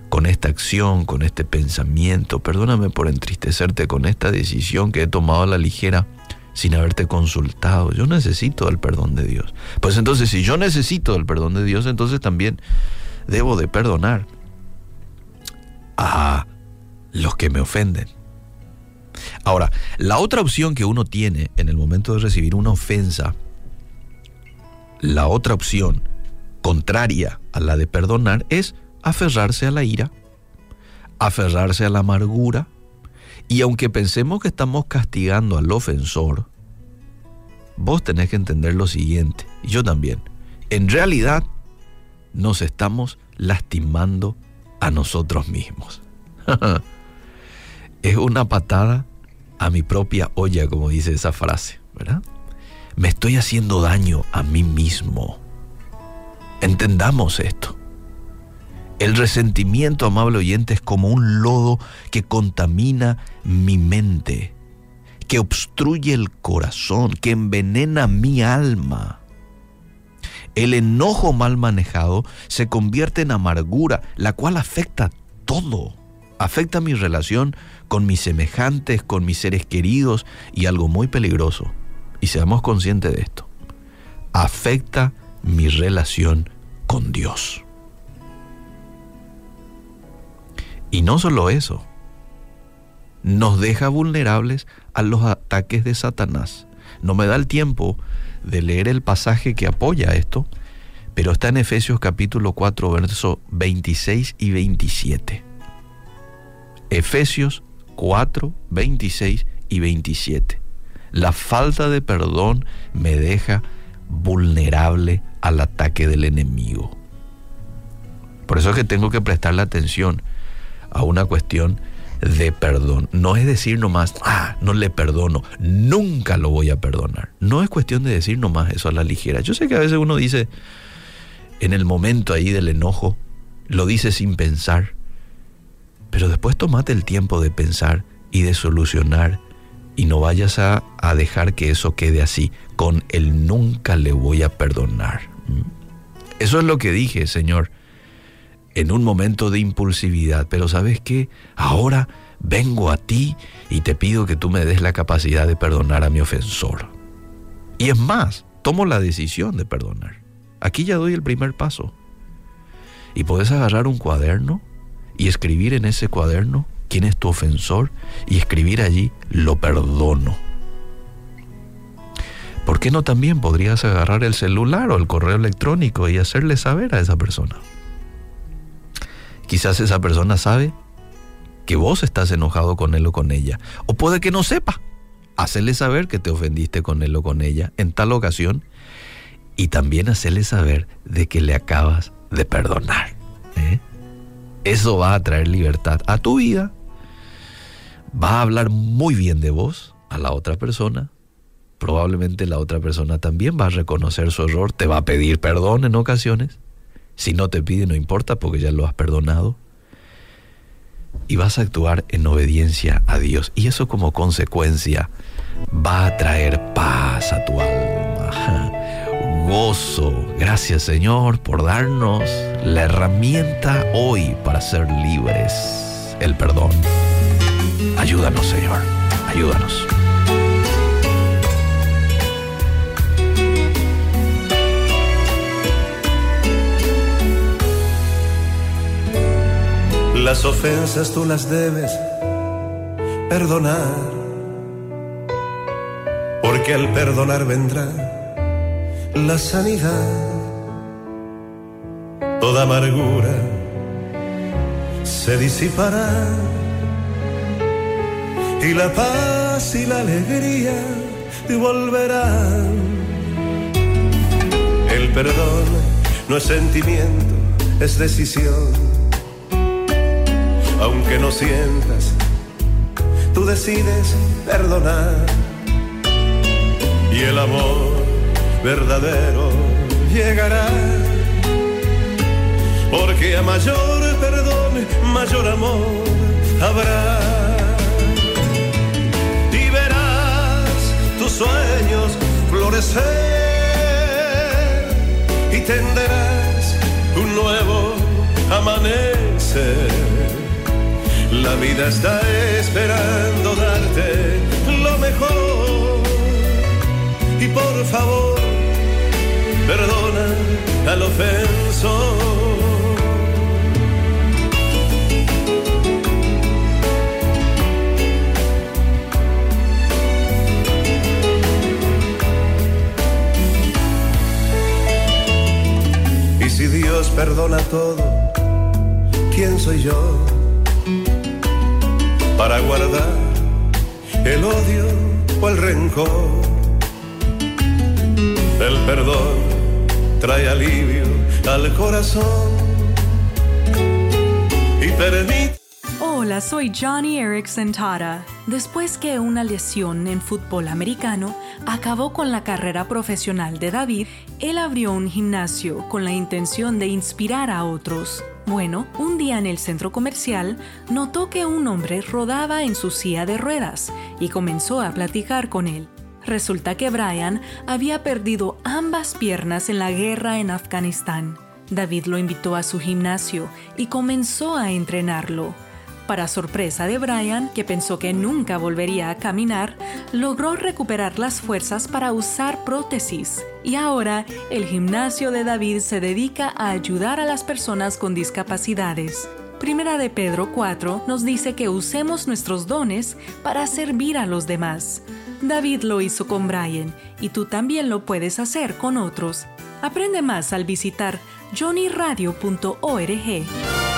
con esta acción, con este pensamiento, perdóname por entristecerte con esta decisión que he tomado a la ligera sin haberte consultado. Yo necesito el perdón de Dios. Pues entonces, si yo necesito el perdón de Dios, entonces también debo de perdonar a los que me ofenden. Ahora, la otra opción que uno tiene en el momento de recibir una ofensa, la otra opción contraria a la de perdonar es aferrarse a la ira, aferrarse a la amargura, y aunque pensemos que estamos castigando al ofensor, vos tenés que entender lo siguiente, y yo también, en realidad nos estamos lastimando a nosotros mismos. es una patada a mi propia olla, como dice esa frase, ¿verdad? Me estoy haciendo daño a mí mismo. Entendamos esto. El resentimiento, amable oyente, es como un lodo que contamina mi mente, que obstruye el corazón, que envenena mi alma. El enojo mal manejado se convierte en amargura, la cual afecta todo. Afecta mi relación con mis semejantes, con mis seres queridos y algo muy peligroso, y seamos conscientes de esto, afecta mi relación con Dios. Y no solo eso, nos deja vulnerables a los ataques de Satanás. No me da el tiempo de leer el pasaje que apoya esto, pero está en Efesios capítulo 4, versos 26 y 27. Efesios 4, 26 y 27. La falta de perdón me deja vulnerable al ataque del enemigo. Por eso es que tengo que prestarle atención a una cuestión de perdón. No es decir nomás, ah, no le perdono, nunca lo voy a perdonar. No es cuestión de decir nomás eso a la ligera. Yo sé que a veces uno dice, en el momento ahí del enojo, lo dice sin pensar, pero después tomate el tiempo de pensar y de solucionar y no vayas a, a dejar que eso quede así, con el nunca le voy a perdonar. ¿Mm? Eso es lo que dije, Señor en un momento de impulsividad, pero sabes qué, ahora vengo a ti y te pido que tú me des la capacidad de perdonar a mi ofensor. Y es más, tomo la decisión de perdonar. Aquí ya doy el primer paso. Y puedes agarrar un cuaderno y escribir en ese cuaderno quién es tu ofensor y escribir allí lo perdono. ¿Por qué no también podrías agarrar el celular o el correo electrónico y hacerle saber a esa persona? Quizás esa persona sabe que vos estás enojado con él o con ella. O puede que no sepa. Hacerle saber que te ofendiste con él o con ella en tal ocasión. Y también hacerle saber de que le acabas de perdonar. ¿eh? Eso va a traer libertad a tu vida. Va a hablar muy bien de vos a la otra persona. Probablemente la otra persona también va a reconocer su error, te va a pedir perdón en ocasiones si no te pide, no importa porque ya lo has perdonado. Y vas a actuar en obediencia a Dios. Y eso como consecuencia va a traer paz a tu alma. Gozo. Gracias Señor por darnos la herramienta hoy para ser libres. El perdón. Ayúdanos Señor. Ayúdanos. Las ofensas tú las debes perdonar, porque al perdonar vendrá la sanidad. Toda amargura se disipará y la paz y la alegría volverán. El perdón no es sentimiento, es decisión aunque no sientas, tú decides perdonar. Y el amor verdadero llegará. Porque a mayor perdón, mayor amor habrá. Y verás tus sueños florecer y tenderás un nuevo amanecer. La vida está esperando darte lo mejor. Y por favor, perdona al ofensor. si Dios perdona todo, ¿quién soy yo para guardar el odio o el rencor? El perdón trae alivio al corazón y Hola, soy Johnny Erickson Tara. Después que una lesión en fútbol americano acabó con la carrera profesional de David, él abrió un gimnasio con la intención de inspirar a otros. Bueno, un día en el centro comercial notó que un hombre rodaba en su silla de ruedas y comenzó a platicar con él. Resulta que Brian había perdido ambas piernas en la guerra en Afganistán. David lo invitó a su gimnasio y comenzó a entrenarlo. Para sorpresa de Brian, que pensó que nunca volvería a caminar, logró recuperar las fuerzas para usar prótesis. Y ahora el gimnasio de David se dedica a ayudar a las personas con discapacidades. Primera de Pedro 4 nos dice que usemos nuestros dones para servir a los demás. David lo hizo con Brian y tú también lo puedes hacer con otros. Aprende más al visitar johnnyradio.org.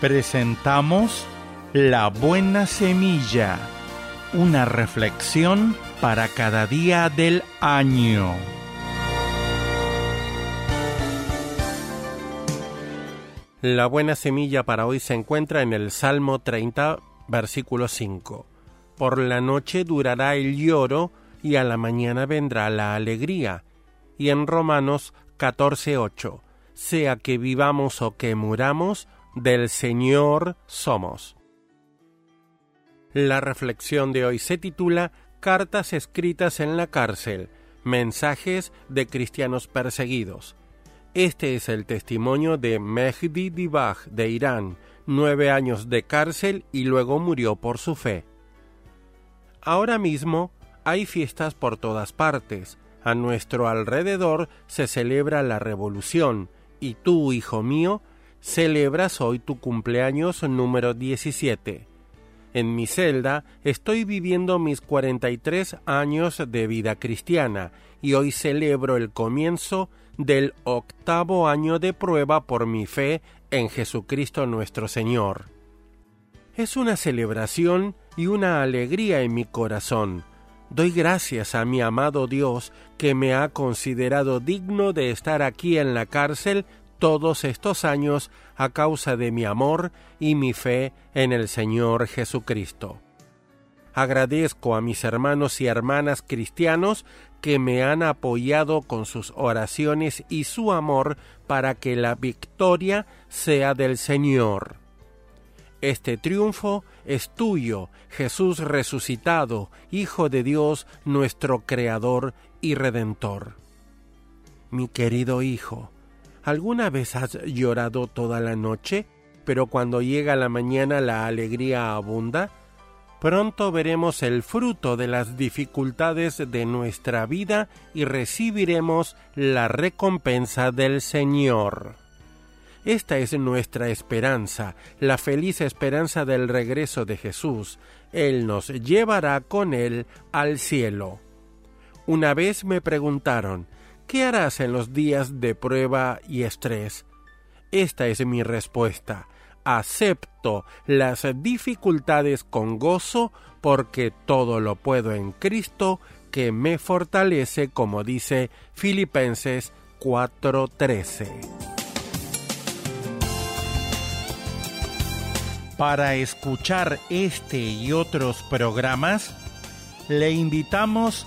presentamos La Buena Semilla, una reflexión para cada día del año. La buena semilla para hoy se encuentra en el Salmo 30, versículo 5. Por la noche durará el lloro y a la mañana vendrá la alegría. Y en Romanos 14, 8. Sea que vivamos o que muramos, del Señor somos. La reflexión de hoy se titula Cartas escritas en la cárcel, mensajes de cristianos perseguidos. Este es el testimonio de Mehdi Dibaj de Irán, nueve años de cárcel y luego murió por su fe. Ahora mismo hay fiestas por todas partes. A nuestro alrededor se celebra la revolución, y tú, hijo mío, celebras hoy tu cumpleaños número 17. En mi celda estoy viviendo mis 43 años de vida cristiana y hoy celebro el comienzo del octavo año de prueba por mi fe en Jesucristo nuestro Señor. Es una celebración y una alegría en mi corazón. Doy gracias a mi amado Dios que me ha considerado digno de estar aquí en la cárcel todos estos años a causa de mi amor y mi fe en el Señor Jesucristo. Agradezco a mis hermanos y hermanas cristianos que me han apoyado con sus oraciones y su amor para que la victoria sea del Señor. Este triunfo es tuyo, Jesús resucitado, Hijo de Dios, nuestro Creador y Redentor. Mi querido Hijo, ¿Alguna vez has llorado toda la noche, pero cuando llega la mañana la alegría abunda? Pronto veremos el fruto de las dificultades de nuestra vida y recibiremos la recompensa del Señor. Esta es nuestra esperanza, la feliz esperanza del regreso de Jesús. Él nos llevará con Él al cielo. Una vez me preguntaron, ¿Qué harás en los días de prueba y estrés? Esta es mi respuesta. Acepto las dificultades con gozo porque todo lo puedo en Cristo que me fortalece, como dice Filipenses 4:13. Para escuchar este y otros programas, le invitamos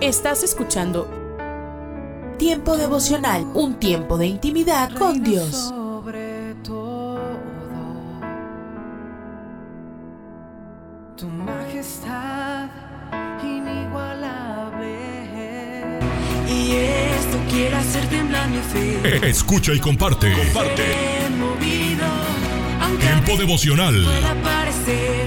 Estás escuchando Tiempo devocional, un tiempo de intimidad con Dios. Sobre todo, tu majestad inigualable. Y esto quiere hacer temblar mi fe. Escucha y comparte. Comparte. Movido, Tiempo devocional. pueda parecer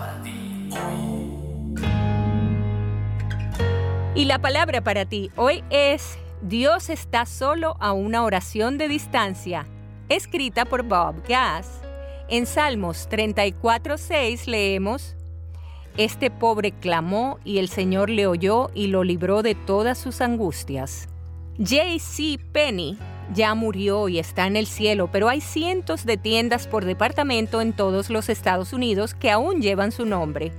Y la palabra para ti hoy es Dios está solo a una oración de distancia, escrita por Bob Gass. En Salmos 34:6 leemos, Este pobre clamó y el Señor le oyó y lo libró de todas sus angustias. J.C. Penny ya murió y está en el cielo, pero hay cientos de tiendas por departamento en todos los Estados Unidos que aún llevan su nombre,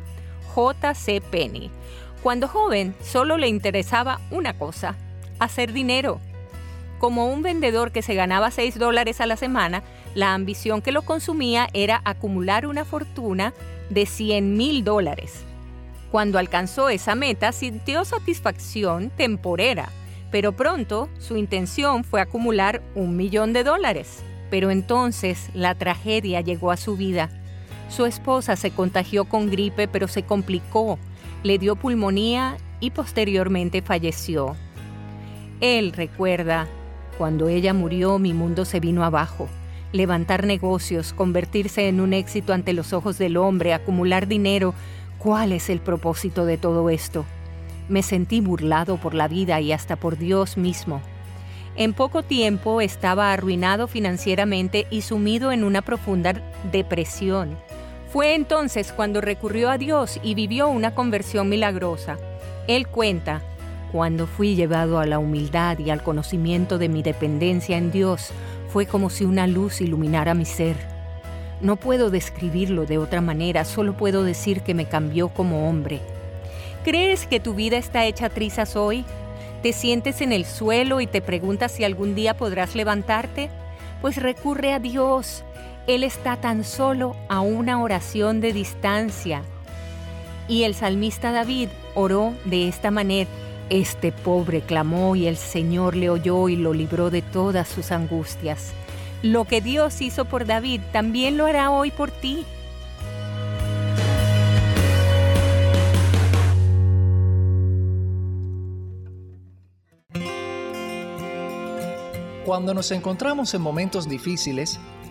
J.C. Penny. Cuando joven, solo le interesaba una cosa, hacer dinero. Como un vendedor que se ganaba 6 dólares a la semana, la ambición que lo consumía era acumular una fortuna de 100 mil dólares. Cuando alcanzó esa meta, sintió satisfacción temporera, pero pronto su intención fue acumular un millón de dólares. Pero entonces la tragedia llegó a su vida. Su esposa se contagió con gripe, pero se complicó, le dio pulmonía y posteriormente falleció. Él recuerda, cuando ella murió mi mundo se vino abajo. Levantar negocios, convertirse en un éxito ante los ojos del hombre, acumular dinero. ¿Cuál es el propósito de todo esto? Me sentí burlado por la vida y hasta por Dios mismo. En poco tiempo estaba arruinado financieramente y sumido en una profunda depresión. Fue entonces cuando recurrió a Dios y vivió una conversión milagrosa. Él cuenta, cuando fui llevado a la humildad y al conocimiento de mi dependencia en Dios, fue como si una luz iluminara mi ser. No puedo describirlo de otra manera, solo puedo decir que me cambió como hombre. ¿Crees que tu vida está hecha trizas hoy? ¿Te sientes en el suelo y te preguntas si algún día podrás levantarte? Pues recurre a Dios. Él está tan solo a una oración de distancia. Y el salmista David oró de esta manera. Este pobre clamó y el Señor le oyó y lo libró de todas sus angustias. Lo que Dios hizo por David también lo hará hoy por ti. Cuando nos encontramos en momentos difíciles,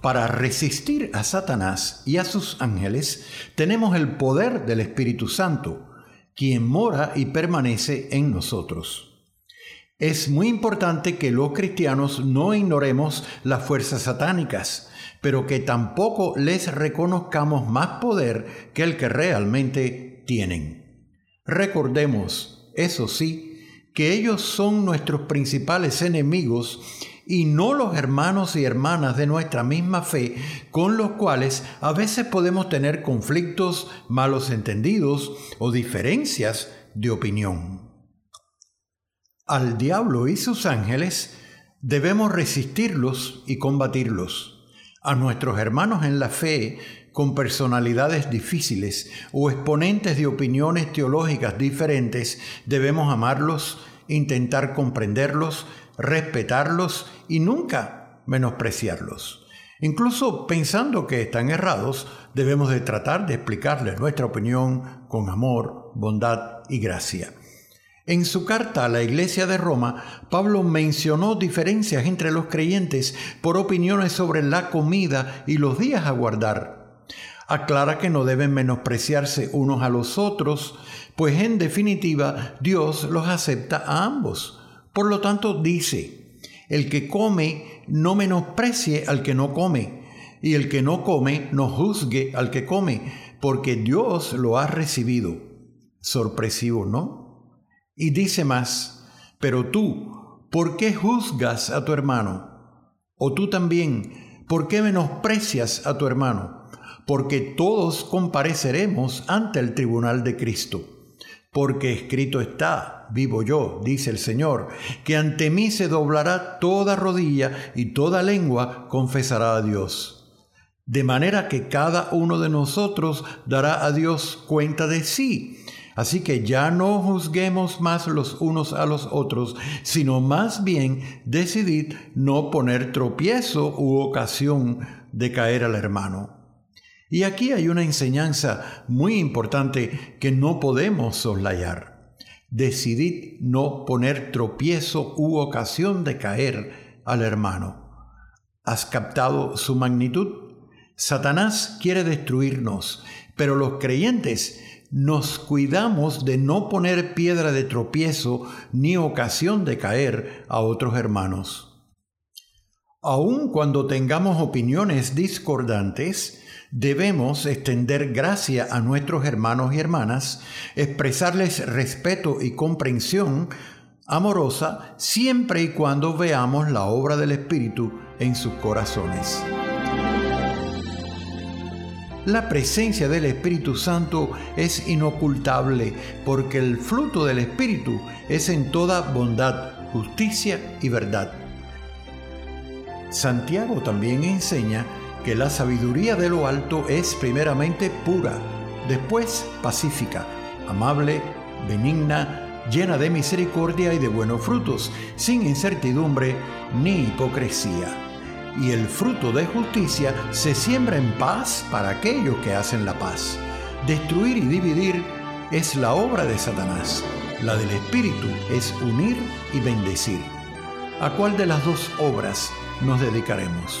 Para resistir a Satanás y a sus ángeles tenemos el poder del Espíritu Santo, quien mora y permanece en nosotros. Es muy importante que los cristianos no ignoremos las fuerzas satánicas, pero que tampoco les reconozcamos más poder que el que realmente tienen. Recordemos, eso sí, que ellos son nuestros principales enemigos y no los hermanos y hermanas de nuestra misma fe con los cuales a veces podemos tener conflictos, malos entendidos o diferencias de opinión. Al diablo y sus ángeles debemos resistirlos y combatirlos. A nuestros hermanos en la fe con personalidades difíciles o exponentes de opiniones teológicas diferentes debemos amarlos, intentar comprenderlos, respetarlos y nunca menospreciarlos. Incluso pensando que están errados, debemos de tratar de explicarles nuestra opinión con amor, bondad y gracia. En su carta a la iglesia de Roma, Pablo mencionó diferencias entre los creyentes por opiniones sobre la comida y los días a guardar. Aclara que no deben menospreciarse unos a los otros, pues en definitiva Dios los acepta a ambos. Por lo tanto dice, el que come no menosprecie al que no come, y el que no come no juzgue al que come, porque Dios lo ha recibido. Sorpresivo, ¿no? Y dice más, pero tú, ¿por qué juzgas a tu hermano? O tú también, ¿por qué menosprecias a tu hermano? Porque todos compareceremos ante el tribunal de Cristo. Porque escrito está, vivo yo, dice el Señor, que ante mí se doblará toda rodilla y toda lengua confesará a Dios. De manera que cada uno de nosotros dará a Dios cuenta de sí Así que ya no juzguemos más los unos a los otros, sino más bien decidid no poner tropiezo u ocasión de caer al hermano. Y aquí hay una enseñanza muy importante que no podemos soslayar. Decidid no poner tropiezo u ocasión de caer al hermano. ¿Has captado su magnitud? Satanás quiere destruirnos, pero los creyentes nos cuidamos de no poner piedra de tropiezo ni ocasión de caer a otros hermanos. Aun cuando tengamos opiniones discordantes, debemos extender gracia a nuestros hermanos y hermanas, expresarles respeto y comprensión amorosa siempre y cuando veamos la obra del Espíritu en sus corazones. La presencia del Espíritu Santo es inocultable porque el fruto del Espíritu es en toda bondad, justicia y verdad. Santiago también enseña que la sabiduría de lo alto es primeramente pura, después pacífica, amable, benigna, llena de misericordia y de buenos frutos, sin incertidumbre ni hipocresía y el fruto de justicia se siembra en paz para aquellos que hacen la paz. Destruir y dividir es la obra de Satanás. La del Espíritu es unir y bendecir. ¿A cuál de las dos obras nos dedicaremos?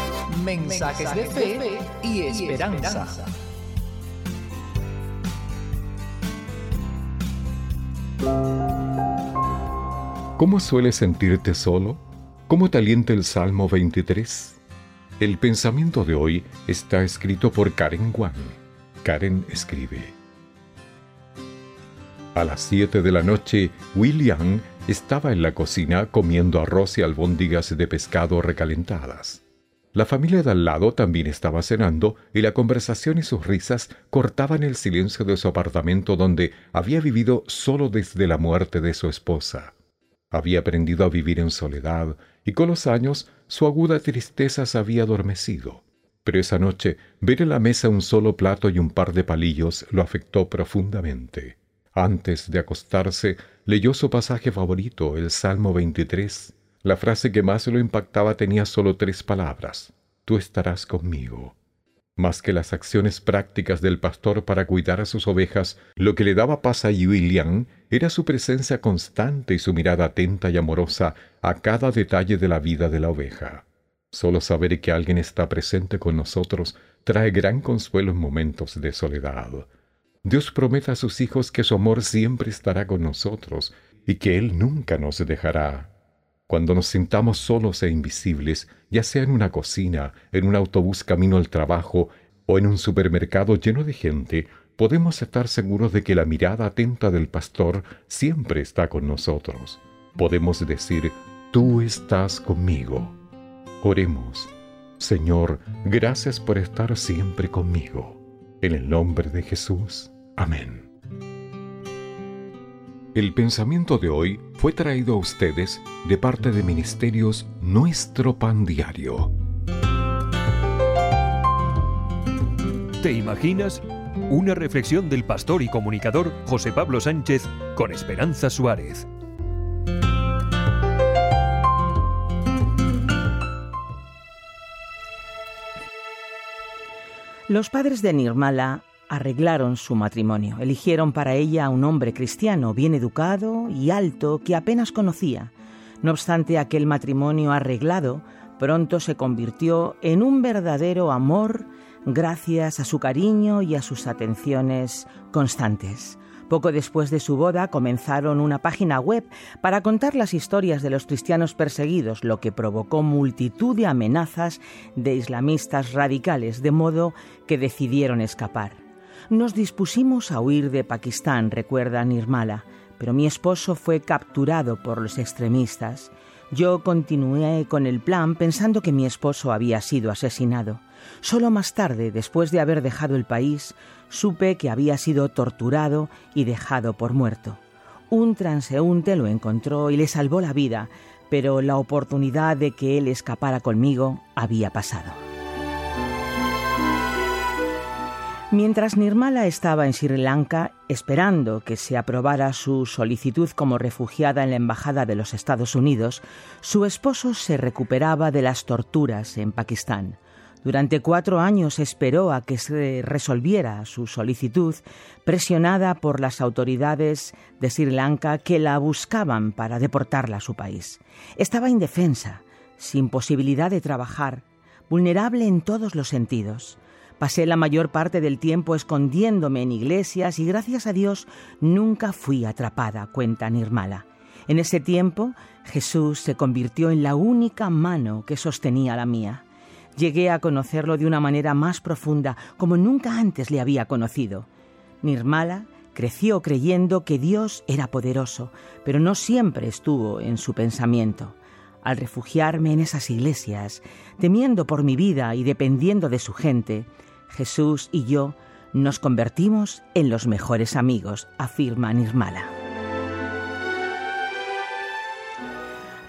Mensajes, de, fe y esperanza. ¿Cómo sueles sentirte solo? ¿Cómo te alienta el Salmo 23? El pensamiento de hoy está escrito por Karen Wang. Karen escribe. A las 7 de la noche, William estaba en la cocina comiendo arroz y albóndigas de pescado recalentadas. La familia de al lado también estaba cenando y la conversación y sus risas cortaban el silencio de su apartamento donde había vivido solo desde la muerte de su esposa. Había aprendido a vivir en soledad y con los años su aguda tristeza se había adormecido. Pero esa noche ver en la mesa un solo plato y un par de palillos lo afectó profundamente. Antes de acostarse, leyó su pasaje favorito, el Salmo 23. La frase que más lo impactaba tenía solo tres palabras. Tú estarás conmigo. Más que las acciones prácticas del pastor para cuidar a sus ovejas, lo que le daba paz a William era su presencia constante y su mirada atenta y amorosa a cada detalle de la vida de la oveja. Solo saber que alguien está presente con nosotros trae gran consuelo en momentos de soledad. Dios promete a sus hijos que su amor siempre estará con nosotros y que Él nunca nos dejará. Cuando nos sintamos solos e invisibles, ya sea en una cocina, en un autobús camino al trabajo o en un supermercado lleno de gente, podemos estar seguros de que la mirada atenta del pastor siempre está con nosotros. podemos decir, tú estás conmigo. Oremos. Señor, gracias por estar siempre conmigo. En el nombre de Jesús. Amén. El pensamiento de hoy fue traído a ustedes de parte de Ministerios Nuestro Pan Diario. ¿Te imaginas? Una reflexión del pastor y comunicador José Pablo Sánchez con Esperanza Suárez. Los padres de Nirmala arreglaron su matrimonio. Eligieron para ella a un hombre cristiano, bien educado y alto, que apenas conocía. No obstante, aquel matrimonio arreglado pronto se convirtió en un verdadero amor gracias a su cariño y a sus atenciones constantes. Poco después de su boda comenzaron una página web para contar las historias de los cristianos perseguidos, lo que provocó multitud de amenazas de islamistas radicales, de modo que decidieron escapar. Nos dispusimos a huir de Pakistán, recuerda Nirmala, pero mi esposo fue capturado por los extremistas. Yo continué con el plan pensando que mi esposo había sido asesinado. Solo más tarde, después de haber dejado el país, supe que había sido torturado y dejado por muerto. Un transeúnte lo encontró y le salvó la vida, pero la oportunidad de que él escapara conmigo había pasado. Mientras Nirmala estaba en Sri Lanka esperando que se aprobara su solicitud como refugiada en la Embajada de los Estados Unidos, su esposo se recuperaba de las torturas en Pakistán. Durante cuatro años esperó a que se resolviera su solicitud, presionada por las autoridades de Sri Lanka que la buscaban para deportarla a su país. Estaba indefensa, sin posibilidad de trabajar, vulnerable en todos los sentidos. Pasé la mayor parte del tiempo escondiéndome en iglesias y gracias a Dios nunca fui atrapada, cuenta Nirmala. En ese tiempo Jesús se convirtió en la única mano que sostenía la mía. Llegué a conocerlo de una manera más profunda, como nunca antes le había conocido. Nirmala creció creyendo que Dios era poderoso, pero no siempre estuvo en su pensamiento. Al refugiarme en esas iglesias, temiendo por mi vida y dependiendo de su gente, Jesús y yo nos convertimos en los mejores amigos, afirma Nirmala.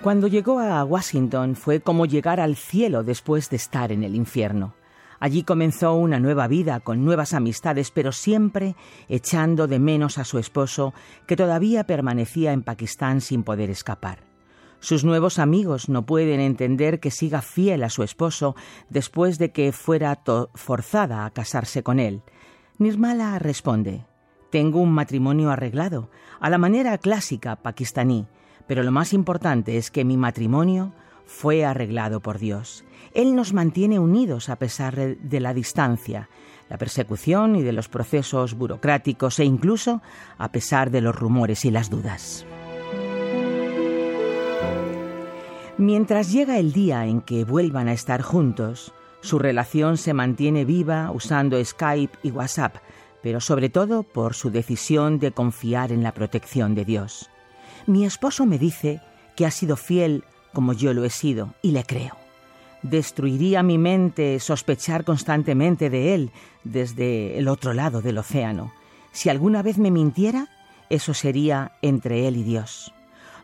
Cuando llegó a Washington fue como llegar al cielo después de estar en el infierno. Allí comenzó una nueva vida con nuevas amistades, pero siempre echando de menos a su esposo, que todavía permanecía en Pakistán sin poder escapar. Sus nuevos amigos no pueden entender que siga fiel a su esposo después de que fuera forzada a casarse con él. Nirmala responde, Tengo un matrimonio arreglado, a la manera clásica pakistaní, pero lo más importante es que mi matrimonio fue arreglado por Dios. Él nos mantiene unidos a pesar de la distancia, la persecución y de los procesos burocráticos e incluso a pesar de los rumores y las dudas. Mientras llega el día en que vuelvan a estar juntos, su relación se mantiene viva usando Skype y WhatsApp, pero sobre todo por su decisión de confiar en la protección de Dios. Mi esposo me dice que ha sido fiel como yo lo he sido, y le creo. Destruiría mi mente sospechar constantemente de él desde el otro lado del océano. Si alguna vez me mintiera, eso sería entre él y Dios.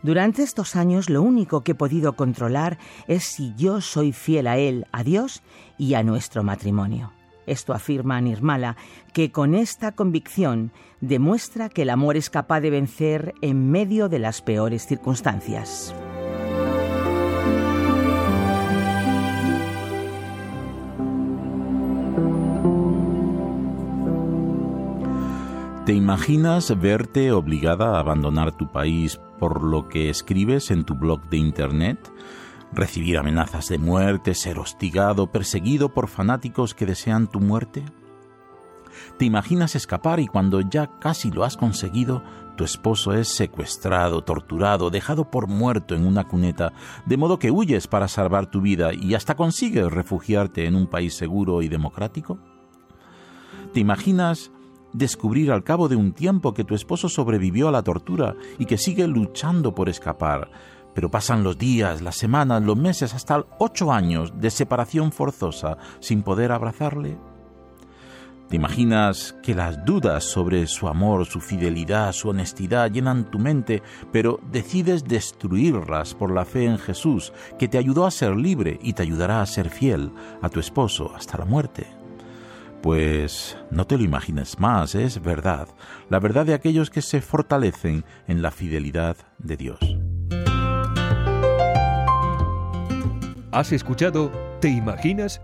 Durante estos años lo único que he podido controlar es si yo soy fiel a él, a Dios y a nuestro matrimonio. Esto afirma Nirmala, que con esta convicción demuestra que el amor es capaz de vencer en medio de las peores circunstancias. ¿Te imaginas verte obligada a abandonar tu país por lo que escribes en tu blog de Internet? recibir amenazas de muerte, ser hostigado, perseguido por fanáticos que desean tu muerte? ¿Te imaginas escapar y cuando ya casi lo has conseguido, tu esposo es secuestrado, torturado, dejado por muerto en una cuneta, de modo que huyes para salvar tu vida y hasta consigues refugiarte en un país seguro y democrático? ¿Te imaginas descubrir al cabo de un tiempo que tu esposo sobrevivió a la tortura y que sigue luchando por escapar. Pero pasan los días, las semanas, los meses, hasta ocho años de separación forzosa sin poder abrazarle. ¿Te imaginas que las dudas sobre su amor, su fidelidad, su honestidad llenan tu mente, pero decides destruirlas por la fe en Jesús, que te ayudó a ser libre y te ayudará a ser fiel a tu esposo hasta la muerte? Pues no te lo imagines más, es verdad, la verdad de aquellos que se fortalecen en la fidelidad de Dios. Has escuchado ¿Te imaginas?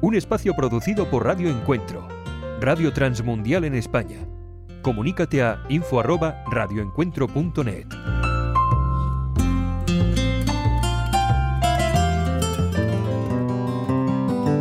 Un espacio producido por Radio Encuentro Radio Transmundial en España. Comunícate a info@radioencuentro.net.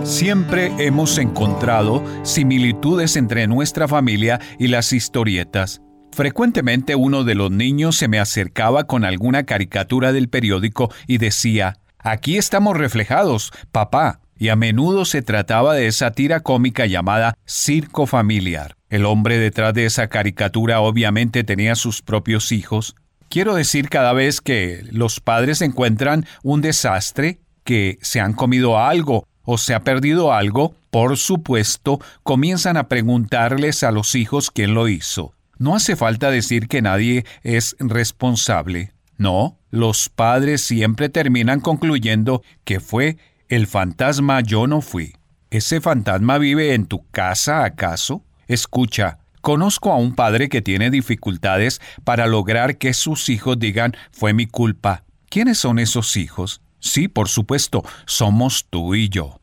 Siempre hemos encontrado similitudes entre nuestra familia y las historietas. Frecuentemente uno de los niños se me acercaba con alguna caricatura del periódico y decía, Aquí estamos reflejados, papá, y a menudo se trataba de esa tira cómica llamada Circo Familiar. El hombre detrás de esa caricatura obviamente tenía sus propios hijos. Quiero decir, cada vez que los padres encuentran un desastre, que se han comido algo o se ha perdido algo, por supuesto, comienzan a preguntarles a los hijos quién lo hizo. No hace falta decir que nadie es responsable. No, los padres siempre terminan concluyendo que fue el fantasma yo no fui. ¿Ese fantasma vive en tu casa acaso? Escucha, conozco a un padre que tiene dificultades para lograr que sus hijos digan fue mi culpa. ¿Quiénes son esos hijos? Sí, por supuesto, somos tú y yo.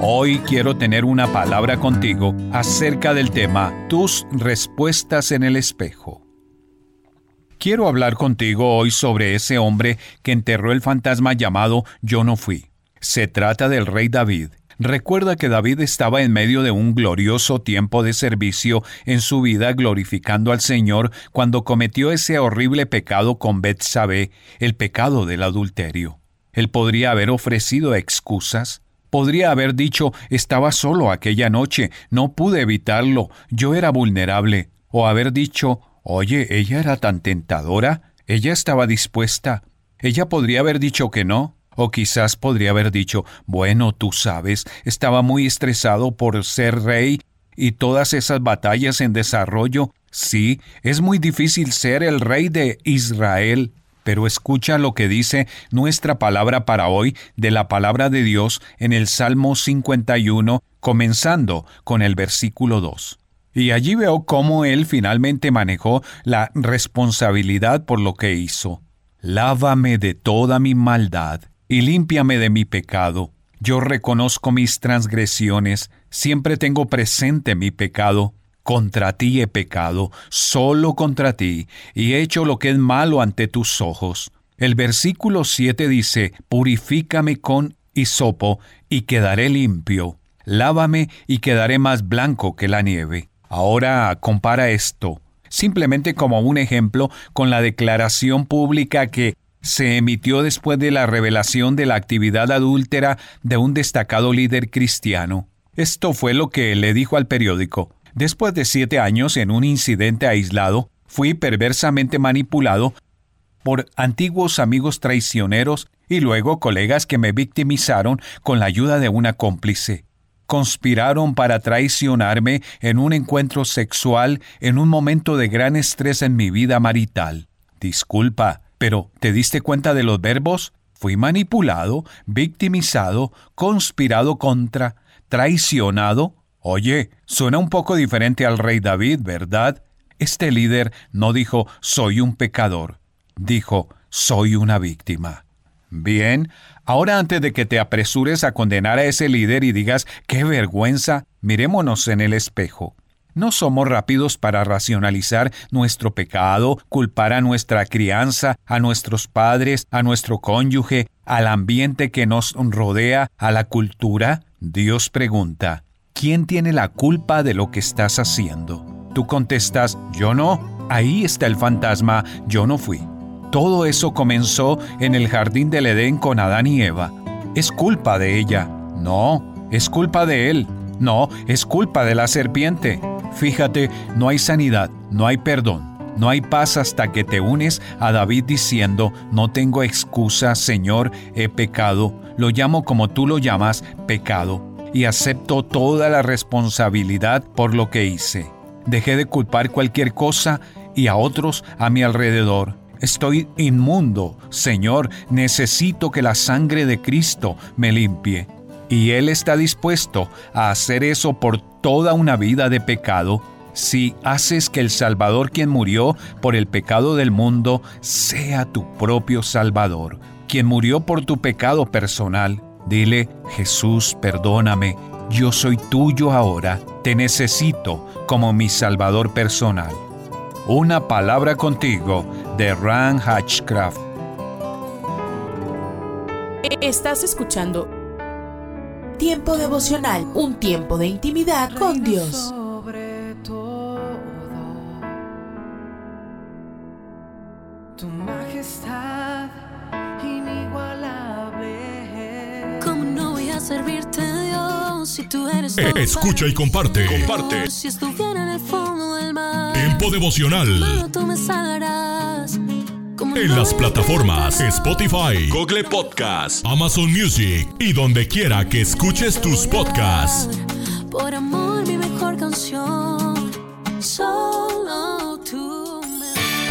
Hoy quiero tener una palabra contigo acerca del tema tus respuestas en el espejo. Quiero hablar contigo hoy sobre ese hombre que enterró el fantasma llamado Yo no fui. Se trata del rey David. Recuerda que David estaba en medio de un glorioso tiempo de servicio en su vida glorificando al Señor cuando cometió ese horrible pecado con Betsabé, el pecado del adulterio. Él podría haber ofrecido excusas, podría haber dicho estaba solo aquella noche, no pude evitarlo, yo era vulnerable, o haber dicho Oye, ella era tan tentadora, ella estaba dispuesta, ella podría haber dicho que no, o quizás podría haber dicho, bueno, tú sabes, estaba muy estresado por ser rey y todas esas batallas en desarrollo. Sí, es muy difícil ser el rey de Israel. Pero escucha lo que dice nuestra palabra para hoy de la palabra de Dios en el Salmo 51, comenzando con el versículo 2. Y allí veo cómo él finalmente manejó la responsabilidad por lo que hizo. Lávame de toda mi maldad y límpiame de mi pecado. Yo reconozco mis transgresiones, siempre tengo presente mi pecado. Contra ti he pecado, solo contra ti, y he hecho lo que es malo ante tus ojos. El versículo 7 dice, Purifícame con hisopo, y quedaré limpio. Lávame y quedaré más blanco que la nieve. Ahora compara esto, simplemente como un ejemplo, con la declaración pública que se emitió después de la revelación de la actividad adúltera de un destacado líder cristiano. Esto fue lo que le dijo al periódico. Después de siete años en un incidente aislado, fui perversamente manipulado por antiguos amigos traicioneros y luego colegas que me victimizaron con la ayuda de una cómplice conspiraron para traicionarme en un encuentro sexual en un momento de gran estrés en mi vida marital. Disculpa, pero ¿te diste cuenta de los verbos? Fui manipulado, victimizado, conspirado contra, traicionado. Oye, suena un poco diferente al rey David, ¿verdad? Este líder no dijo soy un pecador, dijo soy una víctima. Bien, ahora antes de que te apresures a condenar a ese líder y digas, qué vergüenza, mirémonos en el espejo. No somos rápidos para racionalizar nuestro pecado, culpar a nuestra crianza, a nuestros padres, a nuestro cónyuge, al ambiente que nos rodea, a la cultura. Dios pregunta, ¿quién tiene la culpa de lo que estás haciendo? Tú contestas, yo no. Ahí está el fantasma, yo no fui. Todo eso comenzó en el jardín del Edén con Adán y Eva. ¿Es culpa de ella? No, es culpa de él. No, es culpa de la serpiente. Fíjate, no hay sanidad, no hay perdón. No hay paz hasta que te unes a David diciendo, no tengo excusa, Señor, he pecado, lo llamo como tú lo llamas, pecado, y acepto toda la responsabilidad por lo que hice. Dejé de culpar cualquier cosa y a otros a mi alrededor. Estoy inmundo, Señor, necesito que la sangre de Cristo me limpie. Y Él está dispuesto a hacer eso por toda una vida de pecado si haces que el Salvador quien murió por el pecado del mundo sea tu propio Salvador, quien murió por tu pecado personal. Dile, Jesús, perdóname, yo soy tuyo ahora, te necesito como mi Salvador personal. Una palabra contigo de Ran Hatchcraft. Estás escuchando Tiempo devocional, un tiempo de intimidad con Dios. Tu majestad inigualable. ¿Cómo no voy a servirte, Dios, si tú eres todo Escucha y comparte. Comparte. Si estuviera en el fondo del mar, Tiempo devocional. solo tú me salvarás. En las plataformas Spotify, Google Podcast, Amazon Music y donde quiera que escuches tus podcasts. Por amor, mi mejor canción.